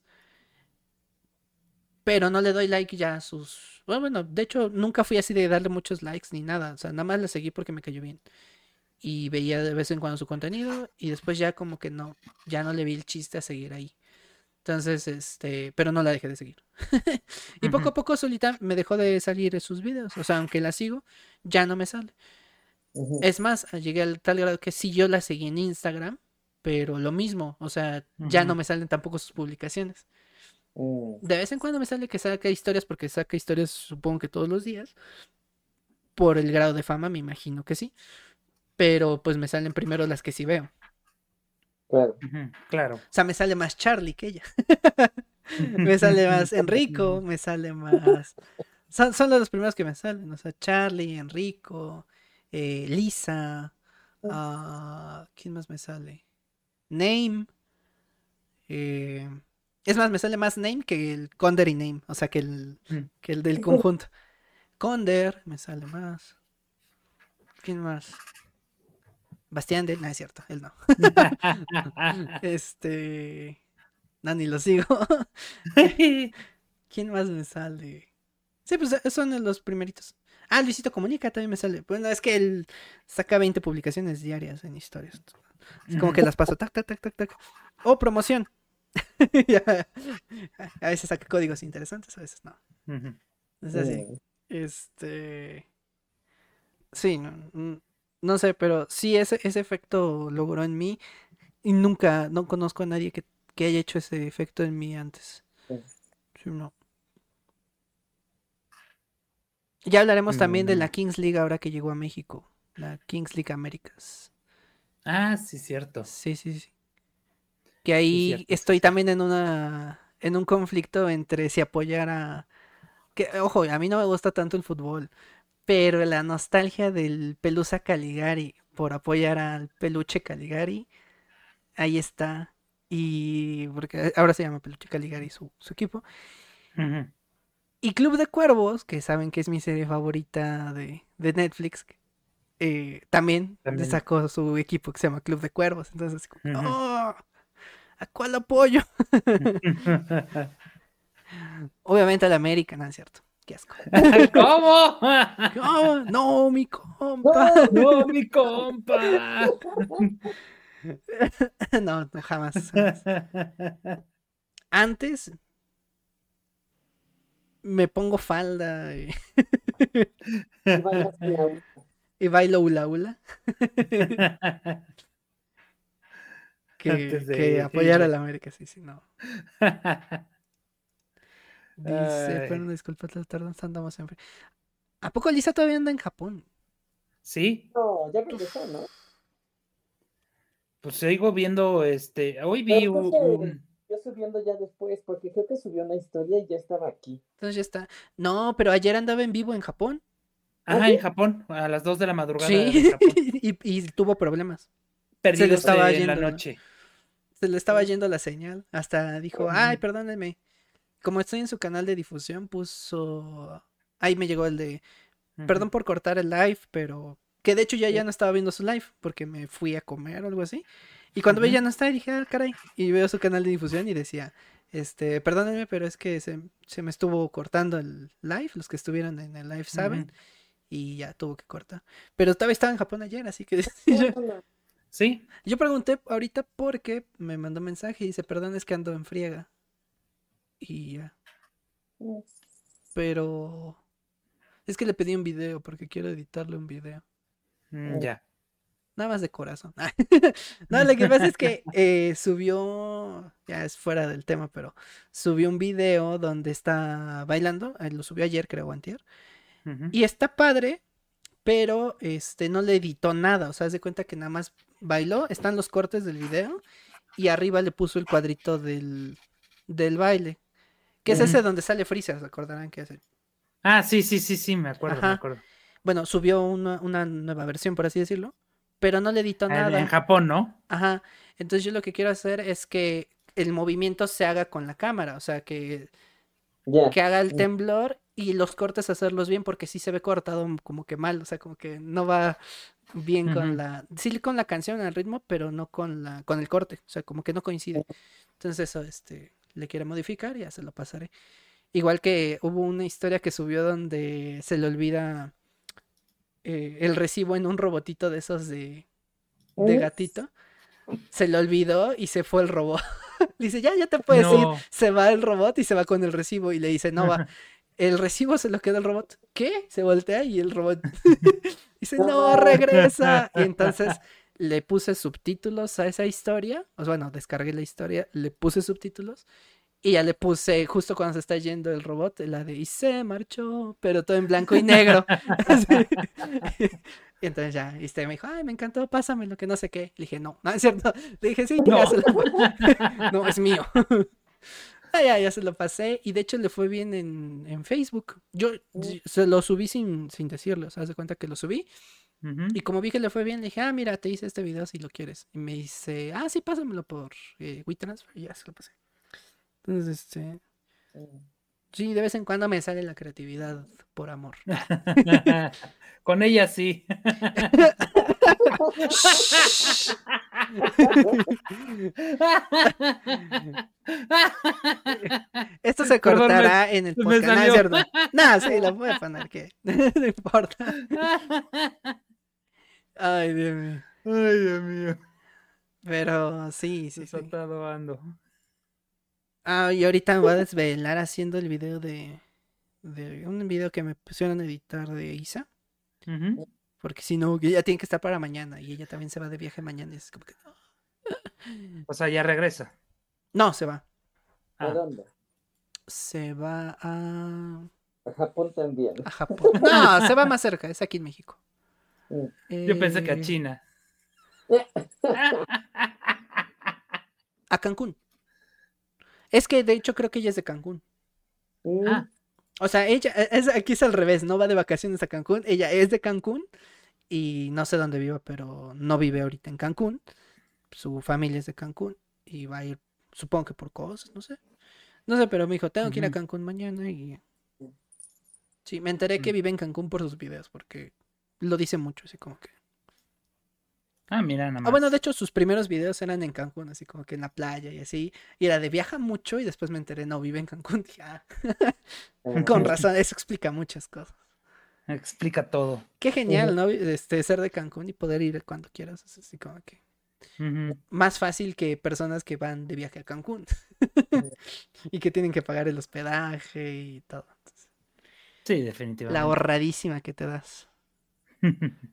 pero no le doy like ya a sus... Bueno, bueno, de hecho nunca fui así de darle muchos likes ni nada, o sea, nada más la seguí porque me cayó bien. Y veía de vez en cuando su contenido y después ya como que no, ya no le vi el chiste a seguir ahí. Entonces, este, pero no la dejé de seguir. y poco a poco solita me dejó de salir sus videos, o sea, aunque la sigo, ya no me sale. Es más, llegué al tal grado que sí yo la seguí en Instagram, pero lo mismo, o sea, ya no me salen tampoco sus publicaciones. Mm. De vez en cuando me sale que saca historias, porque saca historias supongo que todos los días. Por el grado de fama, me imagino que sí. Pero pues me salen primero las que sí veo. Claro. Claro. O sea, me sale más Charlie que ella. me sale más Enrico, me sale más. Son, son los primeros que me salen. O sea, Charlie, Enrico, eh, Lisa. ah, ¿Quién más me sale? Name. eh, es más, me sale más Name que el Conder y Name. O sea, que el, que el del conjunto. Conder, me sale más. ¿Quién más? Bastián de. No, es cierto, él no. Este. No, ni lo sigo. ¿Quién más me sale? Sí, pues eh, son los primeritos. Ah, Luisito Comunica también me sale. Bueno, es que él saca 20 publicaciones diarias en historias. Es como que las paso tac, tac, tac, tac, tac. O promoción. A veces saca códigos interesantes, a veces no. Es así. Mm. Este. Sí, no, no sé, pero sí, ese, ese efecto logró en mí. Y nunca, no conozco a nadie que, que haya hecho ese efecto en mí antes. Sí. Sí, no. Ya hablaremos también de Mm. la Kings League ahora que llegó a México. La Kings League Américas. Ah, sí, cierto. Sí, sí, sí. Que ahí sí, estoy también en una en un conflicto entre si apoyar a que ojo, a mí no me gusta tanto el fútbol, pero la nostalgia del Pelusa Caligari por apoyar al Peluche Caligari ahí está y porque ahora se llama Peluche Caligari su, su equipo y Club de Cuervos, que saben que es mi serie favorita de, de Netflix, eh, también, También. sacó su equipo que se llama Club de Cuervos. Entonces, Ujú. "Oh, ¿a cuál apoyo? Obviamente al América, no es cierto. Qué asco. ¿Cómo? "Oh, no, mi compa. No, mi compa. No, no, jamás. jamás. Antes me pongo falda y, Y la- bailo hula hula. que, de que apoyar Hitler. al América, sí, sí, no. Dice, Ay. pero disculpa, tardanza andamos en... ¿A poco Lisa todavía anda en Japón? Sí, No, ya regresó, ¿no? pues sigo viendo este. Hoy vi un. Yo subiendo ya después, porque creo que subió una historia y ya estaba aquí. Entonces ya está. No, pero ayer andaba en vivo en Japón. Ajá, ¿sí? en Japón, a las 2 de la madrugada. Sí, de Japón. y, y tuvo problemas. Perdidos estaba en la yendo, ¿no? noche. Se le estaba yendo la señal. Hasta dijo, ay, perdónenme. Como estoy en su canal de difusión, puso... Ahí me llegó el de, perdón por cortar el live, pero... Que de hecho ya, ya no estaba viendo su live, porque me fui a comer o algo así. Y cuando veía ya no está, y dije, ah, caray. Y veo su canal de difusión y decía, este, perdónenme, pero es que se, se me estuvo cortando el live. Los que estuvieron en el live saben. Y ya tuvo que cortar. Pero todavía estaba en Japón ayer, así que... yo- Sí, Yo pregunté ahorita porque me mandó mensaje y dice, perdón, es que ando en friega. Y ya. Pero es que le pedí un video porque quiero editarle un video. mm, ya. Nada más de corazón. no, lo que pasa es que eh, subió, ya es fuera del tema, pero subió un video donde está bailando. eh, Lo subió ayer, creo, o antier. Y está padre, pero este no le editó nada. O sea, haz de cuenta que nada más bailó, están los cortes del video y arriba le puso el cuadrito del, del baile. Que es ese donde sale Freezer, se acordarán que es el- Ah, sí, sí, sí, sí, me acuerdo, me acuerdo. Bueno, subió una, una nueva versión, por así decirlo, pero no le editó En, nada. en Japón, ¿no? Ajá. Entonces yo lo que quiero hacer es que el movimiento se haga con la cámara, o sea, que, que haga el temblor y los cortes hacerlos bien porque sí se ve cortado como que mal, o sea, como que no va bien con la, sí con la canción, el ritmo, pero no con la, con el corte, o sea, como que no coincide. Entonces eso, este, le quiero modificar y ya se lo pasaré. Igual que hubo una historia que subió donde se le olvida eh, el recibo en un robotito de esos de, de gatito. Se le olvidó y se fue el robot. Le dice, ya, ya te puedes ir. No. Se va el robot y se va con el recibo y le dice, no va. El recibo se lo queda el robot. ¿Qué? Se voltea y el robot dice, no, regresa. Y entonces le puse subtítulos a esa historia. O sea, bueno, descargué la historia, le puse subtítulos. Y ya le puse, justo cuando se está yendo el robot, la de y se marchó, pero todo en blanco y negro. Y entonces ya, y este me dijo, ay, me encantó, pásame lo que no sé qué. Le dije, no, no es cierto. Le dije, sí, No. ya se lo No, es mío. Ah, ya, ya se lo pasé. Y de hecho le fue bien en, en Facebook. Yo Mm. se lo subí sin, sin decirle. O sea, de cuenta que lo subí. Y como vi que le fue bien, le dije, ah, mira, te hice este video si lo quieres. Y me dice, ah, sí, pásamelo por eh, WeTransfer. Y ya se lo pasé. Entonces, este. Sí, de vez en cuando me sale la creatividad por amor. Con ella sí. Esto se Perdón, me- cortará en el podcast. Cierto. No, sí, lo voy a poner que. no importa. Ay, Dios mío. Ay, Dios mío. Pero sí, sí, sí. Desatado ando. Ah, y ahorita me voy a desvelar haciendo el video de, de un video que me pusieron a editar de Isa. Porque si no, ella tiene que estar para mañana. Y ella también se va de viaje mañana. y es como que no. O sea, ya regresa. No, se va. ¿A Ah. dónde? Se va a, A Japón también. a Japón. No, se va más cerca. Es aquí en México. Yo pensé que a Eh, China. A Cancún. Es que de hecho creo que ella es de Cancún. Mm, Ah. O sea, ella, e- es, aquí es al revés, no va de vacaciones a Cancún, ella es de Cancún y no sé dónde viva, pero no vive ahorita en Cancún. Su familia es de Cancún y va a ir, supongo que por cosas, no sé. No sé, pero me dijo, tengo que ir a. Cancún mañana y... Sí, me enteré que Mm. vive en Cancún por sus videos, porque lo dice mucho, así como que... Ah, mira, nada más. Ah, bueno, de hecho sus primeros videos eran en Cancún, así como que en la playa y así. Y era de viaja mucho y después me enteré, no, vive en Cancún. Dije, "Ah, con razón, eso explica muchas cosas. Explica todo. Qué genial. ¿no? Este, ser de Cancún y poder ir cuando quieras. Es así como que más fácil que personas que van de viaje a Cancún y que tienen que pagar el hospedaje y todo. Entonces, Sí, la definitivamente. ahorradísima que te das.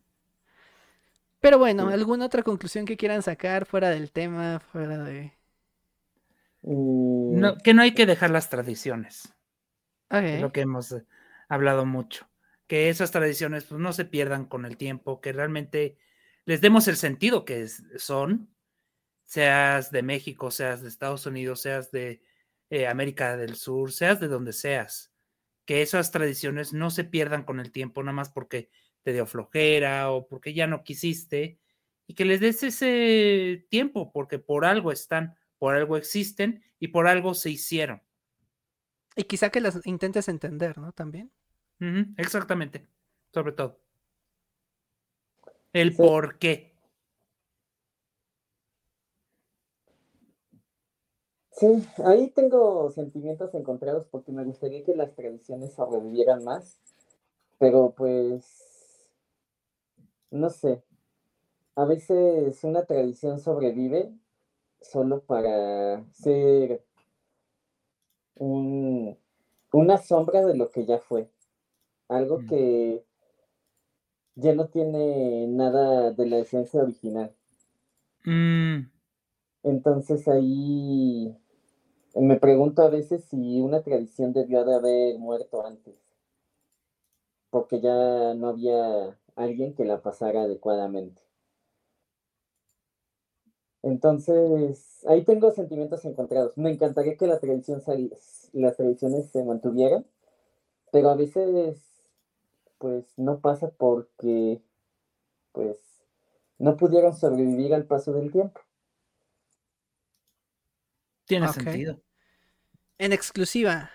Pero bueno, ¿alguna otra conclusión que quieran sacar fuera del tema, fuera de... No, que no hay que dejar las tradiciones. Es lo que hemos eh, hablado mucho. Que esas tradiciones pues, no se pierdan con el tiempo, que realmente les demos el sentido que es- son, seas de México, seas de Estados Unidos, seas de eh, América del Sur, seas de donde seas. Que esas tradiciones no se pierdan con el tiempo, nada más porque te dio flojera o porque ya no quisiste, y que les des ese tiempo, porque por algo están, por algo existen y por algo se hicieron. Y quizá que las intentes entender, ¿no? También. Exactamente, sobre todo. El Sí. por qué. Sí, ahí tengo sentimientos encontrados porque me gustaría que las tradiciones sobrevivieran más, pero pues, no sé, a veces una tradición sobrevive solo para ser un, una sombra de lo que ya fue, algo Mm. que ya no tiene nada de la esencia original. Mm, Entonces ahí me pregunto a veces si una tradición debió de haber muerto antes, porque ya no había alguien que la pasara adecuadamente. Entonces, ahí tengo sentimientos encontrados. Me encantaría que la tradición las tradiciones se mantuvieran, pero a veces, pues, no pasa porque, pues, no pudieron sobrevivir al paso del tiempo. tiene sentido. En exclusiva.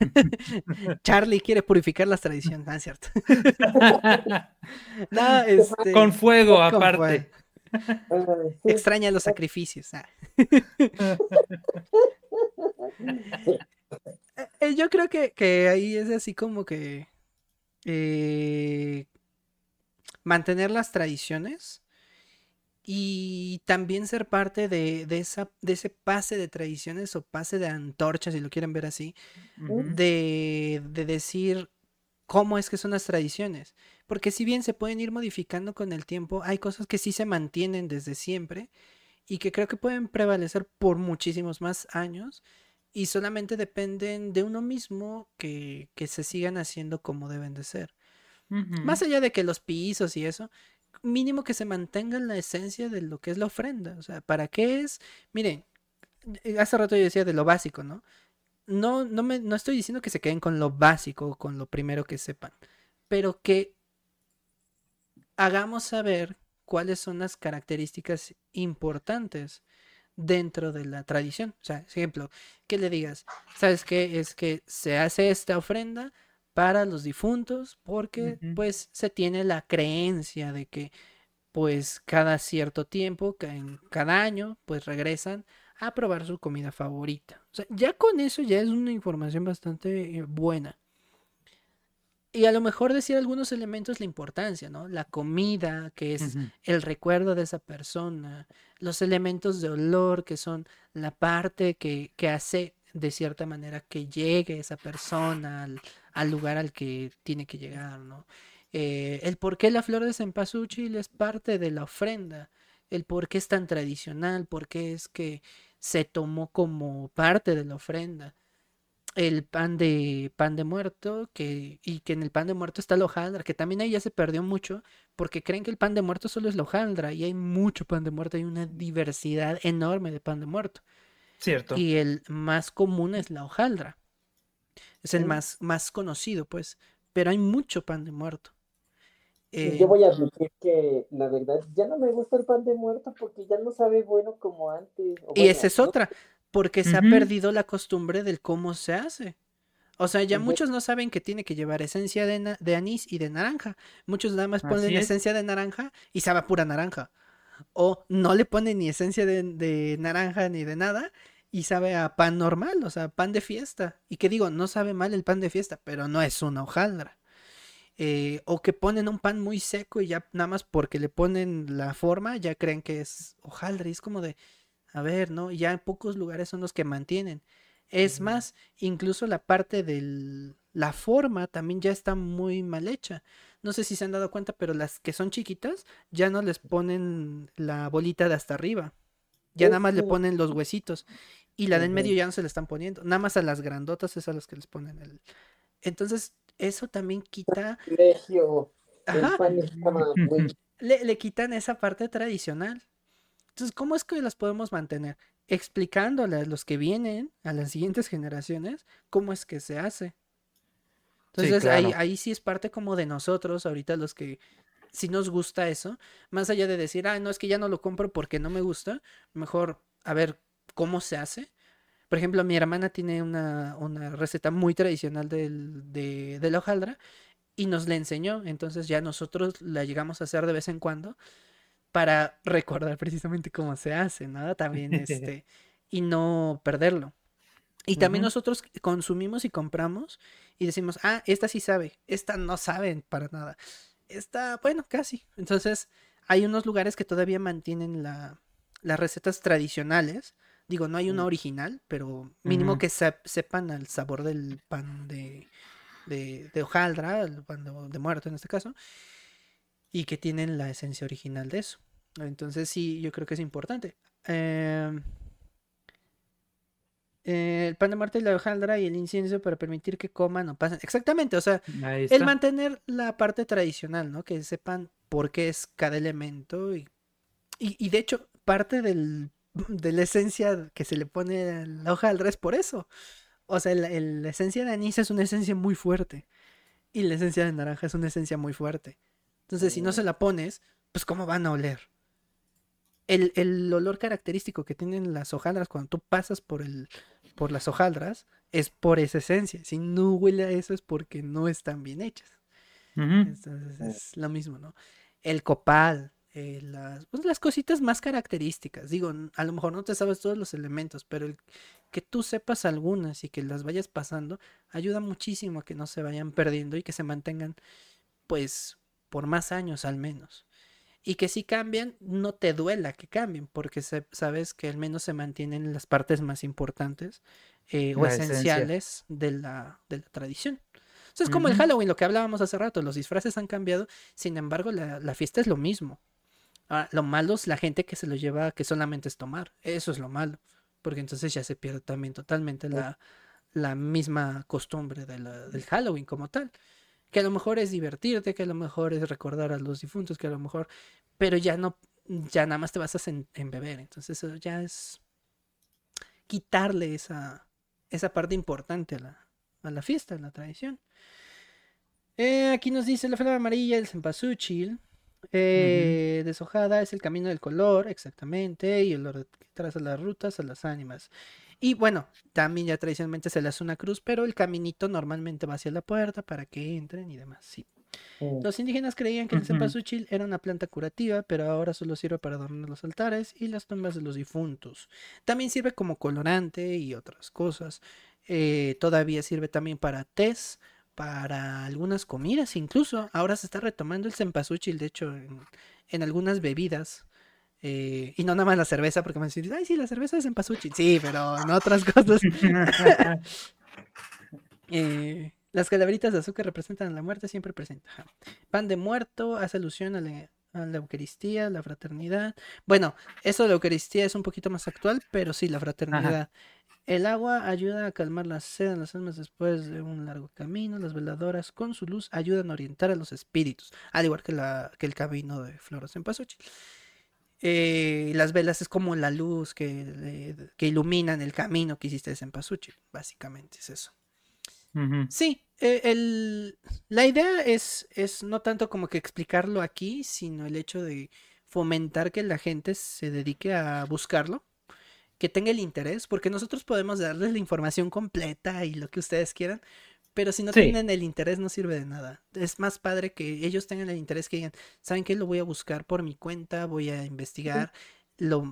Charlie quiere purificar las tradiciones, ¿no es cierto? no, este, Con fuego, con aparte. fuego. Extraña los sacrificios. ah. Eh, Yo creo que, que ahí es así como que eh, mantener las tradiciones y también ser parte de, de esa, de ese pase de tradiciones o pase de antorchas, si lo quieren ver así, de, de decir cómo es que son las tradiciones. Porque si bien se pueden ir modificando con el tiempo, hay cosas que sí se mantienen desde siempre y que creo que pueden prevalecer por muchísimos más años y solamente dependen de uno mismo que, que se sigan haciendo como deben de ser. Más allá de que los pisos y eso, mínimo que se mantenga la esencia de lo que es la ofrenda. O sea, ¿para qué es? Miren, eh, hace rato yo decía de lo básico, ¿no? No, no me, no estoy diciendo que se queden con lo básico, con lo primero que sepan, pero que hagamos saber cuáles son las características importantes dentro de la tradición. O sea, ejemplo, que le digas, ¿sabes qué? Es que se hace esta ofrenda para los difuntos porque pues se tiene la creencia de que pues cada cierto tiempo, cada año, pues regresan a probar su comida favorita. O sea, ya con eso ya es una información bastante eh, buena. Y a lo mejor decir algunos elementos la importancia, ¿no? La comida, que es el recuerdo de esa persona, los elementos de olor, que son la parte que, que hace de cierta manera que llegue esa persona al, al lugar al que tiene que llegar, ¿no? Eh, el por qué la flor de cempasúchil es parte de la ofrenda, el por qué es tan tradicional, por qué es que se tomó como parte de la ofrenda el pan de pan de muerto que y que en el pan de muerto está la hojaldra, que también ahí ya se perdió mucho porque creen que el pan de muerto solo es la hojaldra y hay mucho pan de muerto, hay una diversidad enorme de pan de muerto Cierto. y el más común es la hojaldra. Es el más más conocido, pues, pero hay mucho pan de muerto. Y Eh, yo voy a admitir que la verdad ya no me gusta el pan de muerto porque ya no sabe bueno como antes. o Y bueno, esa es no- otra, porque se ha perdido la costumbre del cómo se hace. O sea, ya muchos no saben que tiene que llevar esencia de, anís y de naranja. Muchos nada más ponen es. esencia de naranja y sabe a pura naranja. O no le ponen ni esencia de, de naranja ni de nada y sabe a pan normal, o sea, pan de fiesta. Y que digo, no sabe mal el pan de fiesta, pero no es una hojaldra. Eh, o que ponen un pan muy seco y ya nada más porque le ponen la forma ya creen que es hojaldra. Y es como de, a ver, ¿no? Ya en pocos lugares son los que mantienen. Es más, incluso la parte de la forma también ya está muy mal hecha. No sé si se han dado cuenta, pero las que son chiquitas ya no les ponen la bolita de hasta arriba. Ya nada más le ponen los huesitos. Y la de en medio ya no se le están poniendo. Nada más a las grandotas es a las que les ponen el. Entonces, eso también quita. Ajá, le, le quitan esa parte tradicional. Entonces, ¿cómo es que las podemos mantener? Explicándole a los que vienen, a las siguientes generaciones, cómo es que se hace. Entonces, ahí, claro. ahí sí es parte como de nosotros, ahorita los que sí nos gusta eso, más allá de decir, ah, no, es que ya no lo compro porque no me gusta, mejor a ver cómo se hace. Por ejemplo, mi hermana tiene una, una receta muy tradicional del, de, de la hojaldra y nos la enseñó, entonces ya nosotros la llegamos a hacer de vez en cuando para recordar precisamente cómo se hace, ¿no? También este, y no perderlo. Y también nosotros consumimos y compramos y decimos, ah, esta sí sabe, esta no sabe para nada. Esta, bueno, casi. Entonces, hay unos lugares que todavía mantienen la, las recetas tradicionales. Digo, no hay una original, pero mínimo que sep- sepan el sabor del pan de, de, de hojaldra, el pan de, de muerto en este caso, y que tienen la esencia original de eso. Entonces, sí, yo creo que es importante. Em, eh, el pan de muerte y la hojaldra y el incienso para permitir que coman o pasen. Exactamente, o sea, el mantener la parte tradicional, ¿no? Que sepan por qué es cada elemento y, y, y de hecho, parte del, de la esencia que se le pone a la hojaldra es por eso. O sea, el- el- la esencia de anís es una esencia muy fuerte y la esencia de naranja es una esencia muy fuerte. Entonces, si no se la pones, pues ¿cómo van a oler? El, el olor característico que tienen las hojaldras cuando tú pasas por el, por las hojaldras es por esa esencia. Si no huele a eso es porque no están bien hechas. Entonces es lo mismo, ¿no? El copal, eh, las, pues, las cositas más características. Digo, a lo mejor no te sabes todos los elementos, pero el que tú sepas algunas y que las vayas pasando ayuda muchísimo a que no se vayan perdiendo y que se mantengan, pues, por más años al menos. Y que si cambian, no te duela que cambien, porque se- sabes que al menos se mantienen las partes más importantes eh, o esenciales de la, de la tradición. O sea, es como el. Halloween, lo que hablábamos hace rato, los disfraces han cambiado, sin embargo, la, la fiesta es lo mismo. Ah, lo malo es la gente que se lo lleva, que solamente es tomar, eso es lo malo, porque entonces ya se pierde también totalmente la, la misma costumbre de la- del Halloween como tal. Que a lo mejor es divertirte, que a lo mejor es recordar a los difuntos, que a lo mejor, pero ya no, ya nada más te vas a en, beber. Entonces eso ya es quitarle esa, esa parte importante a la, a la fiesta, a la tradición. Eh, aquí nos dice la flor amarilla, el cempasúchil. Eh, Deshojada es el camino del color, exactamente, y el orden que traza las rutas a las ánimas. Y bueno, también ya tradicionalmente se le hace una cruz, pero el caminito normalmente va hacia la puerta para que entren y demás, sí. Mm. Los indígenas creían que el cempasúchil era una planta curativa, pero ahora solo sirve para adornar los altares y las tumbas de los difuntos. También sirve como colorante y otras cosas. Eh, todavía sirve también para tés, para algunas comidas, incluso. Ahora se está retomando el cempasúchil, de hecho, en algunas bebidas. Eh, y no nada más la cerveza, porque me dicen, ay, sí, la cerveza es en pasuchi. Sí, pero en otras cosas. Eh, las calaveritas de azúcar representan la muerte, siempre presenta. Pan de muerto hace alusión a la, Eucaristía, la fraternidad. Bueno, eso de la Eucaristía es un poquito más actual, pero sí, la fraternidad. El agua ayuda a calmar la sed en las almas después de un largo camino. Las veladoras con su luz ayudan a orientar a los espíritus, al igual que, la, que el camino de flores en Pasuchi. Eh, las velas es como la luz que, que iluminan el camino que hiciste en Pasuchi. Básicamente es eso. Sí, eh, el, la idea es, es no tanto como que explicarlo aquí, sino el hecho de fomentar que la gente se dedique a buscarlo, que tenga el interés, porque nosotros podemos darles la información completa y lo que ustedes quieran, pero si no tienen el interés, no sirve de nada. Es más padre que ellos tengan el interés que digan, ¿saben qué? Lo voy a buscar por mi cuenta, voy a investigar, lo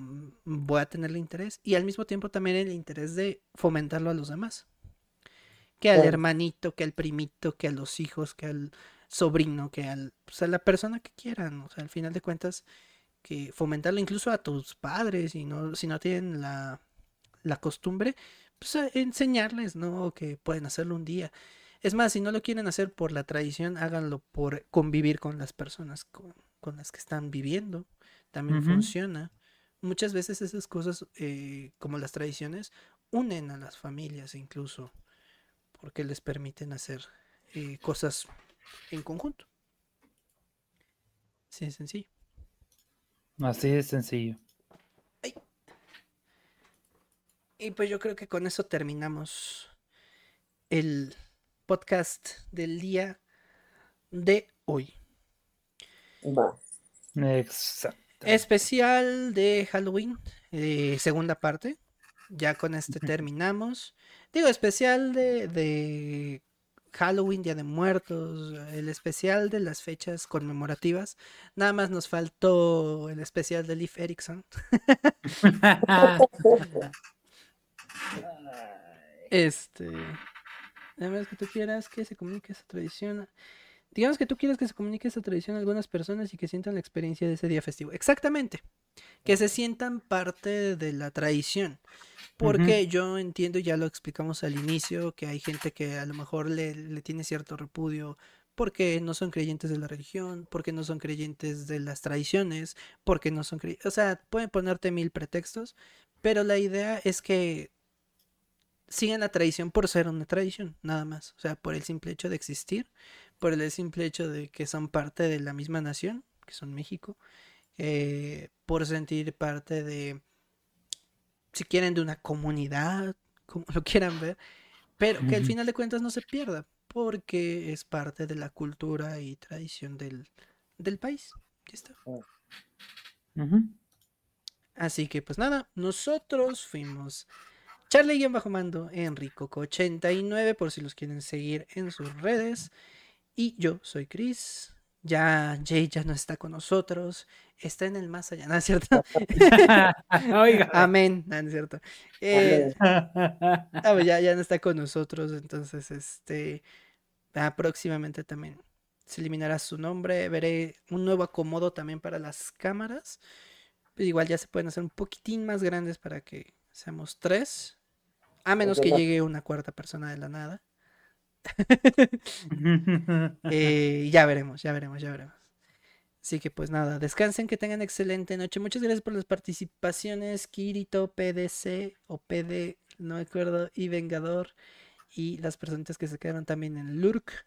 voy a tener el interés. Y al mismo tiempo también el interés de fomentarlo a los demás. Que al hermanito, que al primito, que a los hijos, que al sobrino, que al, pues, a la persona que quieran. O sea, al final de cuentas, que fomentarlo incluso a tus padres, y no, si no tienen la, la costumbre, pues, enseñarles, ¿no? Que pueden hacerlo un día. Es más, si no lo quieren hacer por la tradición, háganlo por convivir con las personas con, las que están viviendo. También funciona. Muchas veces esas cosas, eh, como las tradiciones, unen a las familias incluso, porque les permiten hacer eh, cosas en conjunto. Sí, es sencillo. Así es sencillo. Y pues yo creo que con eso terminamos el podcast del día de hoy. Exacto. Especial de Halloween, eh, segunda parte. Ya con este terminamos. Digo, especial de, de Halloween, Día de Muertos, el especial de las fechas conmemorativas. Nada más nos faltó el especial de Leif Erikson. Este. Además que tú quieras que se comunique esa tradición. Digamos que tú quieres que se comunique esa tradición a algunas personas y que sientan la experiencia de ese día festivo. Exactamente. Que se sientan parte de la tradición. Porque yo entiendo, ya lo explicamos al inicio, que hay gente que a lo mejor le, le tiene cierto repudio porque no son creyentes de la religión, porque no son creyentes de las tradiciones, porque no son creyentes... O sea, pueden ponerte mil pretextos, pero la idea es que siguen la tradición por ser una tradición, nada más. O sea, por el simple hecho de existir, por el simple hecho de que son parte de la misma nación, que son México, eh, por sentir parte de, si quieren, de una comunidad, como lo quieran ver, pero que al final de cuentas no se pierda, porque es parte de la cultura y tradición del, del país. Ya está. Así que pues nada, nosotros fuimos Charlie bajo mando, Enricoco89 por si los quieren seguir en sus redes. Y yo soy Chris. Ya Jay ya no está con nosotros. Está en el más allá, ¿no es cierto? Amén, no, es cierto. Eh, ah, pues ya, ya no está con nosotros, entonces este próximamente también se eliminará su nombre. Veré un nuevo acomodo también para las cámaras. igual ya se pueden hacer un poquitín más grandes para que seamos tres. A menos que llegue una cuarta persona de la nada. Eh, ya veremos, ya veremos, ya veremos. Así que pues nada, descansen, que tengan excelente noche. Muchas gracias por las participaciones, Kirito, PDC o PD, no me acuerdo, y Vengador, y las personas que se quedaron también en Lurk.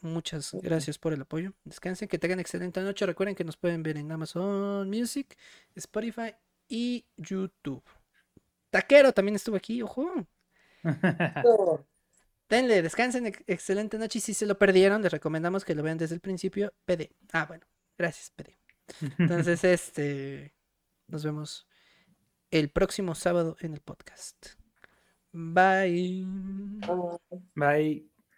Muchas gracias por el apoyo. Descansen, que tengan excelente noche. Recuerden que nos pueden ver en Amazon Music, Spotify y YouTube. Taquero también estuvo aquí, ojo. Denle, descansen, ex- excelente noche. Y si se lo perdieron, les recomendamos que lo vean desde el principio. PD. Ah, bueno, gracias, PD. Entonces, este, nos vemos el próximo sábado en el podcast. Bye. Bye.